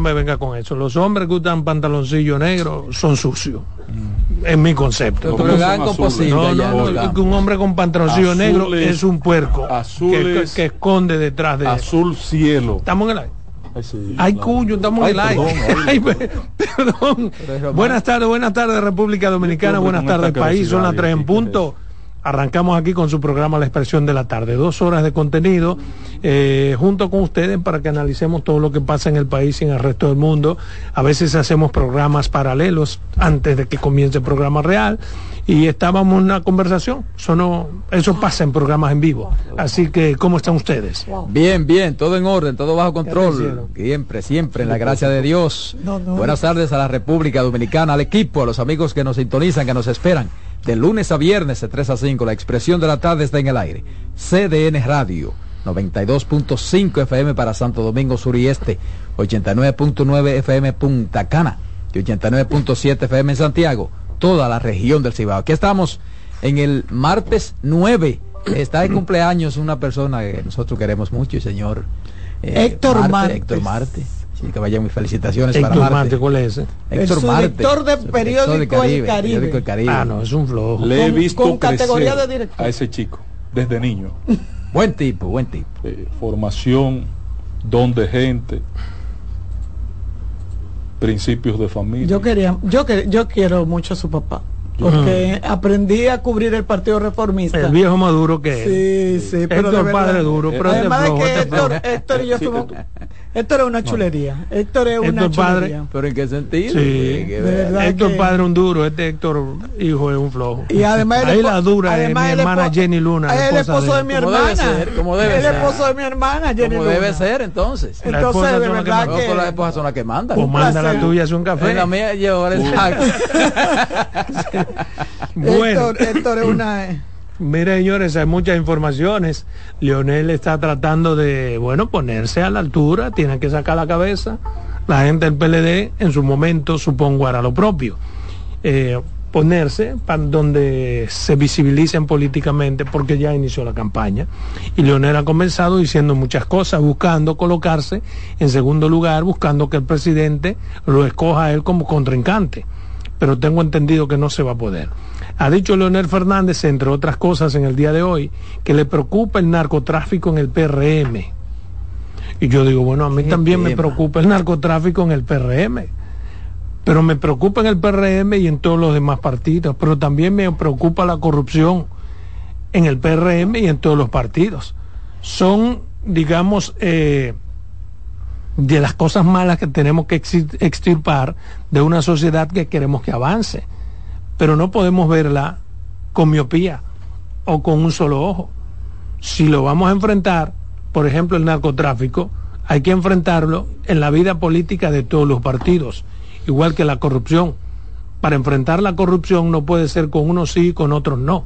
Me venga con eso. Los hombres que usan pantaloncillo negro son sucios. En mi concepto. No, no, un hombre con pantaloncillo negro es un puerco azul que, esconde detrás de azul cielo. Estamos en el aire. Ay, cuyo, estamos en el aire. perdón. Buenas tardes, buenas tardes República Dominicana, buenas tardes país, son las tres en punto. Arrancamos aquí con su programa La Expresión de la Tarde, dos horas de contenido eh, junto con ustedes para que analicemos todo lo que pasa en el país y en el resto del mundo. A veces hacemos programas paralelos antes de que comience el programa real y estábamos en una conversación. Eso, no, eso pasa en programas en vivo. Así que, ¿cómo están ustedes? Bien, bien, todo en orden, todo bajo control. Siempre, siempre, en la gracia de Dios. Buenas tardes a la República Dominicana, al equipo, a los amigos que nos sintonizan, que nos esperan de lunes a viernes de 3 a 5. La expresión de la tarde está en el aire. CDN Radio, 92.5 FM para Santo Domingo Sur y Este, 89.9 FM Punta Cana y 89.7 FM en Santiago, toda la región del Cibao. Aquí estamos en el martes 9. Está de cumpleaños una persona que nosotros queremos mucho, el señor eh, Héctor Marte. Héctor Marte que vaya mis felicitaciones Héctor para Marte. ¿cuál es ese? Héctor Marte. Director de periódico El Caribe. Ah, no, es un flojo. Le he visto con, categoría de director. a ese chico desde niño. buen tipo, buen tipo. Eh, formación, don de gente, principios de familia. Yo quería, yo que yo quiero mucho a su papá porque aprendí a cubrir el Partido Reformista. El viejo Maduro que es. Sí, sí, pero Héctor padre duro, pero además de que Héctor, Héctor, y yo fuimos, Héctor es una chulería. Héctor es una Héctor chulería. ¿Pero en qué sentido? Sí. Héctor padre un duro, este Héctor hijo es un flojo. Y además Ahí la dura es mi hermana Jenny Luna. Es el esposo de, mi hermana. Como debe ser. El esposo de mi hermana Jenny Como debe ser entonces. Entonces, de verdad que... Las esposas son las que mandan. Pues manda la tuya, es un café. La mía lleva el bueno. Héctor, es una... Mire, señores, hay muchas informaciones. Leonel está tratando de, bueno, ponerse a la altura, tiene que sacar la cabeza. La gente del PLD, en su momento, supongo, hará lo propio. Eh, ponerse para donde se visibilicen políticamente porque ya inició la campaña. Y Leonel ha comenzado diciendo muchas cosas, buscando colocarse en segundo lugar, buscando que el presidente lo escoja a él como contrincante. Pero tengo entendido que no se va a poder. Ha dicho Leonel Fernández, entre otras cosas, en el día de hoy, que le preocupa el narcotráfico en el PRM. Y yo digo, bueno, a mí también me preocupa el narcotráfico en el PRM. Pero me preocupa en el PRM y en todos los demás partidos. Pero también me preocupa la corrupción en el PRM y en todos los partidos. Son, digamos, eh, de las cosas malas que tenemos que extirpar de una sociedad que queremos que avance pero no podemos verla con miopía o con un solo ojo. Si lo vamos a enfrentar, por ejemplo, el narcotráfico, hay que enfrentarlo en la vida política de todos los partidos, igual que la corrupción. Para enfrentar la corrupción no puede ser con unos sí y con otros no.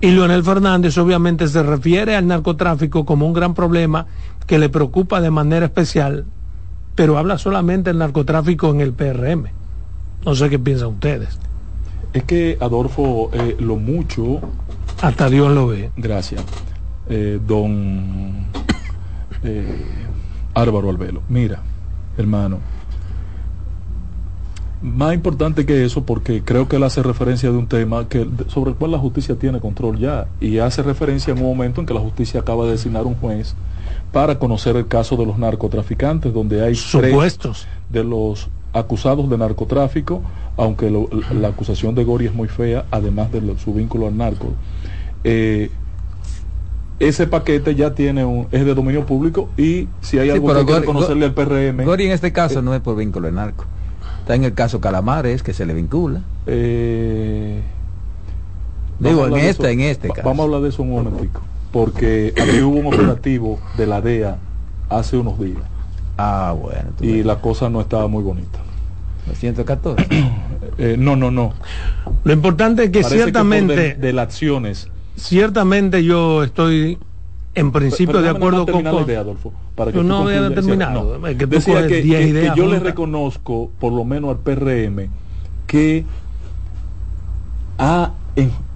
Y Leonel Fernández obviamente se refiere al narcotráfico como un gran problema que le preocupa de manera especial, pero habla solamente del narcotráfico en el PRM. No sé qué piensan ustedes. Es que, Adolfo, eh, lo mucho... Hasta Dios lo ve. Gracias. Eh, don eh, Álvaro Albelo. Mira, hermano, más importante que eso porque creo que él hace referencia de un tema que sobre el cual la justicia tiene control ya y hace referencia en un momento en que la justicia acaba de designar un juez para conocer el caso de los narcotraficantes donde hay supuestos de los acusados de narcotráfico, aunque la acusación de Gori es muy fea, además de su vínculo al narco. Eh, ese paquete ya tiene un, es de dominio público y si hay algo que reconocerle al PRM. Gori en este caso eh, no es por vínculo de narco. Está en el caso Calamares, que se le vincula. Eh, Digo, en este, en este caso. Vamos a hablar de eso un momentico. Porque aquí hubo un operativo de la DEA hace unos días. Ah, bueno. Y la cosa no estaba muy bonita. 114. eh, no, no, no. Lo importante es que ciertamente... de, las acciones. Ciertamente yo estoy en principio de acuerdo con, la idea, Adolfo, para que no había determinado que, decía que, yo le reconozco por lo menos al PRM que ha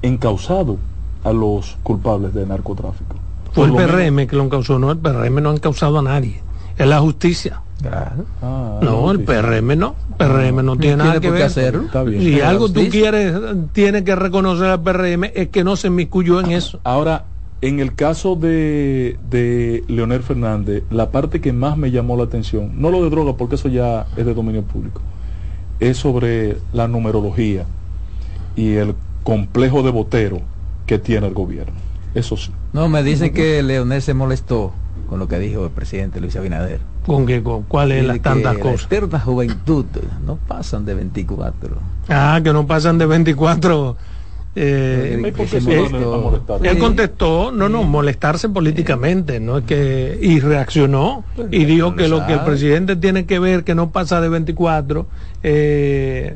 encausado a los culpables de narcotráfico fue el PRM que lo encausó no el PRM no han causado a nadie es la justicia ah, no, el PRM no. PRM no tiene, nada que ver. hacerlo. Si algo tú quieres, tiene que reconocer al PRM, es que no se inmiscuyó en eso. Ahora, en el caso de, de Leonel Fernández, la parte que más me llamó la atención, no lo de droga, porque eso ya es de dominio público, es sobre la numerología y el complejo de botero que tiene el gobierno. Eso sí. No, me dicen que Leonel se molestó con lo que dijo el presidente Luis Abinader. ¿Con qué? Con, ¿Cuáles las tantas cosas? La eterna juventud no pasan de 24. Ah, que no pasan de 24 eh, él contestó, no, no, molestarse políticamente, no es que y reaccionó y dijo que lo que el presidente tiene que ver que no pasa de 24 eh,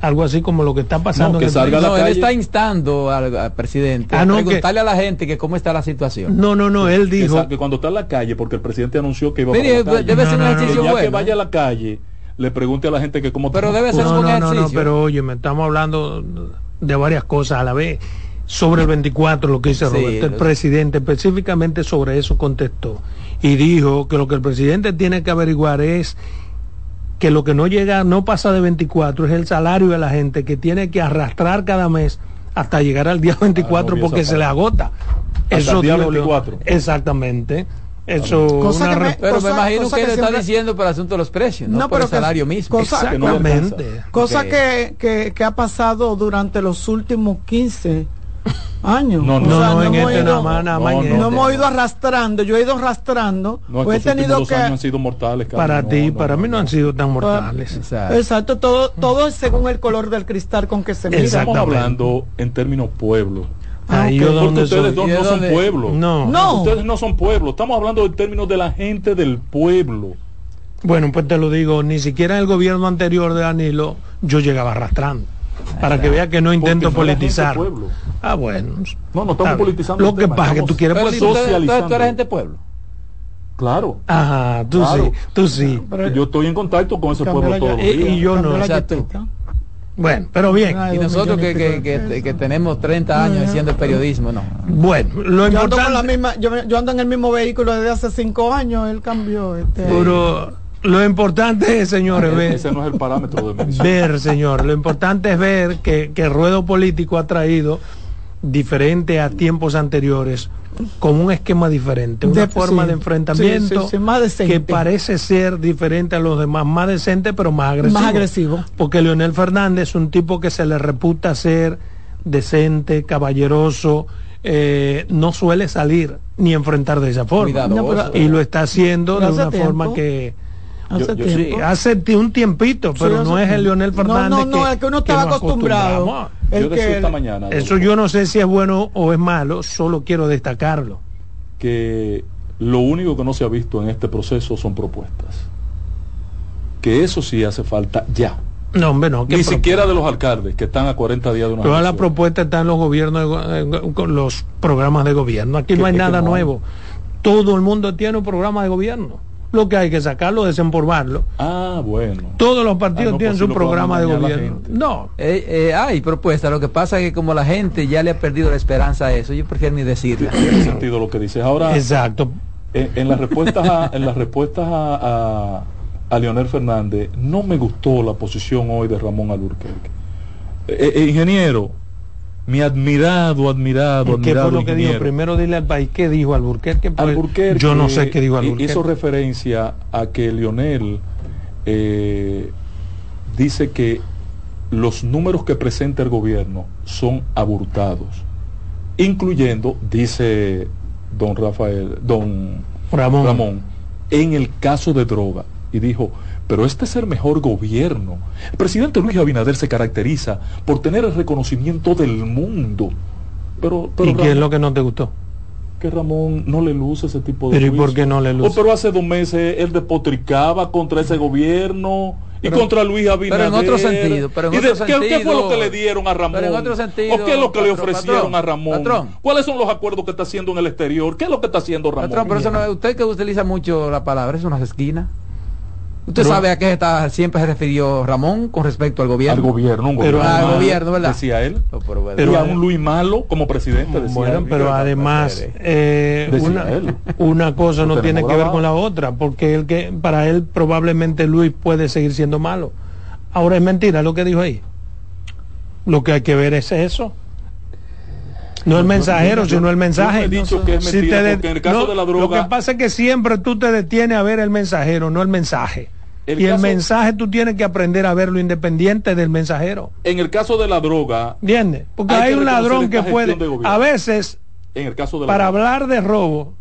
algo así como lo que está pasando. que salga no, él está instando al, presidente a preguntarle a la gente que cómo está la situación. No, no, no, él dijo que, cuando está en la calle, porque el presidente anunció que iba a Debe ser un ejercicio ya que vaya a la calle, le pregunte a la gente que cómo Pero debe ser un ejercicio. No, pero oye, me estamos hablando de varias cosas a la vez. Sobre el 24, lo que dice Roberto, el presidente específicamente sobre eso contestó y dijo que lo que el presidente tiene que averiguar es que lo que no llega, no pasa de 24, es el salario de la gente que tiene que arrastrar cada mes hasta llegar al día 24 ah, porque se le agota. eso el día 24. Exactamente. Eso pero me imagino que, le está diciendo para el asunto de los precios, no, por el salario mismo. Exactamente. Cosa que, que, que, ha pasado durante los últimos 15 años. No, no, no, en este nada más, no, hemos ido arrastrando, yo he ido arrastrando. No, pues he tenido que han sido mortales. Para ti, para mí no han sido tan mortales. Exacto, todo, todo es según el color del cristal con que se mira. Estamos hablando en términos pueblo Ah, Porque ustedes no, son pueblo. No. no. Ustedes no son pueblo. Estamos hablando en términos de la gente del pueblo. Bueno, pues te lo digo, ni siquiera el gobierno anterior de Danilo yo llegaba arrastrando. Para que vea que no intento politizar. Ah, bueno. No, no estamos politizando. Lo que pasa es que tú quieres politizar. Tú, eres gente pueblo. Claro. Ajá, tú sí, tú sí. yo estoy en contacto con ese pueblo todos los días. Y, yo no. Bueno, pero bien. y nosotros que, que, que, tenemos 30 años haciendo el periodismo, no. Bueno, lo yo ando, la misma, yo, ando en el mismo vehículo desde hace 5 años, él cambió. Este, pero lo importante es, señores, ver. Ese no es el parámetro de Ver, señor, lo importante es ver que, que el ruedo político ha traído diferente a tiempos anteriores con un esquema diferente, una forma de enfrentamiento que parece ser diferente a los demás, más decente pero más agresivo. Más agresivo. Porque Leonel Fernández es un tipo que se le reputa ser decente, caballeroso, eh, no suele salir ni enfrentar de esa forma. y lo está haciendo de una forma que Hace, un tiempito, pero no es el Leonel Fernández. No, no, no, es que uno estaba acostumbrado. yo esta mañana. Eso yo no sé si es bueno o es malo, solo quiero destacarlo. Que lo único que no se ha visto en este proceso son propuestas. Que eso sí hace falta ya. No, hombre, no. Ni siquiera de los alcaldes que están a 40 días de una Todas las propuestas están en los gobiernos, con los programas de gobierno. Aquí no hay nada nuevo. Todo el mundo tiene un programa de gobierno. Lo que hay que sacarlo, desempolvarlo. Ah, bueno. Todos los partidos ah, tienen pues su programa de gobierno. No. Eh, eh, hay propuesta. Lo que pasa es que como la gente ya le ha perdido la esperanza a eso, yo prefiero ni decirlo. Tiene sentido lo que dices. Ahora, exacto. En, las respuestas a, en las respuestas a, a, Leonel Fernández, no me gustó la posición hoy de Ramón Alburquerque. Eh, ingeniero, mi admirado, admirado, admirado. ¿Qué fue lo que dijo? Primero dile al país qué dijo Alburquerque. Pues, Alburquerque yo no sé qué dijo Alburquerque. Hizo referencia a que Lionel eh, dice que los números que presenta el gobierno son aburtados, incluyendo, dice don Rafael, don Ramón. Ramón, en el caso de droga y dijo, pero este es el mejor gobierno. El presidente Luis Abinader se caracteriza por tener el reconocimiento del mundo. Pero, ¿Y qué es lo que no te gustó? Que Ramón no le luce ese tipo de... Pero ¿y por qué no le luce? Oh, pero hace dos meses él despotricaba contra ese gobierno y contra Luis Abinader. Pero en otro sentido. Pero en otro sentido ¿qué, fue lo que le dieron a Ramón? Pero en otro sentido, ¿O qué es lo que le ofrecieron a Ramón? ¿Cuáles son los acuerdos que está haciendo en el exterior? ¿Qué es lo que está haciendo Ramón? Patrón, pero eso no, usted que utiliza mucho la palabra, es unas esquinas. Usted sabe a qué está, siempre se refirió Ramón con respecto al gobierno. Al gobierno, un pero gobierno. Al gobierno, ¿verdad? Decía él. pero, a un Luis Malo como presidente. Decía bueno, pero además, eh, una, una, cosa no tiene que ver con la otra, porque él que, para él probablemente Luis puede seguir siendo malo. Ahora es mentira lo que dijo ahí. Lo que hay que ver es eso. No el mensajero, sino el mensaje. dicho que es mentira, en el caso de la droga... Lo que pasa es que siempre tú te detienes a ver el mensajero, no el mensaje y el mensaje tú tienes que aprender a verlo independiente del mensajero. En el caso de la droga. ¿Entiendes? Porque hay, un ladrón que puede. A veces, en el caso de para hablar de robo,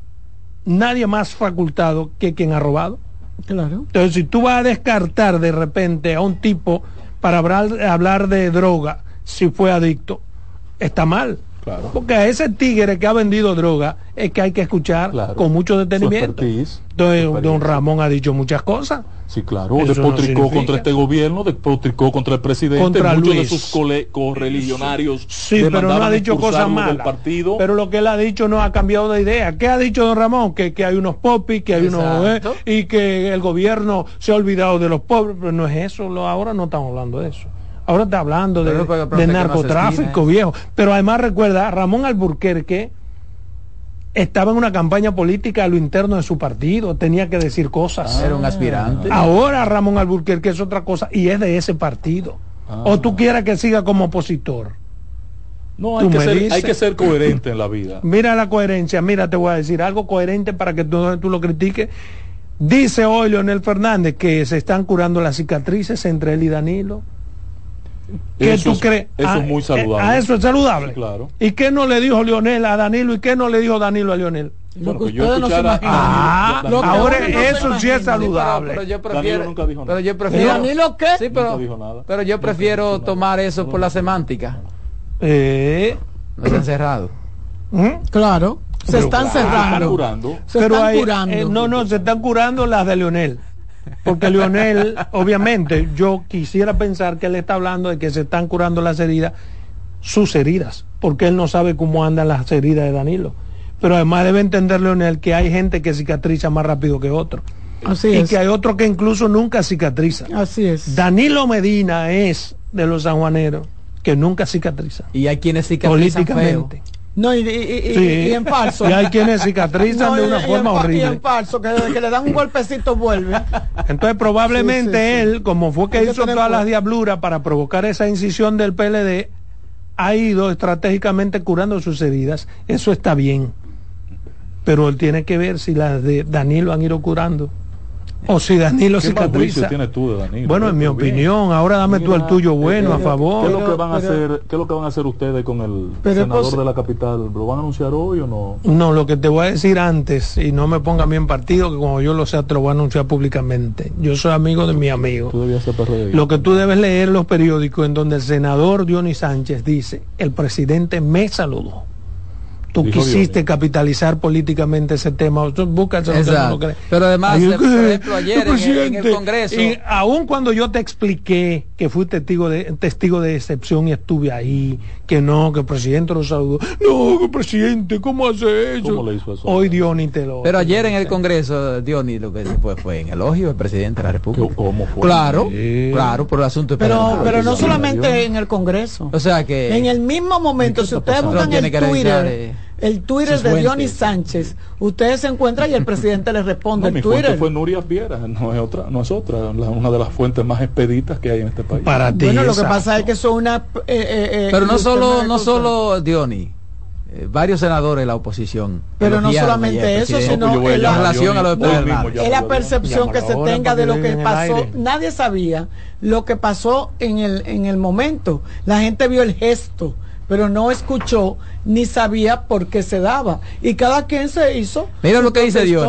nadie más facultado que quien ha robado. Claro. Entonces, si tú vas a descartar de repente a un tipo para hablar, hablar de droga, si fue adicto, está mal. Porque a ese tigre que ha vendido droga es que hay que escuchar con mucho detenimiento. Entonces, don Ramón ha dicho muchas cosas. Sí, claro, despotricó contra este gobierno, despotricó contra el presidente, contra muchos de sus correligionarios. Sí, pero no ha dicho cosas malas. Partido. Pero lo que él ha dicho no ha cambiado de idea. ¿Qué ha dicho don Ramón? Que, que hay unos popis, que hay unos... Eh, y que el gobierno se ha olvidado de los pobres. Pero no es eso, lo, ahora no estamos hablando de eso. Ahora está hablando de, narcotráfico, viejo. Pero además recuerda, Ramón Alburquerque estaba en una campaña política a lo interno de su partido, tenía que decir cosas. era un aspirante. Ahora Ramón Alburquerque es otra cosa y es de ese partido. O tú quieras que siga como opositor. No, hay que, ser, hay que, ser, coherente en la vida. Mira la coherencia, mira, te voy a decir algo coherente para que tú, tú lo critiques. Dice hoy Leonel Fernández que se están curando las cicatrices entre él y Danilo. ¿Qué tú crees? Eso es ah, muy saludable. A, eso es saludable. claro. ¿Y qué no le dijo Leonel a Danilo y qué no le dijo Danilo a Leonel? Lo que ustedes no se imaginan. Ah, ahora eso sí es saludable. pero, yo prefiero, Danilo nunca dijo nada. pero yo prefiero. ¿Danilo qué? Sí, pero, dijo nada. pero yo prefiero tomar eso por la semántica. Eh. No se han cerrado. ¿Mm? Claro. Se están cerrando. Curando. Se están curando. Eh, no, no, se están curando las de Leonel. Porque Lionel, obviamente, yo quisiera pensar que él está hablando de que se están curando las heridas, sus heridas, porque él no sabe cómo andan las heridas de Danilo. Pero además debe entender Leonel que hay gente que cicatriza más rápido que otro. Así y que hay otro que incluso nunca cicatriza. Así es. Danilo Medina es de los sanjuaneros que nunca cicatriza. Y hay quienes cicatrizan políticamente. No, y, en falso. Y hay quienes cicatrizan de una forma horrible. Y en falso, que desde que le dan un golpecito vuelve. Entonces probablemente él, como fue que hizo todas las diabluras para provocar esa incisión del PLD, ha ido estratégicamente curando sus heridas. Eso está bien. Pero él tiene que ver si las de Danilo han ido curando. O si Danilo cicatriza. tienes tú de Danilo? Bueno, en mi opinión, ahora dame tú el tuyo bueno, a favor. ¿Qué es lo que van a hacer, qué es lo que van a hacer ustedes con el senador de la capital? ¿Lo van a anunciar hoy o no? No, lo que te voy a decir antes, y no me ponga bien partido, que como yo lo sé, te lo voy a anunciar públicamente. Yo soy amigo de mi amigo. Lo que tú debes leer los periódicos en donde el senador Johnny Sánchez dice, el presidente me saludó tú quisiste capitalizar políticamente ese tema. Búscalo, no Pero además, por ejemplo, ayer en, el Congreso. Y aun cuando yo te expliqué que fui testigo de, testigo de excepción y estuve ahí, que no, que el presidente lo saludó. No, que presidente, ¿cómo hace eso? ¿Cómo le hizo eso? Hoy Diony te lo. Pero ayer en el Congreso, Diony lo que fue fue en elogio del presidente de la República. ¿Cómo fue? Claro, claro, por el asunto. Pero, pero no solamente en el Congreso. O sea que. En el mismo momento, si ustedes buscan el Twitter. Eh, el Twitter de Dionis Sánchez, ustedes se encuentran y el presidente le responde. el Twitter. fue Nuria Viera, no es otra, no es otra, una de las fuentes más expeditas que hay en este país. Para ti bueno, lo que pasa es que son una. Eh, eh, eh, Pero no solo, no solo Dionis varios senadores de la oposición. Pero no solamente eso, sino en la relación a lo de Es la percepción que se tenga de lo que pasó. Nadie sabía lo que pasó en el, en el momento. La gente vio el gesto pero no escuchó ni sabía por qué se daba. Y cada quien se hizo. Mira lo que dice Dios.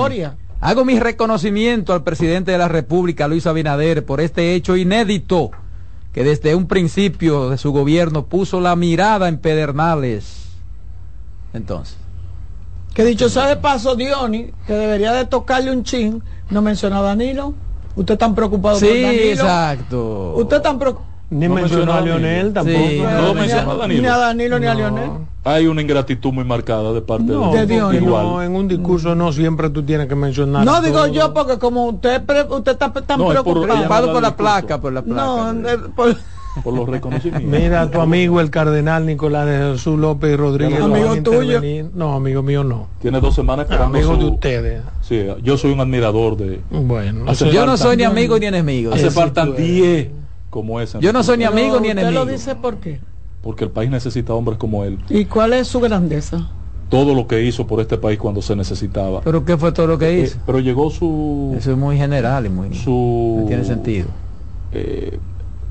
Hago mi reconocimiento al presidente de la República, Luis Abinader, por este hecho inédito que desde un principio de su gobierno puso la mirada en Pedernales. Entonces. Que dicho sea de paso, Diony, que debería de tocarle un chin, no menciona a Danilo. Usted tan preocupado por Danilo. Sí, exacto. Usted tan preocupado. Ni mencionó a Lionel tampoco. no mencionó a Danilo. Ni a Danilo ni a Lionel. Hay una ingratitud muy marcada de parte de, Dios. No, en un discurso no siempre tú tienes que mencionar. No digo yo porque como usted usted está tan preocupado por, por, la placa, por la placa. No, por, por los reconocimientos. Mira, tu amigo el cardenal Nicolás de Jesús López Rodríguez. Amigo tuyo. No, amigo mío no. Tiene dos semanas esperando. Amigo de ustedes. Sí, yo soy un admirador de. Bueno, yo no soy ni amigo ni enemigo. Hace falta 10 como ese. Yo no soy ni amigo ni enemigo. ¿Usted lo dice por qué? Porque el país necesita hombres como él. ¿Y cuál es su grandeza? todo lo que hizo por este país cuando se necesitaba. ¿Pero qué fue todo lo que eh, hizo? pero llegó su... Eso es muy general y muy... Su... No tiene sentido. Eh,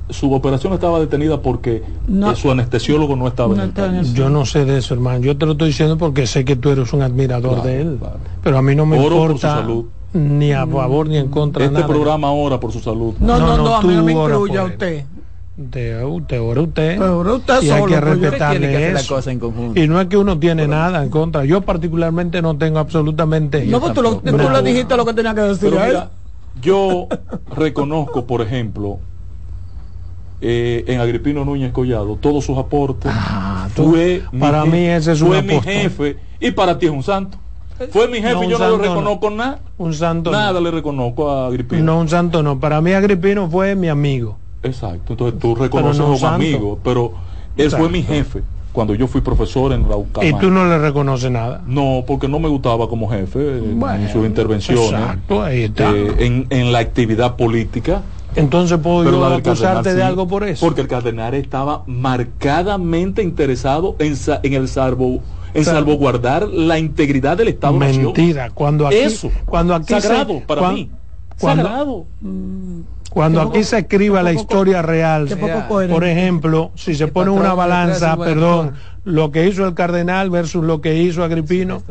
su operación estaba detenida porque eh, su anestesiólogo no estaba en el país. Yo no sé de eso, hermano. Yo te lo estoy diciendo porque sé que tú eres un admirador de él. Pero a mí no me importa ni a favor ni en contra. Este programa ahora por su salud. No, no, no, a mí no me incluye a usted. De usted, ahora usted. usted y hay que respetarle eso. y no es que uno tiene nada en contra. Yo particularmente no tengo absolutamente. No, pues tú, lo, tú le dijiste lo que tenía que decir. yo reconozco, por ejemplo, eh, en Agripino Núñez Collado, todos sus aportes. Ah, fue para mí ese es fue mi jefe y para ti es un santo. Fue mi jefe y yo no lo reconozco nada. Un santo. Nada le reconozco a Agripino. No, un santo no. Para mí Agripino fue mi amigo. Exacto. Entonces tú reconoces a un amigo, pero él fue mi jefe cuando yo fui profesor en la UCAM. ¿Y tú no le reconoces nada? No, porque no me gustaba como jefe en sus intervenciones. Exacto, ahí está. Eh, en, en la actividad política. Entonces puedo yo acusarte de algo por eso. Porque el cardenal estaba marcadamente interesado en, en el salvo en salvaguardar la integridad del Estado Mentira, cuando aquí eso. cuando aquí sagrado para mí. sagrado. Cuando aquí se escriba la historia real, por ejemplo, si se pone una balanza, perdón, lo que hizo el cardenal versus lo que hizo Agripino,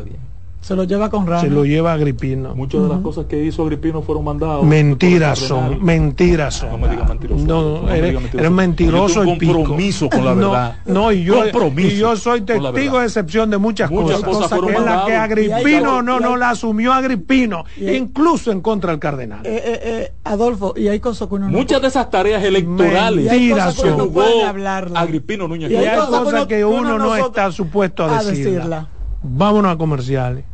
se lo lleva con Se lo lleva Agripino. Muchas de las cosas que hizo Agripino fueron mandadas. Mentiras son, mentiras son. No me digas mentiroso. No, eres, mentiroso y compromiso con la verdad. No, y yo, y yo soy testigo de excepción de muchas, muchas cosas. cosas en las que Agripino no, no la asumió Agripino, incluso en contra del cardenal. Eh, eh, eh, Adolfo, y hay cosas que uno Muchas de esas tareas electorales. Mentiras son. Agripino Núñez. Y hay cosas que uno no está supuesto a decirla. Vámonos a comerciales.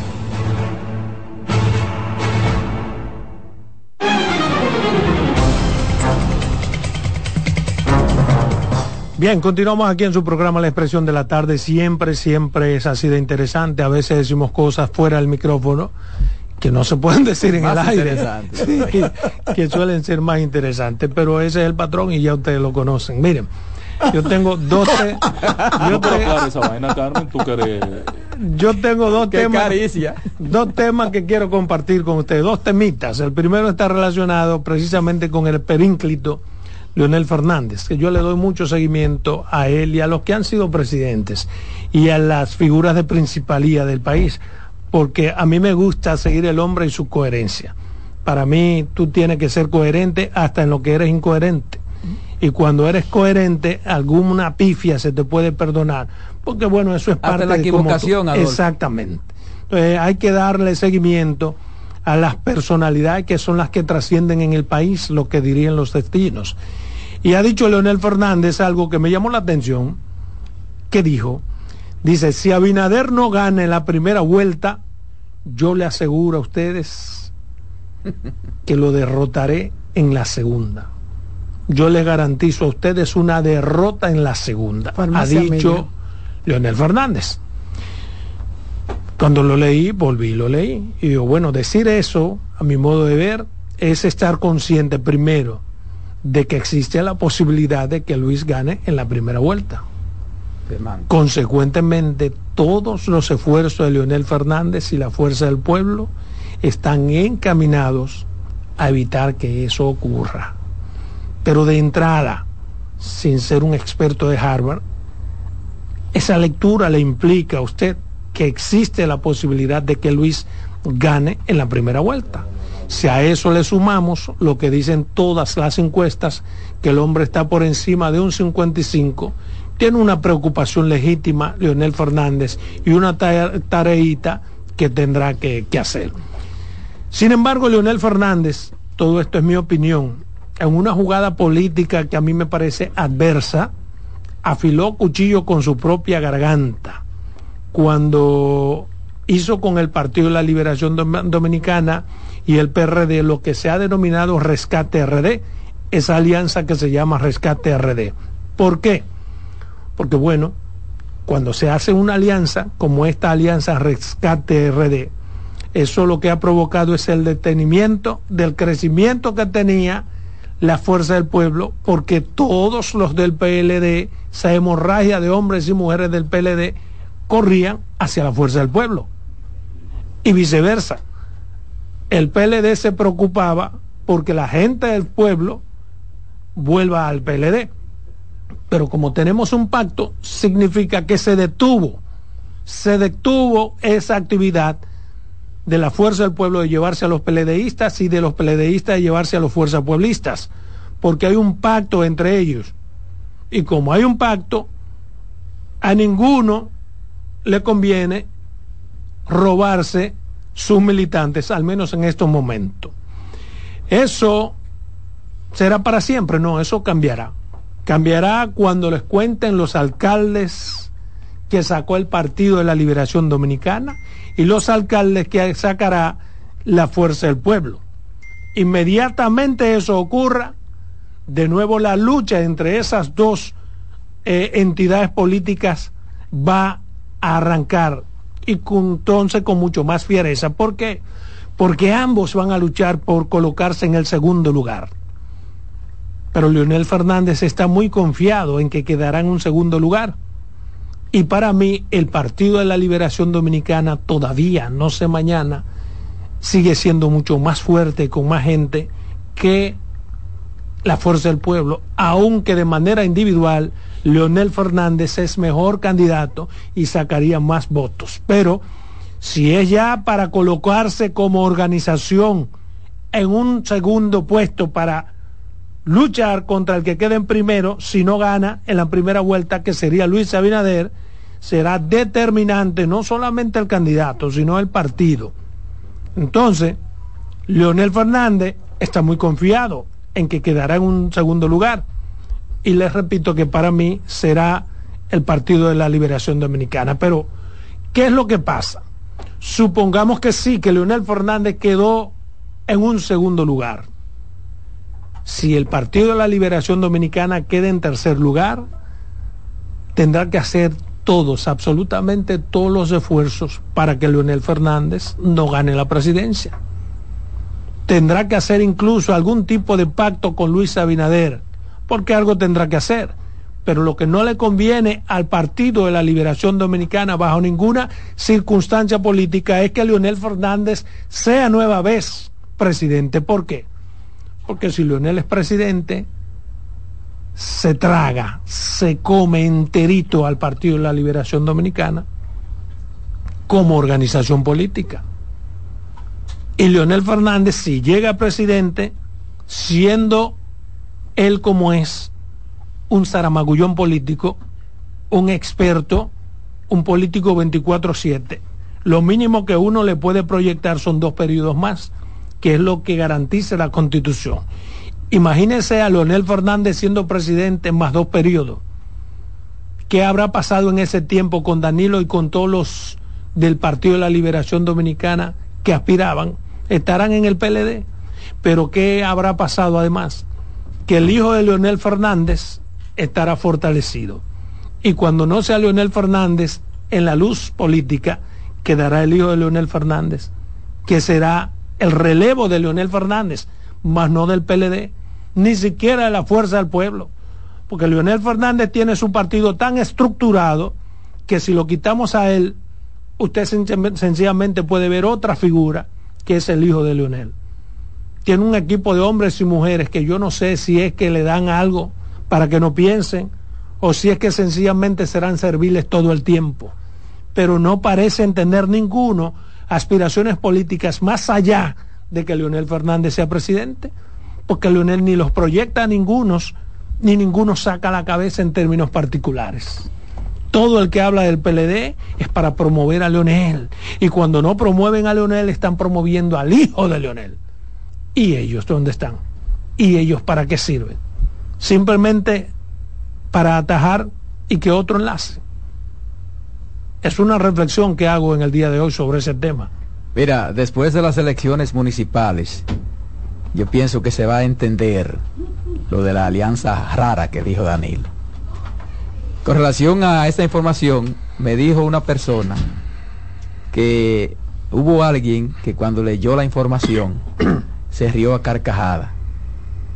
Bien, continuamos aquí en su programa La Expresión de la Tarde. Siempre, siempre es así de interesante. A veces decimos cosas fuera del micrófono que no se pueden decir en el aire, que suelen ser más interesantes, pero ese es el patrón y ya ustedes lo conocen. Miren, yo tengo dos yo, yo tengo dos temas dos temas que quiero compartir con ustedes, dos temitas. El primero está relacionado precisamente con el perínclito Leonel Fernández, que yo le doy mucho seguimiento a él y a los que han sido presidentes y a las figuras de principalía del país, porque a mí me gusta seguir el hombre y su coherencia. Para mí tú tienes que ser coherente hasta en lo que eres incoherente. Y cuando eres coherente, alguna pifia se te puede perdonar, porque bueno, eso es parte de la equivocación. Exactamente. Entonces hay que darle seguimiento a las personalidades que son las que trascienden en el país, lo que dirían los destinos. Y ha dicho Leonel Fernández algo que me llamó la atención, que dijo, dice, si Abinader no gana en la primera vuelta, yo le aseguro a ustedes que lo derrotaré en la segunda. Yo le garantizo a ustedes una derrota en la segunda, ha dicho Leonel Fernández. Cuando lo leí, volví y lo leí. Y digo, bueno, decir eso, a mi modo de ver, es estar consciente primero de que existe la posibilidad de que Luis gane en la primera vuelta. Consecuentemente, todos los esfuerzos de Leonel Fernández y la fuerza del pueblo están encaminados a evitar que eso ocurra. Pero de entrada, sin ser un experto de Harvard, esa lectura le implica a usted que existe la posibilidad de que Luis gane en la primera vuelta. Si a eso le sumamos lo que dicen todas las encuestas, que el hombre está por encima de un 55, tiene una preocupación legítima Leonel Fernández y una tareita que tendrá que, que hacer. Sin embargo, Leonel Fernández, todo esto es mi opinión, en una jugada política que a mí me parece adversa, afiló cuchillo con su propia garganta cuando hizo con el Partido de la Liberación Dominicana y el PRD lo que se ha denominado Rescate RD, esa alianza que se llama Rescate RD. ¿Por qué? Porque bueno, cuando se hace una alianza como esta alianza Rescate RD, eso lo que ha provocado es el detenimiento del crecimiento que tenía la fuerza del pueblo, porque todos los del PLD, esa hemorragia de hombres y mujeres del PLD, corrían hacia la fuerza del pueblo. Y viceversa el PLD se preocupaba porque la gente del pueblo vuelva al PLD. Pero como tenemos un pacto, significa que se detuvo, se detuvo esa actividad de la fuerza del pueblo de llevarse a los PLDistas y de los PLDistas de llevarse a los fuerzas pueblistas, porque hay un pacto entre ellos. Y como hay un pacto, a ninguno le conviene robarse sus militantes, al menos en estos momentos. Eso será para siempre, no, eso cambiará. Cambiará cuando les cuenten los alcaldes que sacó el Partido de la Liberación Dominicana y los alcaldes que sacará la Fuerza del Pueblo. Inmediatamente eso ocurra, de nuevo la lucha entre esas dos eh, entidades políticas va a arrancar y entonces con mucho más fiereza. ¿Por qué? Porque ambos van a luchar por colocarse en el segundo lugar. Pero Leonel Fernández está muy confiado en que quedará en un segundo lugar. Y para mí el Partido de la Liberación Dominicana todavía, no sé mañana, sigue siendo mucho más fuerte con más gente que la fuerza del pueblo, aunque de manera individual Leonel Fernández es mejor candidato y sacaría más votos. Pero si es ya para colocarse como organización en un segundo puesto para luchar contra el que quede en primero, si no gana en la primera vuelta, que sería Luis Abinader, será determinante no solamente el candidato, sino el partido. Entonces, Leonel Fernández está muy confiado en que quedará en un segundo lugar. Y les repito que para mí será el Partido de la Liberación Dominicana. Pero, ¿qué es lo que pasa? Supongamos que sí, que Leonel Fernández quedó en un segundo lugar. Si el Partido de la Liberación Dominicana queda en tercer lugar, tendrá que hacer todos, absolutamente todos los esfuerzos para que Leonel Fernández no gane la presidencia. Tendrá que hacer incluso algún tipo de pacto con Luis Abinader, porque algo tendrá que hacer. Pero lo que no le conviene al Partido de la Liberación Dominicana bajo ninguna circunstancia política es que Leonel Fernández sea nueva vez presidente. ¿Por qué? Porque si Leonel es presidente, se traga, se come enterito al Partido de la Liberación Dominicana como organización política. Y Leonel Fernández, si llega presidente, siendo él como es, un zaramagullón político, un experto, un político 24/7, lo mínimo que uno le puede proyectar son dos periodos más, que es lo que garantiza la constitución. Imagínese a Leonel Fernández siendo presidente más dos periodos. ¿Qué habrá pasado en ese tiempo con Danilo y con todos los del Partido de la Liberación Dominicana que aspiraban? Estarán en el PLD. Pero ¿qué habrá pasado además? Que el hijo de Leonel Fernández estará fortalecido. Y cuando no sea Leonel Fernández en la luz política, quedará el hijo de Leonel Fernández, que será el relevo de Leonel Fernández, más no del PLD ni siquiera de la fuerza del pueblo. Porque Leonel Fernández tiene su partido tan estructurado que si lo quitamos a él, usted sencillamente puede ver otra figura que es el hijo de Leonel. Tiene un equipo de hombres y mujeres que yo no sé si es que le dan algo para que no piensen o si es que sencillamente serán serviles todo el tiempo. Pero no parecen tener ninguno aspiraciones políticas más allá de que Leonel Fernández sea presidente porque Leonel ni los proyecta a ningunos, ni ninguno saca la cabeza en términos particulares. Todo el que habla del PLD es para promover a Leonel. Y cuando no promueven a Leonel, están promoviendo al hijo de Leonel. ¿Y ellos dónde están? ¿Y ellos para qué sirven? Simplemente para atajar y que otro enlace. Es una reflexión que hago en el día de hoy sobre ese tema. Mira, después de las elecciones municipales, yo pienso que se va a entender lo de la alianza rara que dijo Danilo. Con relación a esta información, me dijo una persona que hubo alguien que cuando leyó la información se rió a carcajada.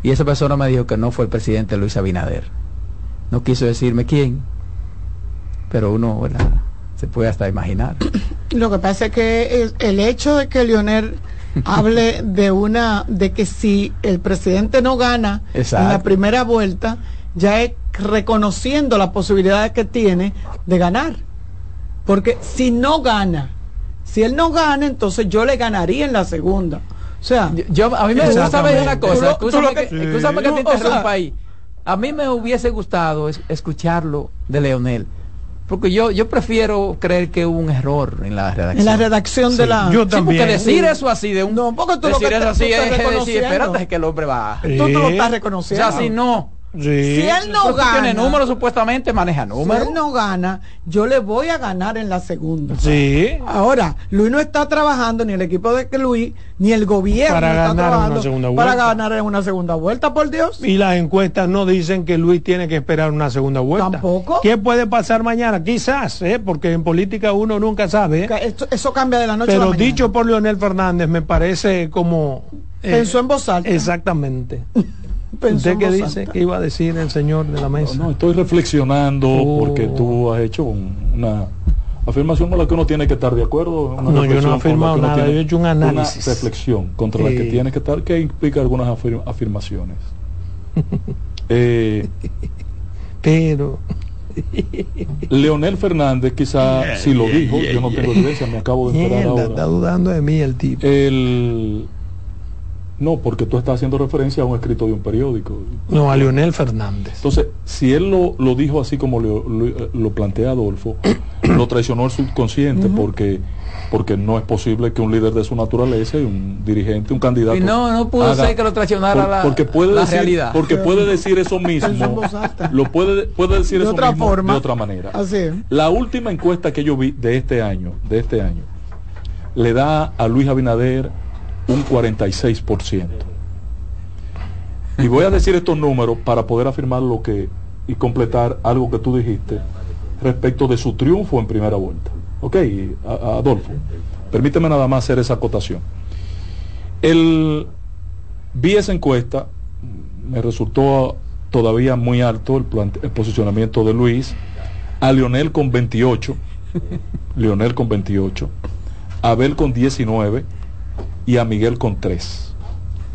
Y esa persona me dijo que no fue el presidente Luis Abinader. No quiso decirme quién, pero uno se puede hasta imaginar. Lo que pasa es que el hecho de que Leonel hable de una, de que si el presidente no gana en la primera vuelta, ya es reconociendo la posibilidad que tiene de ganar. Porque si no gana, si él no gana, entonces yo le ganaría en la segunda. O sea, yo, a mí me gusta ver una cosa, escúchame que, que, te interrumpa ahí. A mí me hubiese gustado escucharlo de Leonel porque yo, yo prefiero creer que hubo un error en la redacción. En la redacción de la. Yo también. porque decir eso así de un. No, porque tú decir lo que eso así es, decir, espérate que el hombre va. Tú, tú lo estás reconociendo. O sea, si no. Si él no gana. Tiene números supuestamente, maneja números. Si él no gana, yo le voy a ganar en la segunda. Sí. Ahora, Luis no está trabajando, ni el equipo de Luis, ni el gobierno para está ganar trabajando una segunda vuelta. para ganar en una segunda vuelta, por Dios. Y las encuestas no dicen que Luis tiene que esperar una segunda vuelta. Tampoco. ¿Qué puede pasar mañana? Quizás, ¿eh? porque en política uno nunca sabe. ¿eh? eso cambia de la noche Pero a la mañana. dicho por Leonel Fernández, me parece como. Eh, Pensó en voz alta. Exactamente. ¿Usted qué dice? ¿Qué iba a decir el señor de la mesa? No, estoy reflexionando porque oh. tú has hecho una afirmación con la que uno tiene que estar de acuerdo. no, yo no he afirmado nada, yo he hecho un análisis. Una reflexión contra la que tiene que estar, que implica algunas afirmaciones. eh, Pero... Leonel Fernández quizá si lo dijo, yo no tengo evidencia, me acabo de enterar ahora. Está dudando de mí el tipo. El, no, porque tú estás haciendo referencia a un escrito de un periódico. No, a Leonel Fernández. Entonces, si él lo, lo dijo así como lo, lo, plantea Adolfo, lo traicionó el subconsciente porque porque no es posible que un líder de su naturaleza y un dirigente, un candidato. Y no, no pudo ser que lo traicionara la, porque puede decir, realidad. Porque puede decir eso mismo. lo puede, puede decir de eso otra mismo forma. de otra manera. Así. La última encuesta que yo vi de este año, de este año, le da a Luis Abinader un 46%. Y voy a decir estos números para poder afirmar lo que y completar algo que tú dijiste respecto de su triunfo en primera vuelta. Ok, Adolfo, permíteme nada más hacer esa acotación. El, vi esa encuesta, me resultó todavía muy alto el, el posicionamiento de Luis, a Lionel con 28, Lionel con 28, a Abel con 19 y a Miguel con 3.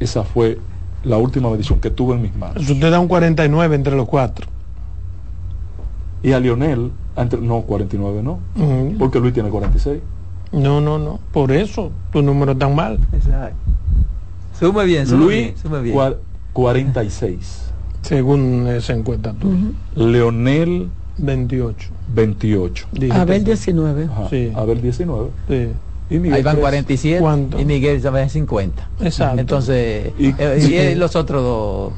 Esa fue la última medición que tuve en mis manos. Usted da un 49 entre los cuatro. Y a Lionel no, 49 no. Porque Luis tiene 46. No, no, no. Por eso tu número tan mal. Exacto. Sume bien, Luis, bien. 46. Según esa encuesta tú. Leonel 28. 28. Abel 19. Sí. Abel 19. Sí. Y Miguel Ahí van 47 y Miguel ya va en 50. Exacto. Entonces, y eh, los otros dos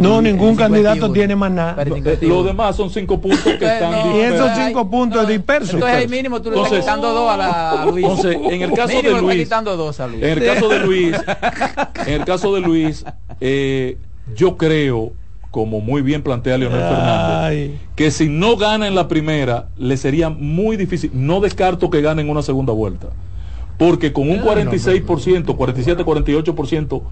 no, ningún candidato tiene más nada. Los demás son cinco puntos que están Y esos cinco puntos dispersos. Entonces ahí mínimo tú le estás quitando dos a, la, Luis. Entonces, en el caso de Luis, En el caso de Luis, en el caso de Luis, eh, yo creo como muy bien plantea Leonel Fernández, que si no gana en la primera, le sería muy difícil. No descarto que gane en una segunda vuelta. Porque con un 46%, 47, 48%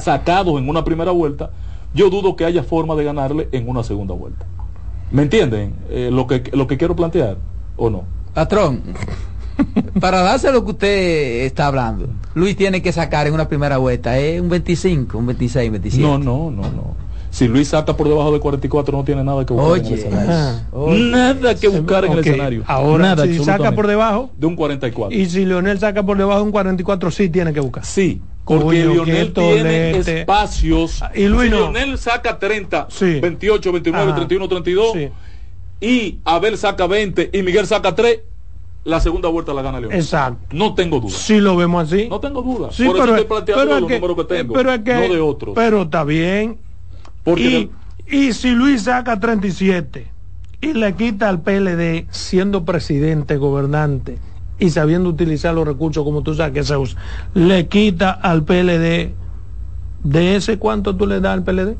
sacados en una primera vuelta, yo dudo que haya forma de ganarle en una segunda vuelta. ¿Me entienden eh, lo, que, lo que quiero plantear o no? Patrón, para darse lo que usted está hablando, Luis tiene que sacar en una primera vuelta, ¿es un 25, un 26, 27? No, no, no, no. Si Luis saca por debajo de 44 no tiene nada que buscar en el escenario. Nada que buscar en el escenario. Ahora, nada, si saca por debajo de un 44. Y si Leonel saca por debajo de un 44 sí tiene que buscar. Sí, porque Lionel tiene espacios. Y Luis si Lionel saca 30, 28, 29, 31, 32 y Abel saca 20 y Miguel saca 3, la segunda vuelta la gana Lionel. Exacto. No tengo duda. Si lo vemos así. No tengo duda. Sí, Por pero, eso estoy planteando los números que tengo, pero es que, no de otros. Pero está bien. Porque y, y si Luis saca 37 y le quita al PLD siendo presidente, gobernante, y sabiendo utilizar los recursos como tú sabes que se usa, le quita al PLD de ese cuánto tú le das al PLD.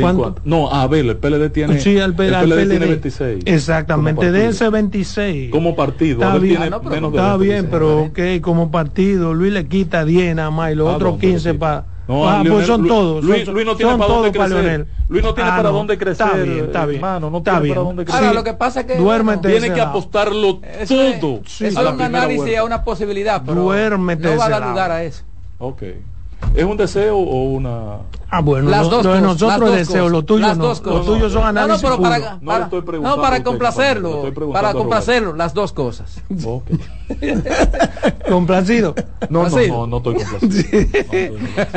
¿Cuánto? No, a ver, el PLD tiene, sí, el, PLD, tiene 26. Exactamente, de ese 26. Como partido, está bien, está bien pero ok, como partido, Luis le quita 10 nada más y los ah, otros 15 para no, ah, pues son todos. Luis, Luis, no tiene para dónde crecer. Luis no tiene ah, para dónde crecer. Está bien, está bien. Hermano, no está tiene bien. para dónde crecer. Ahora, lo que pasa es que Duérmete tiene que apostarlo todo. Es, un análisis a una posibilidad, pero Duérmete no va a dar lugar a eso. Ok. ¿Es un deseo o una.? Ah, bueno, las dos no, nosotros deseos, lo tuyo no. Los tuyos son análisis. No, no, pero para, para, no, para complacerlo. Para complacerlo, las dos cosas. Okay. ¿Complacido? No, no, no, no, estoy complacido.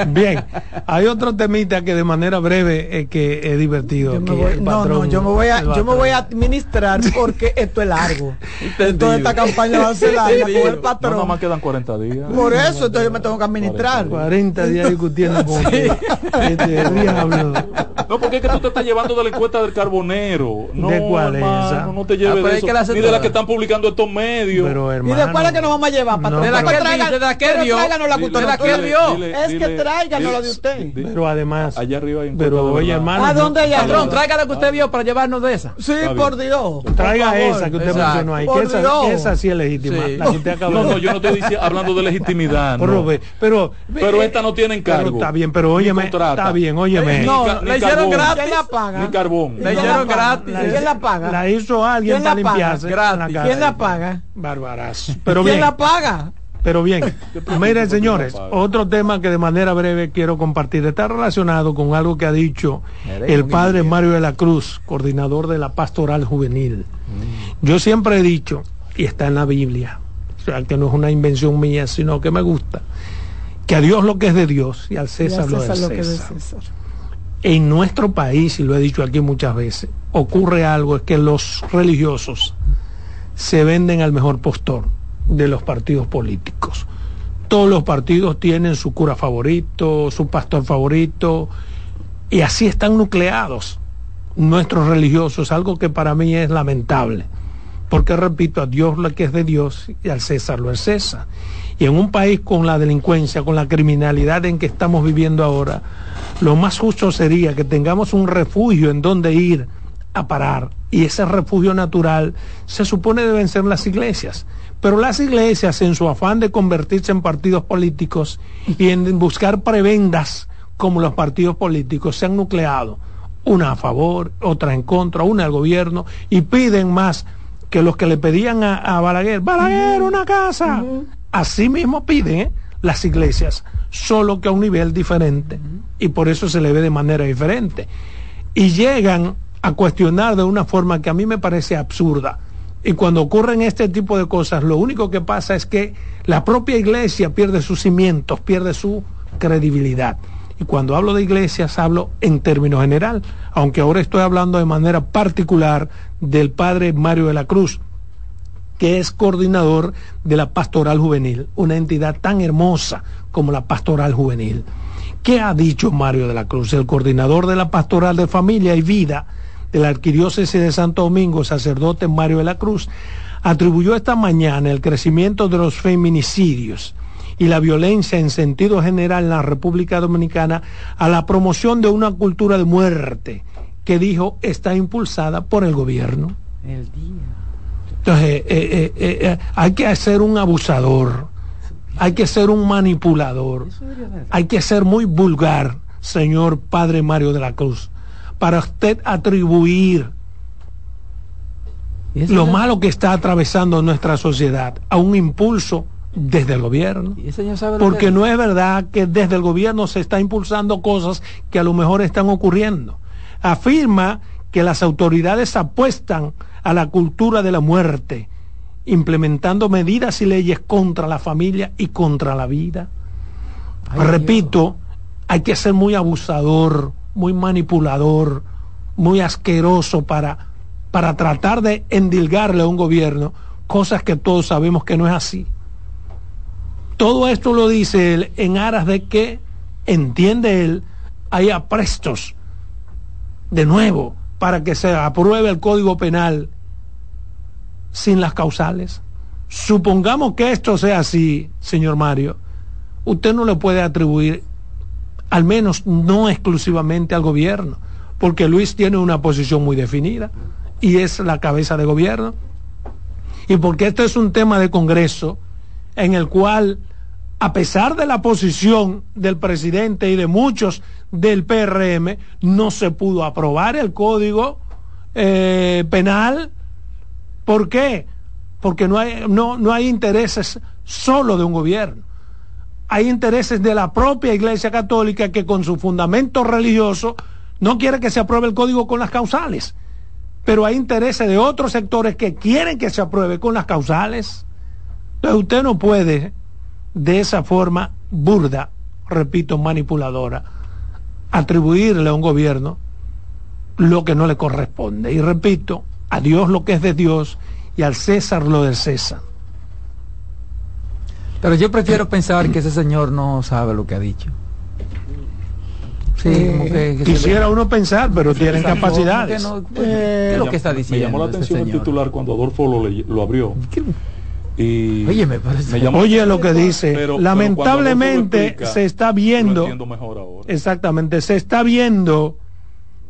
Bien, hay otro temita que de manera breve es que es divertido. no, no, yo me voy a, yo me voy a administrar porque esto es largo. Entonces esta campaña va a ser larga con el patrón. No, nada más quedan 40 días. Por eso, entonces yo me tengo que administrar. 40 días discutiendo con este No, porque es que tú te estás llevando de la encuesta del carbonero. No, ¿De cuál hermano, es esa? No te lleves ah, de eso. Ni de la que están publicando estos medios. Pero, hermano, ¿Y de cuál es que nos vamos a llevar, patrón? de la que traigan, de la que vio. De la que vio. Es que tráiganos la de usted. Pero además. Allá arriba hay Pero oye, hermano. ¿A dónde hay Patrón, traiga la que usted vio para llevarnos de esa. Sí, por Dios. Traiga esa que usted mencionó ahí. Que esa sí es legítima. No, no, yo no estoy hablando de legitimidad. Pero pero esta no tiene encargo. Está bien, pero óyeme. Está bien, óyeme. No, le hicieron gratis. ¿Quién la paga? Ni carbón. Le hicieron gratis. ¿Quién la paga? La hizo alguien para limpiarse. ¿Quién la paga? Bárbaras. Pero ¿Quién la paga? Pero bien, miren señores, otro tema que de manera breve quiero compartir está relacionado con algo que ha dicho el padre Mario de la Cruz, coordinador de la pastoral juvenil. Yo siempre he dicho, y está en la Biblia, o sea, que no es una invención mía, sino que me gusta, que a Dios lo que es de Dios y al César, lo, César. Que es de César. En nuestro país, y lo he dicho aquí muchas veces, ocurre algo, es que los religiosos se venden al mejor postor de los partidos políticos. Todos los partidos tienen su cura favorito, su pastor favorito, y así están nucleados nuestros religiosos, algo que para mí es lamentable. Porque repito, a Dios lo que es de Dios y al César lo es César. Y en un país con la delincuencia, con la criminalidad en que estamos viviendo ahora, lo más justo sería que tengamos un refugio en donde ir a parar. Y ese refugio natural se supone deben ser las iglesias. Pero las iglesias, en su afán de convertirse en partidos políticos y en buscar prebendas como los partidos políticos, se han nucleado. Una a favor, otra en contra, una al gobierno, y piden más que los que le pedían a, Balaguer, Balaguer, una casa. Así mismo piden ¿eh? Las iglesias, solo que a un nivel diferente, y por eso se le ve de manera diferente. Y llegan a cuestionar de una forma que a mí me parece absurda. Y cuando ocurren este tipo de cosas, lo único que pasa es que la propia iglesia pierde sus cimientos, pierde su credibilidad. Y cuando hablo de iglesias hablo en términos general, aunque ahora estoy hablando de manera particular del padre Mario de la Cruz, que es coordinador de la Pastoral Juvenil, una entidad tan hermosa como la Pastoral Juvenil. ¿Qué ha dicho Mario de la Cruz, el coordinador de la Pastoral de Familia y Vida de la Arquidiócesis de Santo Domingo, sacerdote Mario de la Cruz? Atribuyó esta mañana el crecimiento de los feminicidios y la violencia en sentido general en la República Dominicana a la promoción de una cultura de muerte que dijo está impulsada por el gobierno. El día. Entonces, eh, eh, eh, hay que ser un abusador, hay que ser un manipulador, hay que ser muy vulgar, señor Padre Mario de la Cruz, para usted atribuir lo malo que está atravesando nuestra sociedad a un impulso desde el gobierno. Porque no es verdad que desde el gobierno se está impulsando cosas que a lo mejor están ocurriendo. Afirma que las autoridades apuestan a la cultura de la muerte, implementando medidas y leyes contra la familia y contra la vida. Repito, hay que ser muy abusador, muy manipulador, muy asqueroso para, para tratar de endilgarle a un gobierno cosas que todos sabemos que no es así. Todo esto lo dice él en aras de que, entiende él, hay aprestos de nuevo para que se apruebe el Código Penal sin las causales. Supongamos que esto sea así, señor Mario, usted no le puede atribuir, al menos no exclusivamente al gobierno, porque Luis tiene una posición muy definida y es la cabeza de gobierno. Y porque esto es un tema de Congreso en el cual, a pesar de la posición del presidente y de muchos del PRM, no se pudo aprobar el código eh, penal. ¿Por qué? Porque no hay, no, no hay intereses solo de un gobierno. Hay intereses de la propia Iglesia Católica que con su fundamento religioso no quiere que se apruebe el código con las causales. Pero hay intereses de otros sectores que quieren que se apruebe con las causales. Entonces usted no puede de esa forma burda, repito, manipuladora, atribuirle a un gobierno lo que no le corresponde. Y repito, a Dios lo que es de Dios y al César lo del César. Pero yo prefiero pensar que ese señor no sabe lo que ha dicho. Sí, eh, quisiera uno pensar, pero tienen capacidades. Eh, lo que está diciendo? Me llamó la atención el titular cuando Adolfo lo, lo abrió. Y Oye, me parece. Oye lo que dice. Lamentablemente se está viendo. Exactamente, se está viendo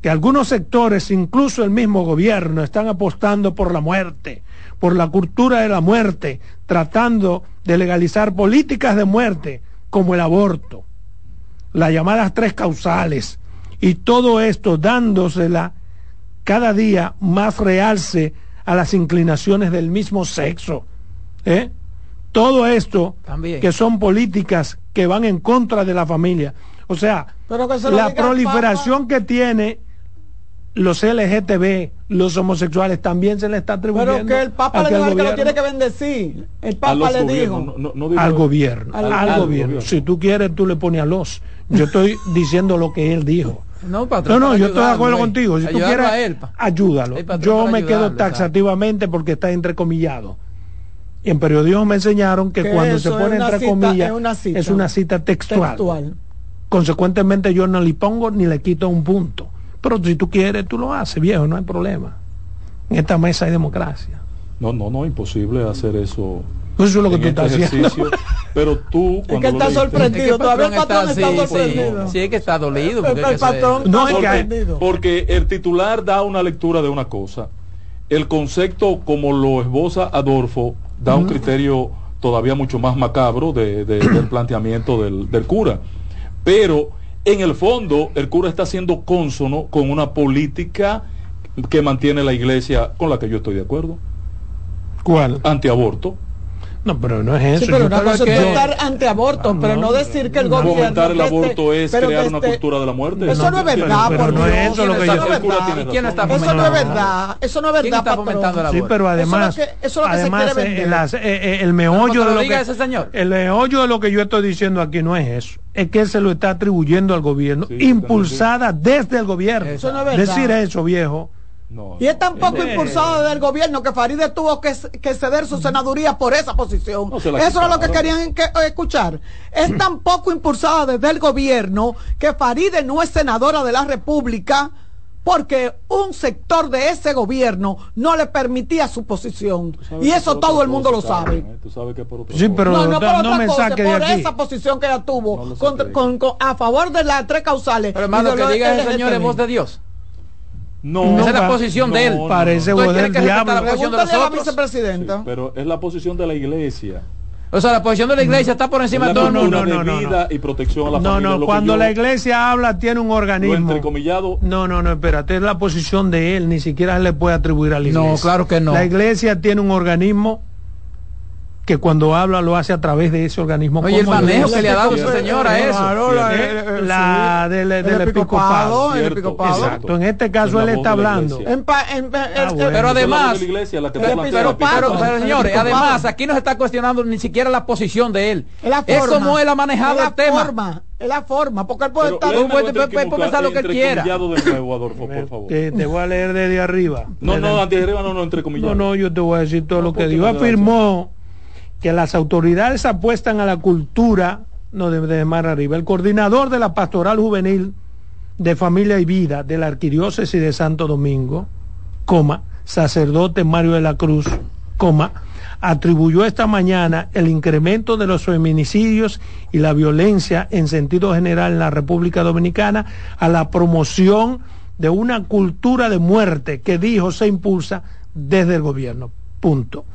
que algunos sectores, incluso el mismo gobierno, están apostando por la muerte, por la cultura de la muerte, tratando de legalizar políticas de muerte como el aborto, las llamadas tres causales, y todo esto dándosela cada día más realce a las inclinaciones del mismo sexo ¿Eh? Todo esto, que son políticas que van en contra de la familia. O sea, la proliferación que tiene los LGTB, los homosexuales, también se le está atribuyendo. Pero que el Papa le dijo que lo tiene que bendecir. El Papa le dijo. al, gobierno, al, gobierno. Si tú quieres, tú le pones a los. Yo estoy diciendo lo que él dijo. No, patrón, no, no yo estoy de acuerdo contigo. Si tú quieres, ayúdalo. yo me quedo taxativamente porque está entrecomillado. Y en periodismo me enseñaron que cuando se pone entre comillas es una cita, textual. Consecuentemente yo no le pongo ni le quito un punto. Pero si tú quieres, tú lo haces, viejo, no hay problema. En esta mesa hay democracia. No, no, no, imposible hacer eso. Eso es lo que tú este estás haciendo. Pero tú. Es que está sorprendido. Todavía el patrón está, sorprendido. Sí, es que está dolido. Porque el, patrón no, es sorprendido. Porque el titular da una lectura de una cosa. El concepto, como lo esboza Adolfo, da un criterio todavía mucho más macabro de, del planteamiento del, del cura. Pero en el fondo, el cura está siendo cónsono con una política que mantiene la iglesia con la que yo estoy de acuerdo. ¿Cuál? Antiaborto. No, pero no es eso. Sí, pero una cosa es estar antiaborto, pero no, decir que el gobierno. Fomentar el aborto es crear una cultura de la muerte. Eso no, es verdad, por no es eso lo que yo ¿Quién está Eso no es verdad. Eso no es verdad. ¿Quién está fomentando el aborto? Sí, pero además. Eso es lo que, además, se quiere vender. El, eh, el meollo de lo que. Ese señor. El meollo de lo que yo estoy diciendo aquí no es eso. Es que él se lo está atribuyendo al gobierno, impulsada desde el gobierno. Eso no es verdad. Decir eso, viejo y es tan poco impulsado del gobierno que Faride tuvo que, ceder su senaduría por esa posición. Eso es lo que querían escuchar. Es tan poco impulsada desde el gobierno que Faride no es senadora de la República porque un sector de ese gobierno no le permitía su posición. Y eso todo el mundo lo sabe. ¿eh? sí, pero no, no, por, no me cosa, por esa posición que ella tuvo a favor de las tres causales. Pero hermano, que diga el señor es voz de Dios. No, esa es la posición de él. Parece bueno del diablo. La posición de la vicepresidenta. pero es la posición de la iglesia. O sea, la posición de la iglesia está por encima de todo el mundo. No, no, vida y protección a la no, No, no, cuando la iglesia habla tiene un organismo. No, no, no, espérate, es la posición de él, ni siquiera le puede atribuir a la iglesia. No, claro que no. La iglesia tiene un organismo que cuando habla lo hace a través de ese organismo. Oye, el manejo que le ha dado esa señora eso. la, del, episcopado. Exacto. En este caso él está hablando. Pero además, pero, señores, además aquí no se está cuestionando ni siquiera la posición de él. Es como él ha manejado el tema. Es la forma, porque él puede estar. pensar lo que quiera. Te, voy a leer desde arriba. No, no, de arriba no, no, entre comillas. No, no, yo te voy a decir todo lo que dijo. Afirmó que las autoridades apuestan a la cultura, no de, mar arriba, el coordinador de la pastoral juvenil de familia y vida de la arquidiócesis de Santo Domingo, coma, sacerdote Mario de la Cruz, coma, atribuyó esta mañana el incremento de los feminicidios y la violencia en sentido general en la República Dominicana a la promoción de una cultura de muerte que dijo se impulsa desde el gobierno. Punto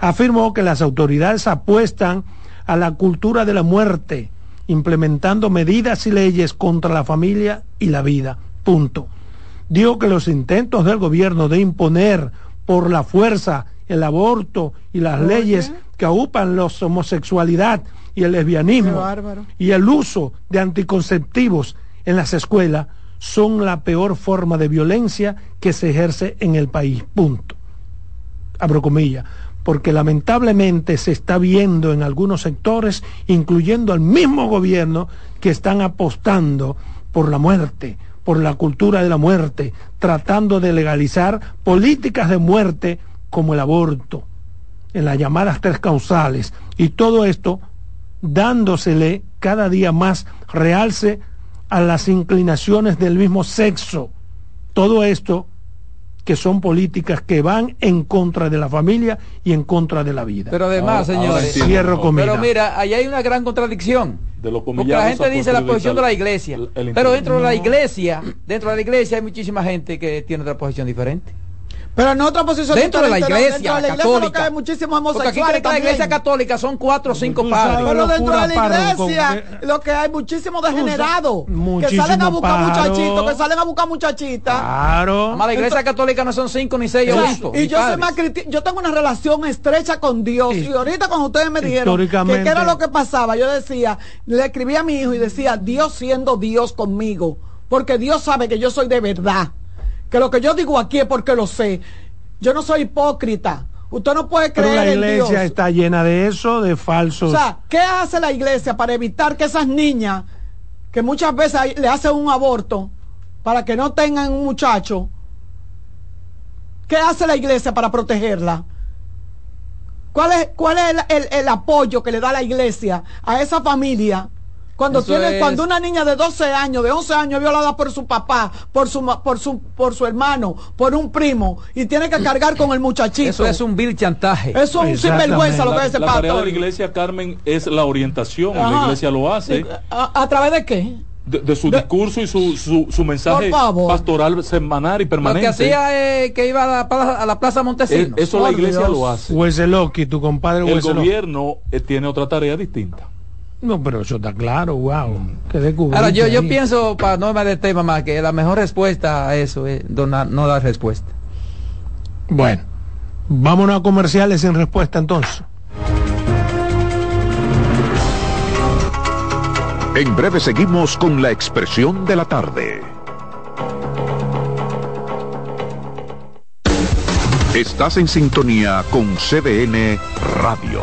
afirmó que las autoridades apuestan a la cultura de la muerte, implementando medidas y leyes contra la familia y la vida. Punto. Dijo que los intentos del gobierno de imponer por la fuerza el aborto y las leyes que aupan la homosexualidad y el lesbianismo y el uso de anticonceptivos en las escuelas son la peor forma de violencia que se ejerce en el país. Punto. Abro comillas porque lamentablemente se está viendo en algunos sectores, incluyendo al mismo gobierno, que están apostando por la muerte, por la cultura de la muerte, tratando de legalizar políticas de muerte como el aborto, en las llamadas tres causales, y todo esto dándosele cada día más realce a las inclinaciones del mismo sexo. Todo esto que son políticas que van en contra de la familia y en contra de la vida. Pero además, señores, cierro Pero mira, ahí hay una gran contradicción. De lo porque la gente dice la posición de la iglesia, pero dentro de la iglesia, dentro de la iglesia hay muchísima gente que tiene otra posición diferente. Pero en otra posición dentro de la iglesia, dentro de la iglesia católica. hay muchísimos homosexuales. Porque aquí la iglesia católica son cuatro o cinco padres. Pero dentro de la iglesia lo que hay muchísimos degenerados que salen a buscar muchachitos, que salen a buscar muchachitas. Claro. la iglesia católica no son cinco ni seis obispos. Y yo soy más yo tengo una relación estrecha con Dios. Y ahorita cuando ustedes me dijeron que qué era lo que pasaba, yo decía, le escribí a mi hijo y decía, Dios siendo Dios conmigo. Porque Dios sabe que yo soy de verdad que lo que yo digo aquí es porque lo sé. Yo no soy hipócrita. Usted no puede creer Pero la iglesia está llena de eso, de falsos. O sea, ¿qué hace la iglesia para evitar que esas niñas, que muchas veces le hacen un aborto, para que no tengan un muchacho, ¿qué hace la iglesia para protegerla? ¿Cuál es, cuál es el, apoyo que le da la iglesia a esa familia? Cuando tiene, cuando una niña de 12 años, de 11 años violada por su papá, por su por su por su hermano, por un primo y tiene que cargar con el muchachito. Eso es un vil chantaje. Eso es un sinvergüenza lo que es ese La tarea de la iglesia Carmen es la orientación, la iglesia lo hace. ¿A, través de qué? De, su discurso y su, su, su mensaje pastoral semanal y permanente. Lo que hacía es que iba a la, a la Plaza Montesinos. eso la iglesia lo hace. Hueseloqui, tu compadre El gobierno eh, tiene otra tarea distinta. No, pero eso está claro, wow. Ahora, yo, yo pienso, para no me tema más, que la mejor respuesta a eso es no dar respuesta. Bueno, vámonos a comerciales sin respuesta entonces. En breve seguimos con la expresión de la tarde. Estás en sintonía con CDN Radio.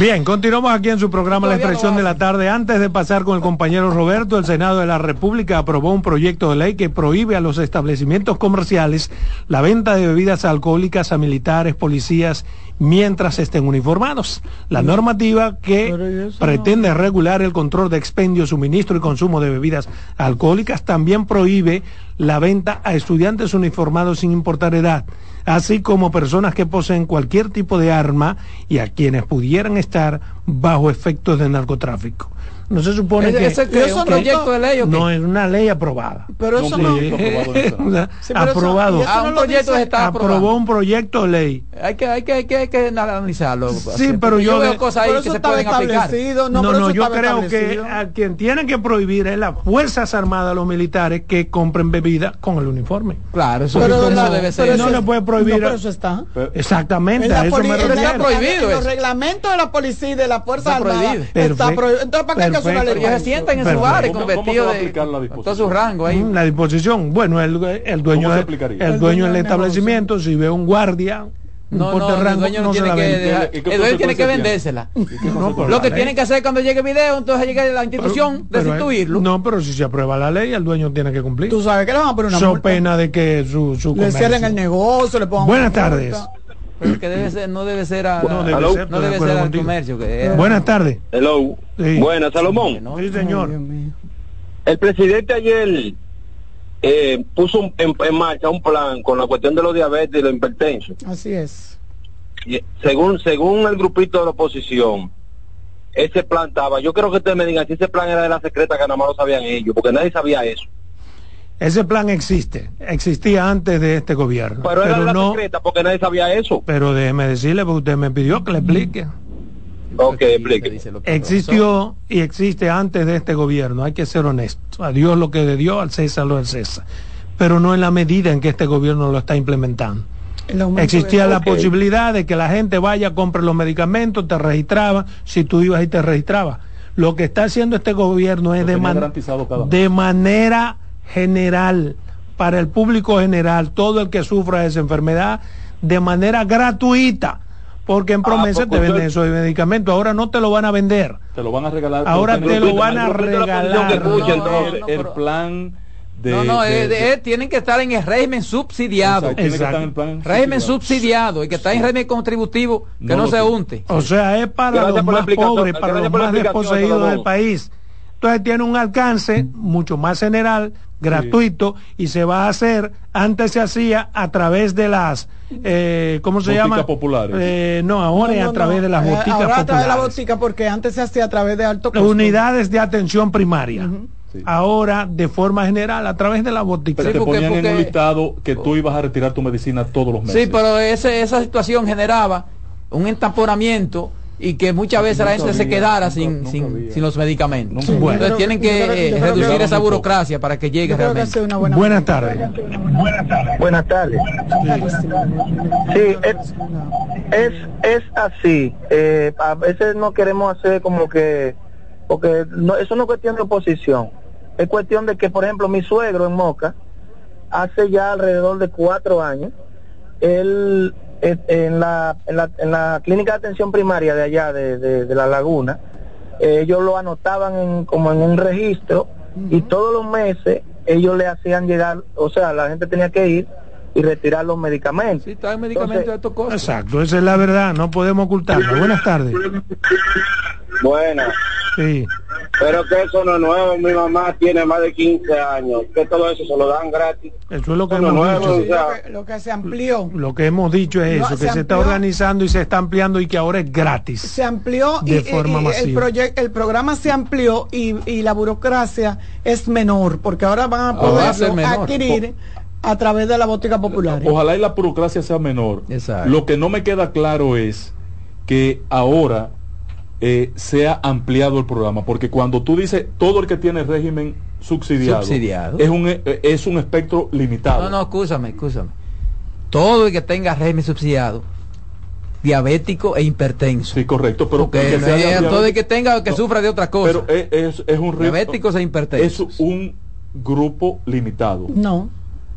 Bien, continuamos aquí en su programa La Expresión de la Tarde. Antes de pasar con el compañero Roberto, el Senado de la República aprobó un proyecto de ley que prohíbe a los establecimientos comerciales la venta de bebidas alcohólicas a militares, policías, mientras estén uniformados. La normativa que pretende regular el control de expendio, suministro y consumo de bebidas alcohólicas también prohíbe la venta a estudiantes uniformados sin importar edad así como personas que poseen cualquier tipo de arma y a quienes pudieran estar bajo efectos de narcotráfico. No se supone que, ese, es un proyecto de ley. No, es una ley aprobada. Pero eso no, no aprobado. Aprobó un proyecto de ley. Hay que, hay que, hay que, hay que analizarlo. Sí, pero yo, veo cosas ahí que se pueden aplicar. No, no, yo creo que a quien tienen que prohibir es las Fuerzas Armadas, los militares que compren bebida con el uniforme. Claro, eso, no debe ser. No le puede prohibir. pero eso está. Exactamente, a eso me refiero. Está prohibido. Los reglamentos de la policía y de las Fuerzas Armadas está prohibido. Entonces, ¿para qué ellos se sientan en su área con vestido de todo su rango ahí. La disposición, bueno, el, el dueño, el dueño del establecimiento, si ve un guardia, no, no, el dueño no tiene que el dueño tiene que vendérsela. Lo que tiene que hacer cuando llegue el video, entonces llegue la institución, destituirlo. No, pero si se aprueba la ley, el dueño tiene que cumplir. Tú sabes que le van a poner una So pena de que su, su le cierren el negocio, le pongan Buenas tardes. Pero que debe ser, no debe ser a, no debe ser, no debe ser al comercio. Que Buenas tardes. Hello. Buenas, Salomón. Sí, señor. el presidente ayer eh, puso en, marcha un plan con la cuestión de los diabetes y los hipertensos. Así es. según, según el grupito de la oposición, ese plan estaba. Yo creo que ustedes me digan si ese plan era de la secreta que nada más lo sabían ellos, porque nadie sabía eso. Ese plan existe, existía antes de este gobierno. Pero, era de la secreta porque nadie sabía eso. Pero déjeme decirle, porque usted me pidió que le explique. Ok, explique. Existió y existe antes de este gobierno, hay que ser honesto. A Dios lo que de Dios, al César lo del César. Pero no en la medida en que este gobierno lo está implementando. Existía la posibilidad de que la gente vaya, compre los medicamentos, te registraba, si tú ibas y te registrabas. Lo que está haciendo este gobierno es de, de manera general, para el público general, todo el que sufra de esa enfermedad, de manera gratuita. Porque en ah, promesa te venden esos medicamentos, ahora no te lo van a vender. Te lo van a regalar. Ahora te lo van a regalar. el plan no, no, tienen que estar en el régimen subsidiado. régimen subsidiado y que está en régimen contributivo que no, se unte. O sea, es para los más pobres, para los más desposeídos del país. Entonces tiene un alcance mucho más general, gratuito, y se va a hacer, antes se hacía a través de las, eh, ¿cómo se llama? populares. Eh, no, ahora es a través de las eh, boticas ahora a través de la botica porque antes se hacía a través de alto costo. Unidades de atención primaria. Ahora, de forma general, a través de la botica. Pero te ponían en un listado que tú ibas a retirar tu medicina todos los meses. Sí, pero ese, esa situación generaba un entamponamiento y que muchas veces la gente se quedara sin, sin, sin, los medicamentos. Entonces tienen que eh, reducir esa burocracia para que llegue realmente. buenas tardes. Buenas tardes. Sí, es, es, así. Eh, a veces no queremos hacer como que, porque no, eso no es cuestión de oposición. Es cuestión de que, por ejemplo, mi suegro en Moca, hace ya alrededor de cuatro años, él en la, en la, en la clínica de atención primaria de allá, de, de, la laguna, ellos lo anotaban en, como en un registro y todos los meses ellos le hacían llegar, o sea, la gente tenía que ir y retirar los medicamentos. Sí, está medicamentos de estos cosas. Exacto, esa es la verdad, no podemos ocultarlo. Buenas tardes. Buenas. Sí. Pero que eso no es nuevo, mi mamá tiene más de 15 años, que todo eso se lo dan gratis. Eso es lo que hemos dicho. lo, que, se amplió. Lo que hemos dicho es eso, que se, está organizando y se está ampliando y que ahora es gratis. Se amplió de y, forma masiva. El, el programa se amplió y, y, la burocracia es menor, porque ahora van a poder adquirir a través de la botica popular. Ojalá y la burocracia sea menor. Lo que no me queda claro es que ahora eh, sea ampliado el programa, porque cuando tú dices todo el que tiene régimen subsidiado, Es, un, eh, es un espectro limitado. No, no, escúchame, escúchame. Todo el que tenga régimen subsidiado, diabético e hipertenso. Sí, correcto, pero que todo el que tenga que sufra de otra cosa. Pero es, es, un diabéticos e hipertensos. Es un grupo limitado. No.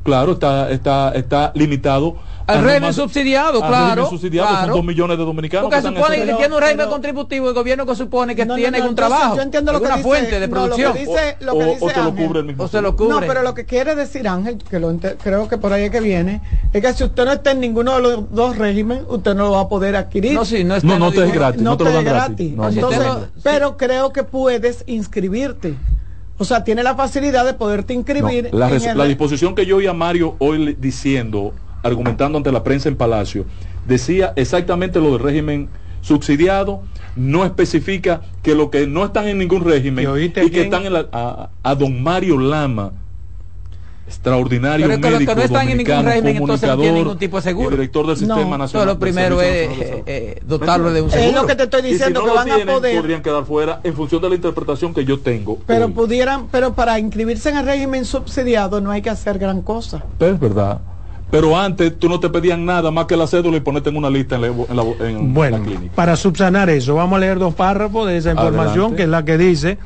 Claro, está, está, está limitado al régimen subsidiado, claro. subsidiado claro. son dos millones de dominicanos. Porque supone que tiene un régimen contributivo, el gobierno que supone que tiene un trabajo. Yo entiendo lo que una dice, fuente de producción. lo o, se cubre el mismo. O se lo cubre. No, pero lo que quiere decir Ángel, que lo creo que por ahí es que viene, es que si usted no está en ninguno de los dos regímenes, usted no lo va a poder adquirir. No, sí, no, está no, no te es gratis, no, te lo dan gratis. Entonces, pero creo que puedes inscribirte. O sea, tiene la facilidad de poderte inscribir. la, la disposición que yo oí a Mario hoy diciendo argumentando ante la prensa en Palacio, decía exactamente lo del régimen subsidiado, no especifica que lo que no están en ningún régimen y que están en la, a, don Mario Lama, extraordinario Pero médico que no están en ningún régimen entonces no tiene ningún tipo de seguro. director del sistema nacional lo primero es eh, eh, dotarlo de un seguro. Es lo que te estoy diciendo que van a poder podrían quedar fuera en función de la interpretación que yo tengo pero pudieran pero para inscribirse en el régimen subsidiado no hay que hacer gran cosa. Es verdad. Pero antes tú no te pedían nada más que la cédula y ponerte en una lista en la, en bueno, Para subsanar eso, vamos a leer dos párrafos de esa información, que es la que dice,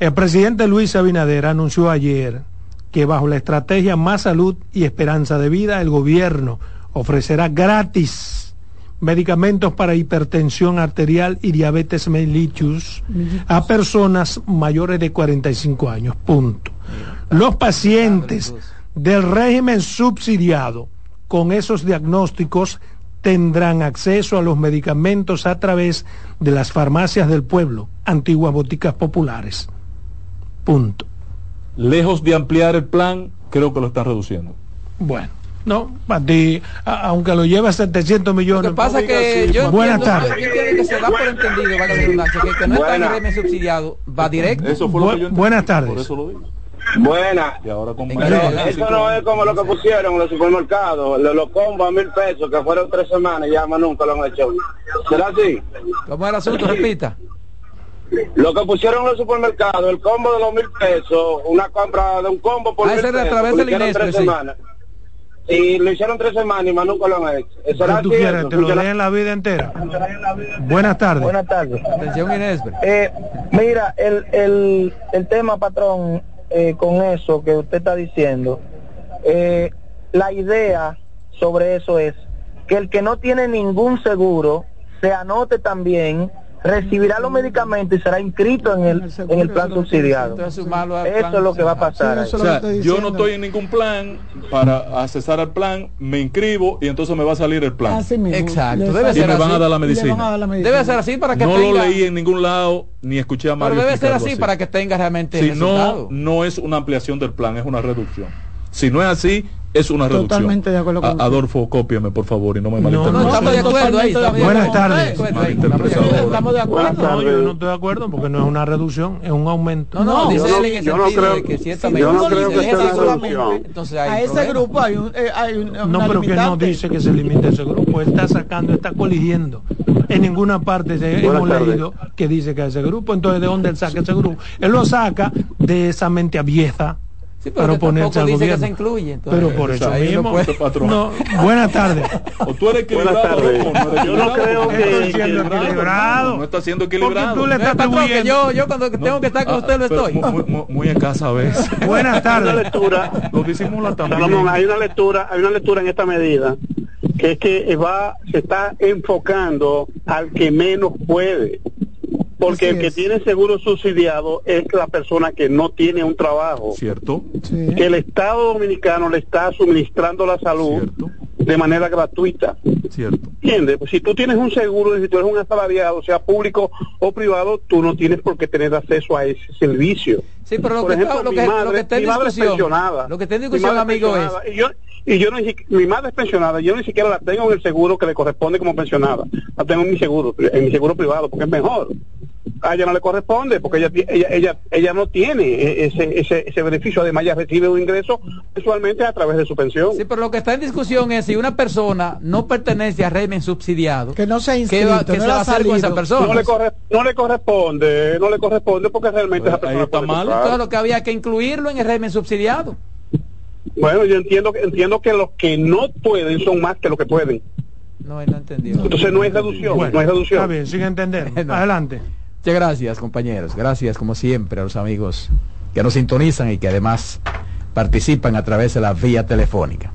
el presidente Luis Abinader anunció ayer que bajo la estrategia Más Salud y Esperanza de Vida, el gobierno ofrecerá gratis medicamentos para hipertensión arterial y diabetes mellitus a personas mayores de 45 años. Punto. Los pacientes del régimen subsidiado con esos diagnósticos tendrán acceso a los medicamentos a través de las farmacias del pueblo, antiguas boticas populares. Punto. Lejos de ampliar el plan, creo que lo están reduciendo. Bueno, No, para ti, aunque lo lleve a 700 millones. Lo que pasa que yo Buenas tardes. que se da por entendido, que, que no está en régimen subsidiado, va directo. Eso fue lo que yo Buenas tardes. Por eso lo digo. Buena. Y ahora eso no es como lo que pusieron en los supermercados, los combos a mil pesos, que fueron tres semanas y ya más nunca lo han hecho. ¿Será así? ¿Cómo es el asunto? Repita. Lo que pusieron en los supermercados, el combo de los mil pesos, una compra de un combo por ah, mil pesos, a través de tres semanas. Y lo hicieron tres semanas y más nunca lo han hecho. ¿Eso tú quieres? ¿Te lo leen la vida entera? Buenas tardes. Buenas tardes. Atención Inés. Eh, mira, el, el, el tema, patrón, eh, con eso que usted está diciendo, eh, la idea sobre eso es que el que no tiene ningún seguro se anote también recibirá los medicamentos y será inscrito en el, en el plan subsidiado. Eso es lo que va a pasar. yo no estoy en ningún plan para accesar al plan, me inscribo y entonces me va a salir el plan. Exacto. Debe ser y me van a dar la medicina. Debe ser así para que no lo leí en ningún lado ni escuché a Mario. Pero debe ser así, para que tenga realmente si no, no es una ampliación del plan, es una reducción. Si no es así, es una reducción. Totalmente de acuerdo con Adolfo, cópiame por favor y no me malinterprete. No, estamos de acuerdo ahí. Buenas tardes. Estamos de acuerdo. No, yo no estoy de acuerdo porque no es una reducción, es un aumento. No, no, yo no, yo no creo que yo no creo que sea. Entonces a ese grupo hay un eh, hay un No, pero que no dice que se limite ese grupo, está sacando, está coligiendo. En ninguna parte se, hemos leído que dice que ese grupo, entonces ¿de dónde él saca ese grupo? Él lo saca de esa mente abierta Sí, pero, pero dice que se incluye. pero por eso mismo. No, buenas tardes. O tú eres equilibrado. No yo no creo que equilibrado. No está siendo equilibrado. tú le estás que yo, yo cuando tengo que estar con ah, usted lo estoy. Muy, muy, en casa a veces. Buenas tardes. Hay una lectura. Lo disimula también. hay una lectura, hay una lectura en esta medida que es que va, se está enfocando al que menos puede porque el que tiene seguro subsidiado es la persona que no tiene un trabajo. Cierto. Que el Estado dominicano le está suministrando la salud de manera gratuita. Cierto. ¿Entiendes? Pues si tú tienes un seguro, si tú eres un asalariado, sea público o privado, tú no tienes por qué tener acceso a ese servicio. Sí, pero lo, que, está, lo, que, lo que está en discusión, lo que está en discusión, amigo, es... Y yo, y yo no, mi madre es pensionada, yo ni siquiera la tengo en el seguro que le corresponde como pensionada. La tengo en mi seguro, en mi seguro privado, porque es mejor a ella no le corresponde porque ella ella ella, ella no tiene e, ese, ese, ese beneficio. Además ella recibe un ingreso mensualmente a través de su pensión. Sí pero lo que está en discusión es si una persona no pertenece a régimen subsidiado que no se ha inscrito ¿qué, se va a hacer con esa persona no le, no le corresponde no le corresponde porque realmente esa persona está mal. todo lo que había que incluirlo en el régimen subsidiado. Bueno yo entiendo entiendo que los que no pueden son más que los que pueden. No, no entendió. Entonces no es reducción, no es reducción. Está bien, sin entender. Adelante. Muchas gracias, compañeros. Gracias, como siempre, a los amigos que nos sintonizan y que además participan a través de la vía telefónica.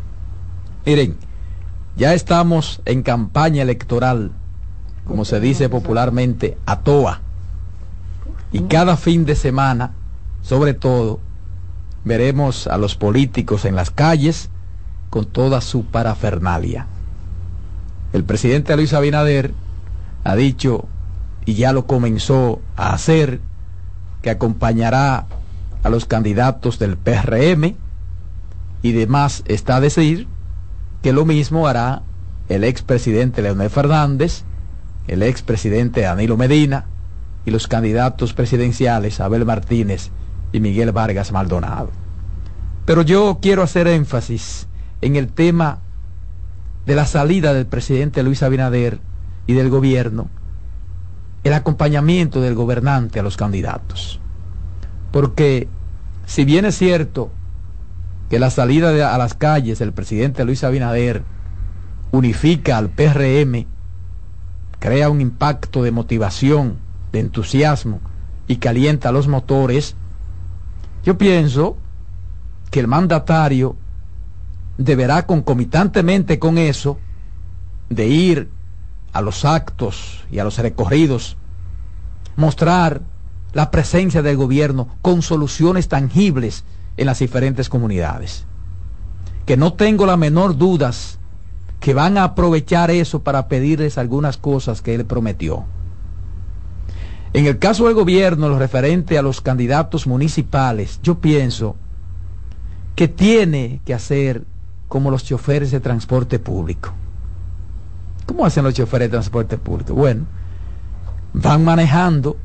Miren, ya estamos en campaña electoral, como se dice popularmente, a toa. Y cada fin de semana, sobre todo, veremos a los políticos en las calles con toda su parafernalia. El presidente Luis Abinader ha dicho y ya lo comenzó a hacer, que acompañará a los candidatos del PRM y demás está a decir que lo mismo hará el expresidente Leonel Fernández, el expresidente Danilo Medina y los candidatos presidenciales Abel Martínez y Miguel Vargas Maldonado. Pero yo quiero hacer énfasis en el tema de la salida del presidente Luis Abinader y del gobierno el acompañamiento del gobernante a los candidatos. Porque si bien es cierto que la salida a las calles del presidente Luis Abinader unifica al PRM, crea un impacto de motivación, de entusiasmo y calienta los motores, yo pienso que el mandatario deberá concomitantemente con eso de ir a los actos y a los recorridos, mostrar la presencia del gobierno con soluciones tangibles en las diferentes comunidades. Que no tengo la menor dudas que van a aprovechar eso para pedirles algunas cosas que él prometió. En el caso del gobierno, lo referente a los candidatos municipales, yo pienso que tiene que hacer como los choferes de transporte público. ¿Cómo hacen los choferes de transporte público? Bueno, van manejando,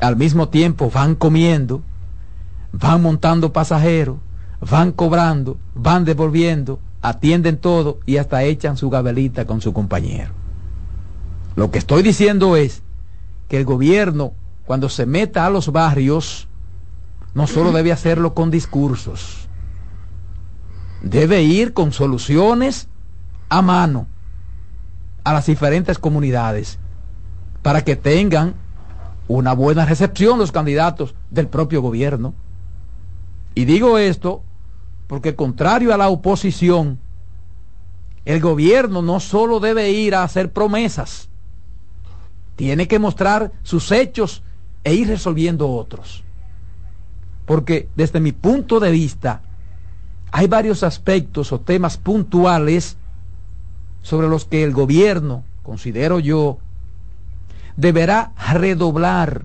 al mismo tiempo van comiendo, van montando pasajeros, van cobrando, van devolviendo, atienden todo y hasta echan su gabelita con su compañero. Lo que estoy diciendo es que el gobierno, cuando se meta a los barrios, no solo debe hacerlo con discursos, debe ir con soluciones a mano a las diferentes comunidades para que tengan una buena recepción los candidatos del propio gobierno. Y digo esto porque contrario a la oposición, el gobierno no solo debe ir a hacer promesas, tiene que mostrar sus hechos e ir resolviendo otros. Porque desde mi punto de vista, hay varios aspectos o temas puntuales sobre los que el gobierno, considero yo, deberá redoblar,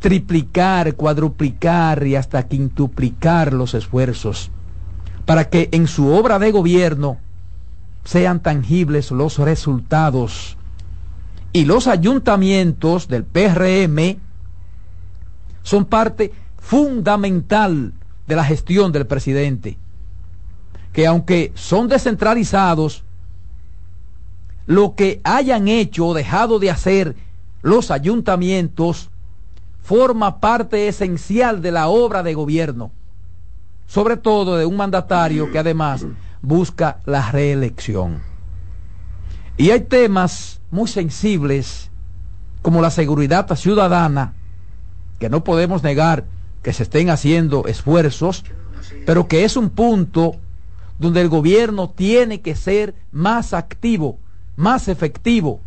triplicar, cuadruplicar y hasta quintuplicar los esfuerzos para que en su obra de gobierno sean tangibles los resultados. Y los ayuntamientos del PRM son parte fundamental de la gestión del presidente, que aunque son descentralizados, lo que hayan hecho o dejado de hacer los ayuntamientos forma parte esencial de la obra de gobierno, sobre todo de un mandatario que además busca la reelección. Y hay temas muy sensibles como la seguridad ciudadana, que no podemos negar que se estén haciendo esfuerzos, pero que es un punto donde el gobierno tiene que ser más activo más efectivo,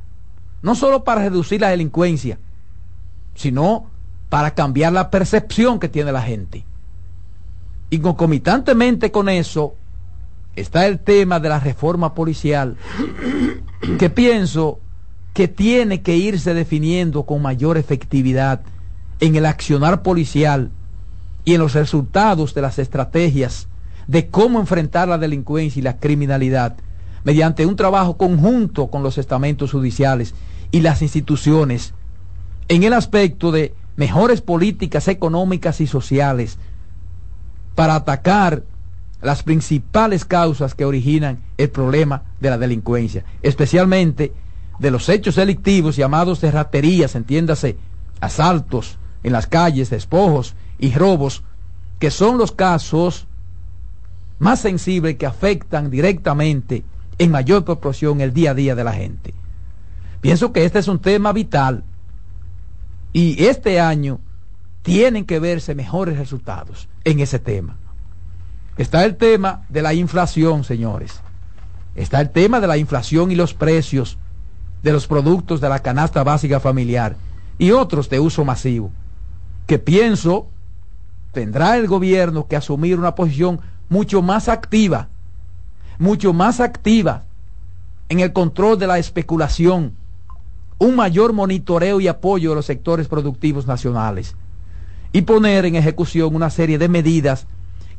no solo para reducir la delincuencia, sino para cambiar la percepción que tiene la gente. Y concomitantemente con eso está el tema de la reforma policial, que pienso que tiene que irse definiendo con mayor efectividad en el accionar policial y en los resultados de las estrategias de cómo enfrentar la delincuencia y la criminalidad mediante un trabajo conjunto con los estamentos judiciales y las instituciones en el aspecto de mejores políticas económicas y sociales para atacar las principales causas que originan el problema de la delincuencia, especialmente de los hechos delictivos llamados de raterías, entiéndase, asaltos en las calles, despojos y robos, que son los casos más sensibles que afectan directamente en mayor proporción el día a día de la gente. Pienso que este es un tema vital y este año tienen que verse mejores resultados en ese tema. Está el tema de la inflación, señores. Está el tema de la inflación y los precios de los productos de la canasta básica familiar y otros de uso masivo, que pienso tendrá el gobierno que asumir una posición mucho más activa mucho más activa en el control de la especulación, un mayor monitoreo y apoyo de los sectores productivos nacionales y poner en ejecución una serie de medidas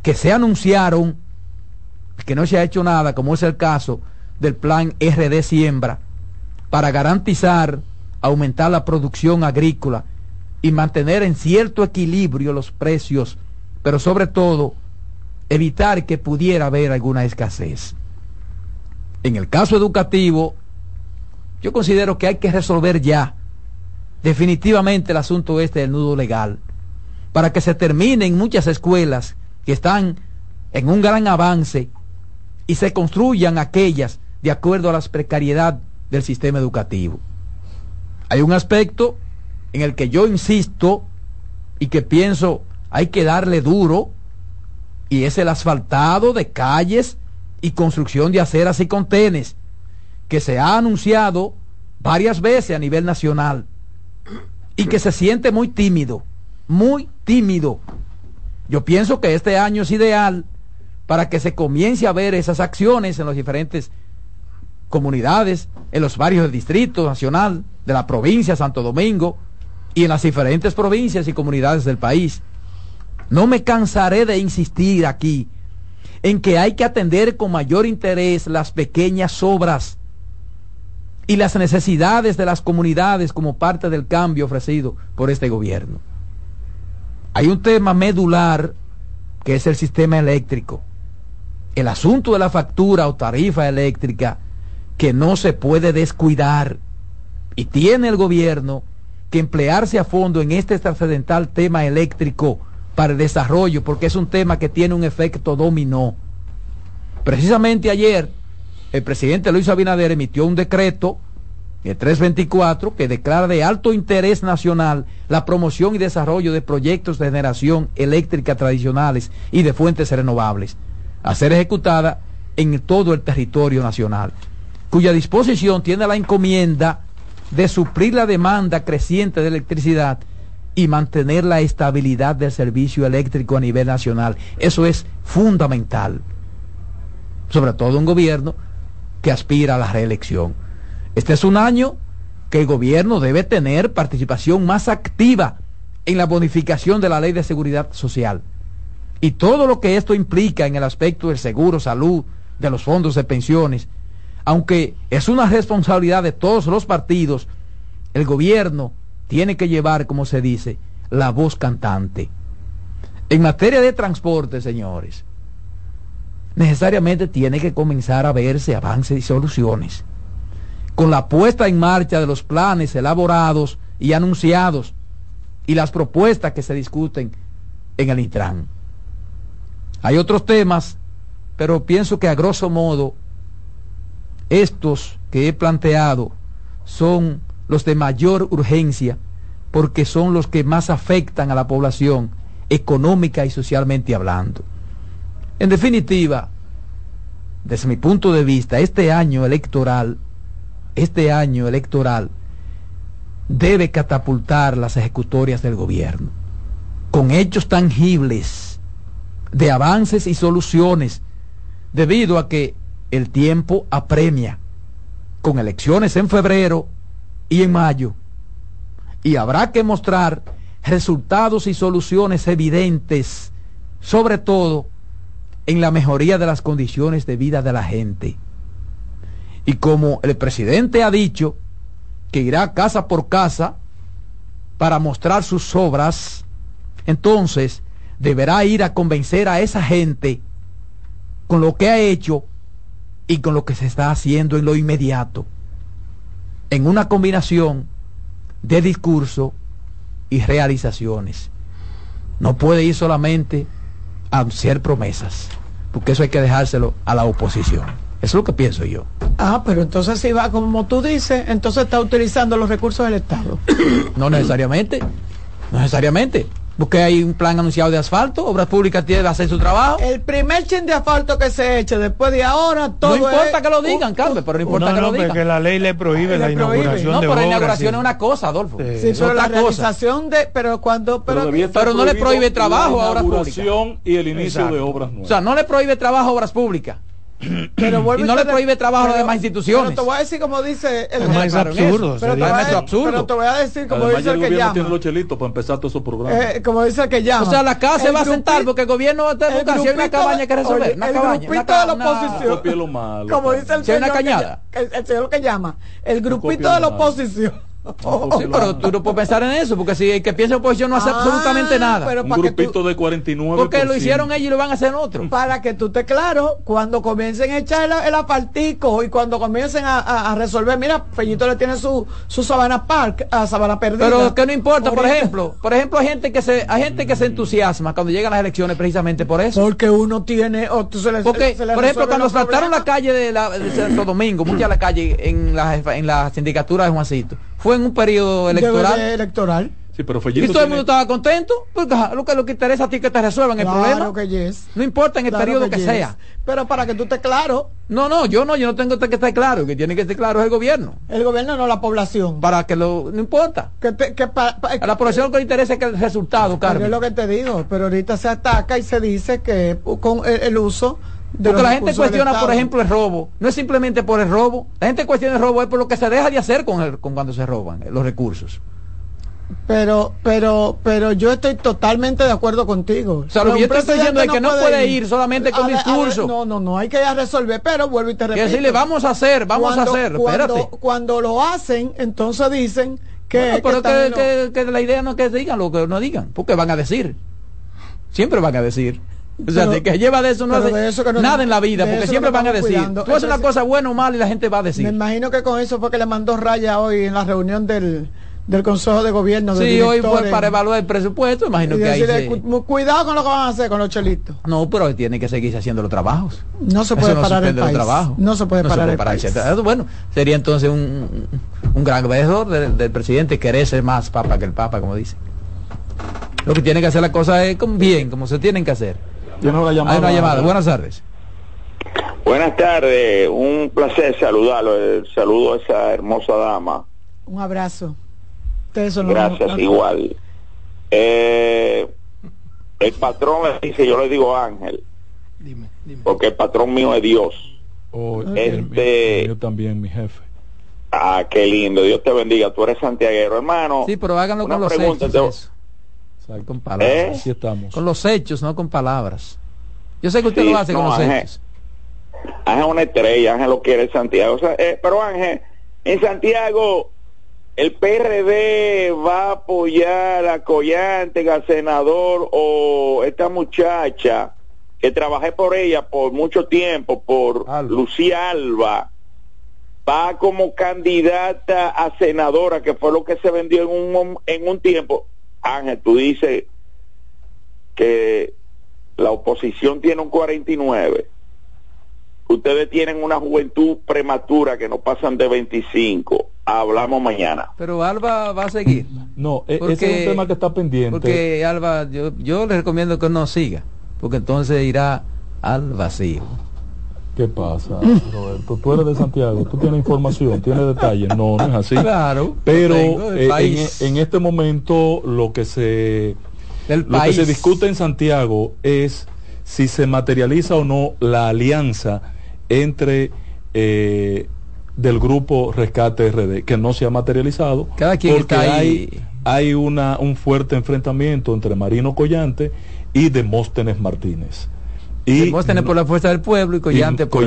que se anunciaron, que no se ha hecho nada, como es el caso del plan RD Siembra, para garantizar, aumentar la producción agrícola y mantener en cierto equilibrio los precios, pero sobre todo evitar que pudiera haber alguna escasez. En el caso educativo, yo considero que hay que resolver ya definitivamente el asunto este del nudo legal, para que se terminen muchas escuelas que están en un gran avance y se construyan aquellas de acuerdo a la precariedad del sistema educativo. Hay un aspecto en el que yo insisto y que pienso hay que darle duro y es el asfaltado de calles y construcción de aceras y contenes que se ha anunciado varias veces a nivel nacional y que se siente muy tímido, muy tímido. Yo pienso que este año es ideal para que se comience a ver esas acciones en las diferentes comunidades, en los barrios del Distrito Nacional, de la provincia Santo Domingo y en las diferentes provincias y comunidades del país. No me cansaré de insistir aquí en que hay que atender con mayor interés las pequeñas obras y las necesidades de las comunidades como parte del cambio ofrecido por este gobierno. Hay un tema medular que es el sistema eléctrico. El asunto de la factura o tarifa eléctrica que no se puede descuidar y tiene el gobierno que emplearse a fondo en este trascendental tema eléctrico para el desarrollo, porque es un tema que tiene un efecto dominó. Precisamente ayer, el presidente Luis Abinader emitió un decreto, el 324, que declara de alto interés nacional la promoción y desarrollo de proyectos de generación eléctrica tradicionales y de fuentes renovables, a ser ejecutada en todo el territorio nacional, cuya disposición tiene la encomienda de suplir la demanda creciente de electricidad y mantener la estabilidad del servicio eléctrico a nivel nacional. Eso es fundamental, sobre todo un gobierno que aspira a la reelección. Este es un año que el gobierno debe tener participación más activa en la bonificación de la ley de seguridad social. Y todo lo que esto implica en el aspecto del seguro, salud, de los fondos de pensiones, aunque es una responsabilidad de todos los partidos, el gobierno tiene que llevar, como se dice, la voz cantante. En materia de transporte, señores, necesariamente tiene que comenzar a verse avances y soluciones. Con la puesta en marcha de los planes elaborados y anunciados y las propuestas que se discuten en el Intran. Hay otros temas, pero pienso que a grosso modo estos que he planteado son los de mayor urgencia porque son los que más afectan a la población económica y socialmente hablando. En definitiva, desde mi punto de vista, este año electoral, este año electoral debe catapultar las ejecutorias del gobierno con hechos tangibles de avances y soluciones, debido a que el tiempo apremia, con elecciones en febrero y en mayo. Y habrá que mostrar resultados y soluciones evidentes, sobre todo en la mejoría de las condiciones de vida de la gente. Y como el presidente ha dicho que irá casa por casa para mostrar sus obras, entonces deberá ir a convencer a esa gente con lo que ha hecho y con lo que se está haciendo en lo inmediato, en una combinación de discurso y realizaciones. No puede ir solamente a hacer promesas, porque eso hay que dejárselo a la oposición. Eso es lo que pienso yo. Ah, pero entonces si va como tú dices, entonces está utilizando los recursos del Estado. no necesariamente, no necesariamente. Porque hay un plan anunciado de asfalto, Obras Públicas tiene que hacer su trabajo. El primer chin de asfalto que se eche después de ahora, todo No importa que lo digan, Carmen, pero no importa que lo digan. Porque la ley le prohíbe la, inauguración no, de pero la inauguración es una cosa, Adolfo. Sí, pero la realización de, pero cuando, pero, pero, no le prohíbe trabajo a Obras Públicas. y el inicio de obras nuevas. O sea, no le prohíbe trabajo a Obras Públicas. Pero y no le prohíbe trabajo a las demás instituciones. Pero te voy a decir como dice el es absurdo. Pero te, voy a, absurdo. pero te voy a decir como Además, dice el, el que llama. tiene los chelitos para empezar todos esos programas. Eh, como dice el que llama. O sea, la casa se va a sentar porque el gobierno va a tener una cabaña que resolver. Oye, una el cabaña, grupito una, de la oposición. Una, lo malo, como dice el si hay señor. una cañada. Que, el, el señor que llama. El grupito de la oposición. Oh, sí, pero tú no puedes pensar en eso, porque si el que piensa oposición no hace Ah, absolutamente nada. pero un grupito tú- de 49 Porque lo hicieron ellos y lo van a hacer otros. Para que tú estés claro, cuando comiencen a echar el, el apartico y cuando comiencen a, a- a resolver, mira, Fellito le tiene su, su Sabana Park, a Sabana Perdida. Pero que no importa, por ejemplo, por ejemplo, hay gente que se, hay gente que se entusiasma cuando llegan las elecciones precisamente por eso. Porque uno tiene, o tú se le, Porque, se por ejemplo, cuando saltaron la calle de, la, de Santo Domingo, mucha la calle en la, en la sindicatura de Juancito, fue en un periodo electoral. de electoral. Sí, pero y todo el mundo estaba contento, porque lo que, lo que interesa a ti es que te resuelvan el problema. que yes. No importa en el Claro periodo que, yes. sea. Pero para que tú estés claro, No, no, yo no, yo no tengo que estar claro, que tiene que estar claro es el gobierno. el gobierno no la población. Para que lo, no importa. Que te- que pa- pa- A la población lo que le interesa es que el resultado, Carmen. es lo que te digo, pero ahorita se ataca y se dice que con el, el uso Porque la gente cuestiona, por ejemplo, el robo. No es simplemente por el robo. La gente cuestiona el robo es por lo que se deja de hacer con, el- con cuando se roban eh, los recursos. Pero, pero, pero yo estoy totalmente de acuerdo contigo. O sea, lo que yo estoy diciendo es que no puede, ir, solamente con discurso. no, no, no, hay que ya resolver, pero vuelvo y te repito. Que decirle, vamos a hacer, vamos a hacer, cuando, Cuando lo hacen, entonces dicen que... pero que, que, la idea no es que digan lo que no digan, porque van a decir. Siempre van a decir. O sea, de que lleva de eso no hace nada en la vida, porque siempre van a decir. Tú haces una cosa buena o mal y la gente va a decir. Me imagino que con eso fue que le mandó raya hoy en la reunión del, del Consejo de Gobierno. sí, hoy fue para evaluar el presupuesto, imagino que ahí Cuidado con lo que van a hacer con los chelitos. No, pero tiene que seguir haciendo los trabajos. No se puede parar el país. No se puede parar el país. Bueno, sería entonces un, un gran veedor del, del, presidente querer ser más papa que el papa, como dice. Lo que tiene que hacer la cosa es bien, como se tienen que hacer. Hay una llamada. Buenas tardes. Buenas tardes. Un placer saludarlo. El saludo a esa hermosa dama. Un abrazo. Gracias, igual. Eh, el patrón le dice, yo le digo Ángel. Dime, dime. Porque el patrón mío es Dios. Oh, este, yo también, mi jefe. Ah, qué lindo. Dios te bendiga. Tú eres santiaguero, hermano. Sí, pero háganlo con los con palabras. ¿Eh? estamos. Con los hechos, no con palabras. Yo sé que usted lo hace con los hechos. Ángel una estrella, Ángel lo quiere Santiago. Eh, pero Ángel, en Santiago, el PRD va a apoyar a Collante, al senador o esta muchacha que trabajé por ella por mucho tiempo, por Lucía Alba, va como candidata a senadora, que fue lo que se vendió en un, en un tiempo. Ángel, tú dices que la oposición tiene un 49. Ustedes tienen una juventud prematura que no pasan de 25. Hablamos mañana. Pero Alba va a seguir. No, e-, ese es un tema que está pendiente. Porque Alba, yo, yo le recomiendo que no siga, porque entonces irá al vacío. ¿Qué pasa, Roberto? Tú eres de Santiago, tú tienes información, tienes detalles. No, no es así. Claro. Pero eh, en, este momento lo que se lo que se discute en Santiago es si se materializa o no la alianza entre eh, del grupo Rescate RD, que no se ha materializado. Cada quien porque hay, hay una, un fuerte enfrentamiento entre Marino Collante y Demóstenes Martínez. Y tener por la fuerza del pueblo y Collante, por,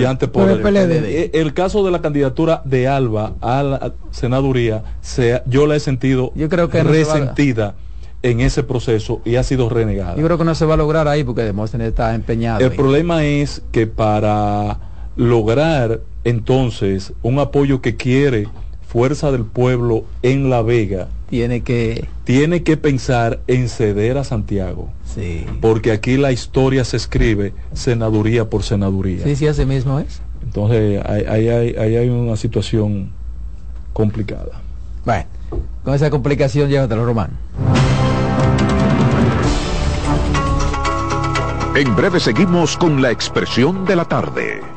el, PLD. Eh, el, caso de la candidatura de Alba a la senaduría, sea, yo la he sentido yo creo que resentida en ese proceso y ha sido renegada. Yo creo que no se va a lograr ahí porque Demóstenes está empeñado. El problema es que para lograr entonces un apoyo que quiere Fuerza del Pueblo en La Vega, tiene que tiene que pensar en ceder a Santiago. Sí. Porque aquí la historia se escribe senaduría por senaduría. Sí, sí, así mismo es. Entonces, ahí hay, hay, una situación complicada. Bueno, con esa complicación llévatelo, Román. En breve seguimos con la expresión de la tarde.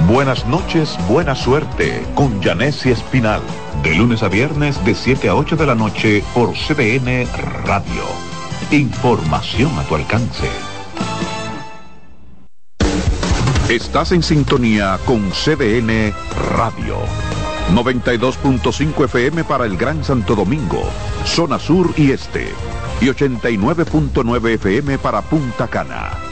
Buenas noches, buena suerte con Janessi Espinal. De lunes a viernes de 7 a 8 de la noche por CDN Radio. Información a tu alcance. Estás en sintonía con CDN Radio. 92.5 FM para el Gran Santo Domingo, zona sur y este. Y 89.9 FM para Punta Cana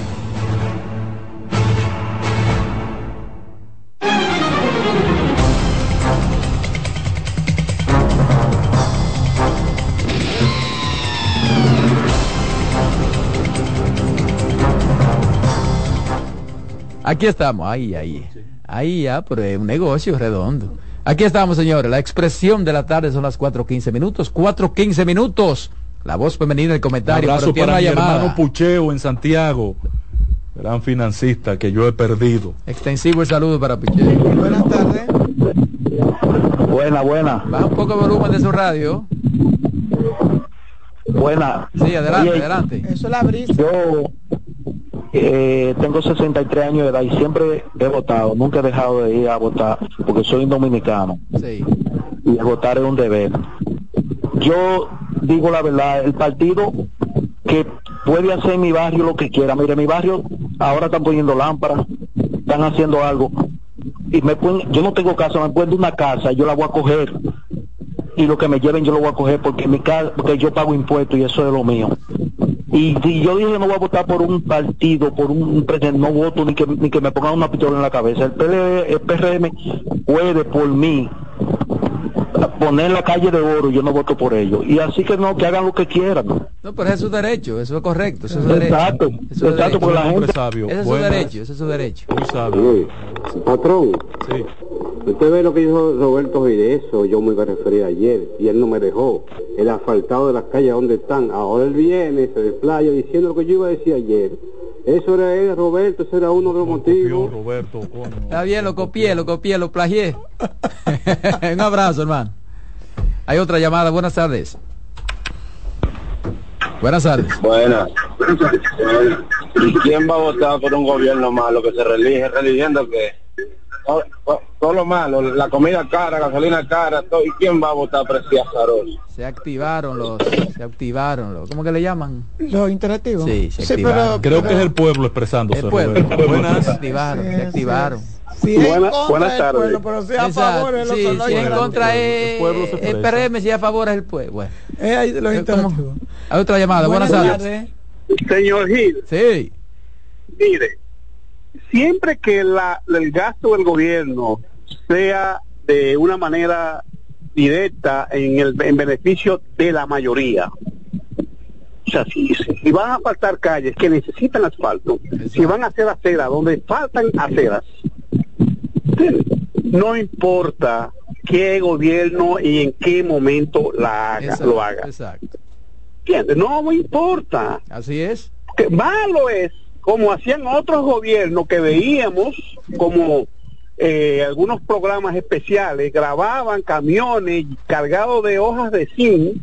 Aquí estamos, ahí, ahí. Ahí ya, pero es un negocio redondo. Aquí estamos, señores. La expresión de la tarde son las 4.15 minutos. 4.15 minutos. La voz femenina, el comentario. Un abrazo para mi llamada. hermano Pucheo en Santiago. Gran financista que yo he perdido. Extensivo el saludo para Pucheo. Buenas tardes. Buena, buena. Baja un poco el volumen de su radio. Buena. Sí, adelante, Oye, adelante. Eso es la brisa. Yo eh, tengo 63 años de edad y siempre he votado. Nunca he dejado de ir a votar porque soy un dominicano. Sí. y votar es un deber. Yo digo la verdad, el partido que puede hacer en mi barrio lo que quiera. Mire, mi barrio ahora están poniendo lámparas, están haciendo algo. Y me pueden, yo no tengo casa, me pueden una casa, yo la voy a coger. Y lo que me lleven yo lo voy a coger porque mi casa, porque yo pago impuestos y eso es lo mío. Y, y yo dije no voy a votar por un partido, por un, presidente, no voto ni que, ni que me pongan una pistola en la cabeza. El, PL, el PRM puede por mí poner la calle de oro y yo no voto por ellos. Y así que no, que hagan lo que quieran. ¿no? No, pero ese es su derecho, eso es correcto, eso es su derecho. Exacto, Eso es su exacto, derecho. porque la gente... sabio. Ese es su derecho, ese es su derecho. Muy sabio. Patrón, Sí. Usted ve lo que dijo Roberto y de eso yo me referí ayer y él no me dejó. El asfaltado de las calles donde están. Ahora él viene, se desplaya diciendo lo que yo iba a decir ayer. Eso era él, Roberto, ese era uno de los motivos. Roberto, coño. Está bien, lo copié, lo copié, lo plagié. Un abrazo, hermano. Hay otra llamada, buenas tardes. Buenas tardes. Buenas. ¿Y quién va a votar por un gobierno malo que se relige, religiendo que todo, todo- lo malo, la comida cara, gasolina cara, todo, ¿y quién va a votar azaroso? Se activaron los, se activaron los, ¿cómo que le llaman? Los interactivos. Sí, se Sí, activaron. Creo que es el pueblo expresándose. El pueblo, Roberto. se Buenas. activaron, se activaron. Si es Buena- contra buenas tardes. pueblo, pero si a Exacto, favor es lo sí, si en contra es El pueblo se el. PRM, si a favor es el pueblo. Bueno, Es ahí los interactivos. Hay otra llamada, buenas, tardes. Señor Gil, Sí, mire, siempre que la, el gasto del gobierno sea de una manera directa en el en beneficio de la mayoría. O sea, si, si van a faltar calles que necesitan asfalto, si van a hacer aceras donde faltan aceras, no importa qué gobierno y en qué momento la haga, exacto, lo haga. exacto. ¿Entiendes? No me importa. Así es. Que malo es como hacían otros gobiernos que veíamos como eh, algunos programas especiales grababan camiones cargados de hojas de zinc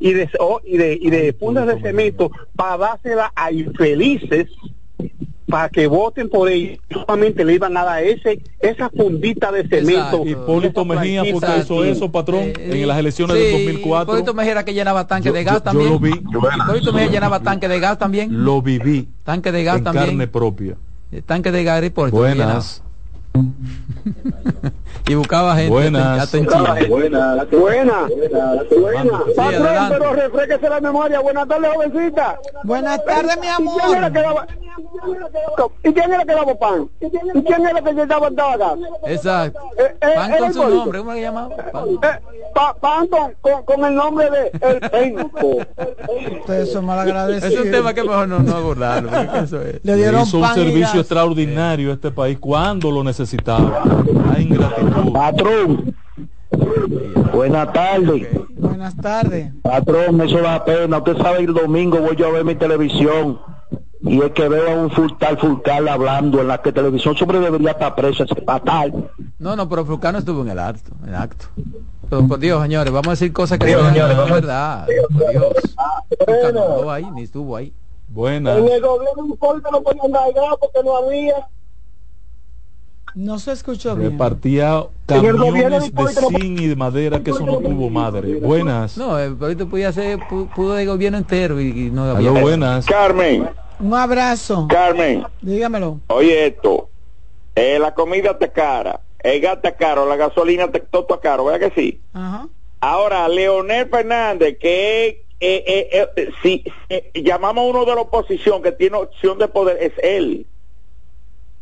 y de, o- y de, y de fundas de cemento para dársela a infelices para que voten por ellos solamente le iban a dar ese esa fundita de cemento Hipólito Mejía porque hizo eso, patrón, en las elecciones del Sí, 2004. Hipólito Mejía era que llenaba tanque Yo- de gas yo- yo también. lo vi. Hipólito Mejía llenaba tanque de gas también. Lo viví Tanque de gas en también. carne propia. El tanque de gas Hipólito Buenas. y buscaba gente Buenas. en Chile. Buena, buena, buena. Sí, Patrón, pero refresquese la memoria. Buenas tardes, jovencita. Buenas tardes, mi ¿Y quién era amor. que daba, ¿y quién era que daba pan? ¿Y quién era que daba daba gas? Exacto. Eh, eh, Pan con su nombre, ¿cómo le llamaba? Pan. Eh, pa- pan con, con, con el nombre de El Penco. Ustedes son mal agradecidos. Es un tema que mejor no, no abordarlo. eso es. Le Le dieron hizo un pan y servicio gas. extraordinario a este país cuando lo necesitaba. Necesitado. La ingratitud. Patrón. Buenas tardes. Buenas tardes. Patrón, eso da pena. Usted sabe, el domingo voy yo a ver mi televisión y es que veo a un Fulcal Fulcal hablando en la que televisión sobre debería estar preso ese fatal. No, no, pero Fulcal no estuvo en el acto. En el acto. Pero por Dios, señores, vamos a decir cosas que Dios, son señores, no, verdad. Por Dios. Fulcal no estuvo ahí, ni estuvo ahí. Buenas. En el gobierno un corte no podían dar porque no había. No se escuchó bien. Repartía el camiones de zinc y de madera que eso no tuvo madre. Buenas. No, el proyecto podía ser, pu- pudo de gobierno entero y, y no había. Buenas. Carmen, Un abrazo. Carmen, Dígamelo. oye esto, eh, la comida está cara, el gas está caro, la gasolina está todo está caro, ¿verdad que sí? Ajá. Ahora, Leonel Fernández, que es, eh, eh, eh, si eh, llamamos a uno de la oposición que tiene opción de poder, es él.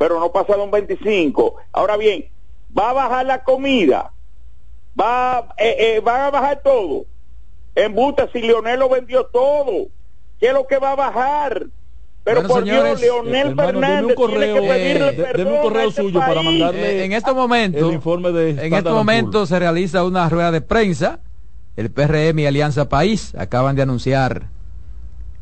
Pero no pasa de un 25. Ahora bien, va a bajar la comida, va, eh, eh, van a bajar todo. En Buta, si Leonel lo vendió todo, ¿qué es lo que va a bajar? Pero Bueno, por señores, Dios, Leonel eh, hermano, Fernández un correo, tiene que pedirle eh, perdón deme un correo a este suyo para país. mandarle Eh, en este momento, el informe de en este momento se realiza una rueda de prensa. El PRM y Alianza País acaban de anunciar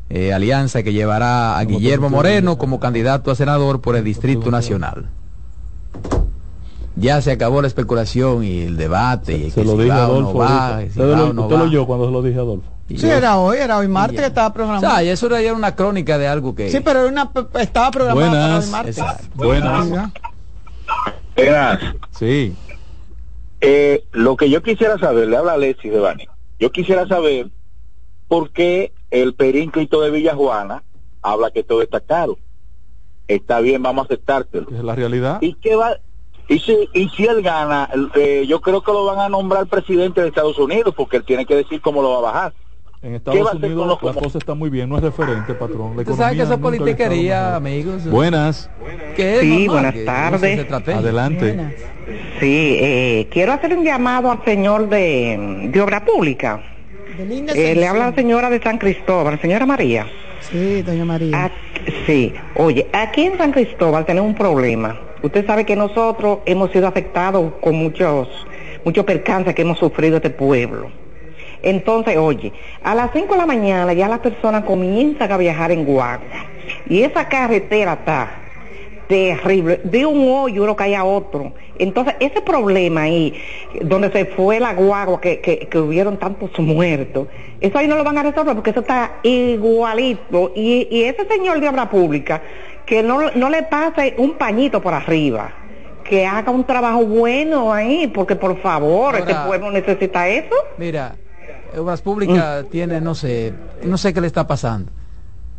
eh, alianza que llevará a Guillermo Moreno como candidato a senador por el Distrito Nacional. Ya se acabó la especulación y el debate. Y Se lo si dije a o no Adolfo. va, ahorita. si Usted va lo- o no usted lo va. oyó cuando se lo dije a Adolfo. Y Sí, yo- era hoy, era hoy martes ya. que estaba O programado. sea, y eso era ya una crónica de algo que... Sí, pero era una, estaba programado para Buenas. hoy martes. Exacto. Buenas. Verás, Sí. eh, lo que yo quisiera saber, le habla Alexis de Bani, yo quisiera saber por qué el períncrito de Villajuana habla que todo está caro. Está bien, vamos a aceptártelo. Es la realidad. ¿Y qué va? Y si, y si él gana, eh, yo creo que lo van a nombrar presidente de Estados Unidos porque él tiene que decir cómo lo va a bajar. En ¿Qué va Estados a hacer con Unidos la como- cosa está muy bien, no es referente, patrón. La Usted sabe que eso es politiquería, amigos. Buenas. Que es Sí, buenas que tardes. Adelante. Sí, eh, quiero hacer un llamado al señor de, de Obra Pública. De linda Eh, le habla la señora de San Cristóbal, señora María. Sí, doña María. Ah, sí, oye, aquí en San Cristóbal tenemos un problema. Usted sabe que nosotros hemos sido afectados con muchos, muchos percances que hemos sufrido este pueblo. Entonces, oye, a las 5 de la mañana ya las personas comienzan a viajar en guagua. Y esa carretera está terrible. De un hoyo uno cae a otro. Entonces, ese problema ahí, donde se fue la guagua, que, que, que hubieron tantos muertos, eso ahí no lo van a resolver porque eso está igualito. Y, y ese señor de obra pública, que no, no le pase un pañito por arriba. Que haga un trabajo bueno ahí, porque por favor, Ahora- este pueblo necesita eso. Mira, Obras Públicas tiene, no sé, no sé qué le está pasando.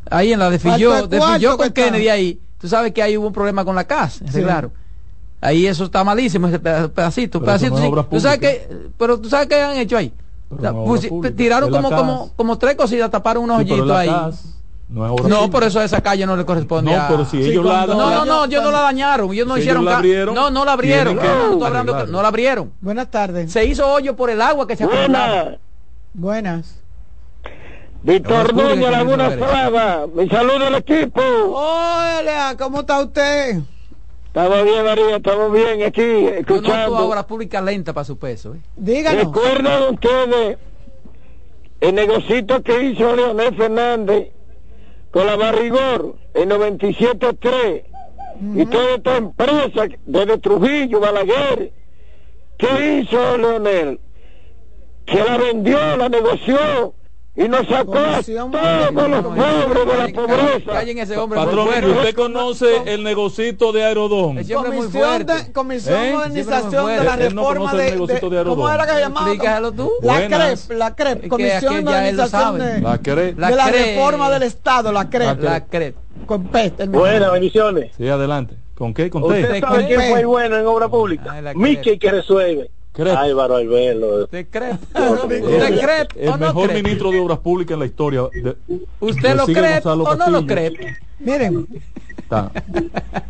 Ahí en la de Filló, de con está. Kennedy ahí, tú sabes que ahí hubo un problema con la casa, Sí. claro. Ahí eso está malísimo, ese peda- pedacito, pedacito. sí. tú sabes que, pero tú sabes qué han hecho ahí. Pública, tiraron como, como, como tres cositas, taparon unos Sí, hoyitos ahí. casa no es por eso a esa calle no le corresponde No, a- pero si Sí, ellos la No, no, no, ellos no la dañaron, ellos no Si hicieron ellos la abrieron, No, no la abrieron. que No, la abrieron. Buenas tardes. Se hizo hoyo por el agua que se. Buenas. Buenas. Víctor tardes, Laguna. Flava. Mi saludo al equipo. Hola, ¿cómo está usted? Estamos bien, María, estamos bien aquí, Yo escuchando. obras públicas lenta para su peso. ¿eh? Díganos. ¿Recuerdan ustedes el negocito que hizo Leonel Fernández con la Barrigor en 97.3 y toda esta empresa desde Trujillo, Balaguer? ¿Qué hizo Leonel? Que la vendió, la negoció y nos sacó a todos los pobres de la pobreza. Callen ese hombre muy Patrón. ¿usted conoce el negocito de Aerodón? Comisión fuerte. de, comisión ¿Eh? de modernización la reforma de, ¿cómo era que se llamaba? Explícalo tú. La. CREP, la CREP, Comisión de Modernización de, La CREP. de la La CREP. reforma del Estado, la CREP. La CREP. Con. Buenas, bendiciones. Sí, adelante. ¿Con qué? ¿Con ¿Usted sabe quién fue bueno en obra pública? La Mickey que resuelve. Crep. Álvaro Albelo. ¿Usted cree? El, ¿Usted cree el o no mejor cree? ministro de Obras Públicas en la historia. de- ¿Usted lo cree o no lo cree? Miren,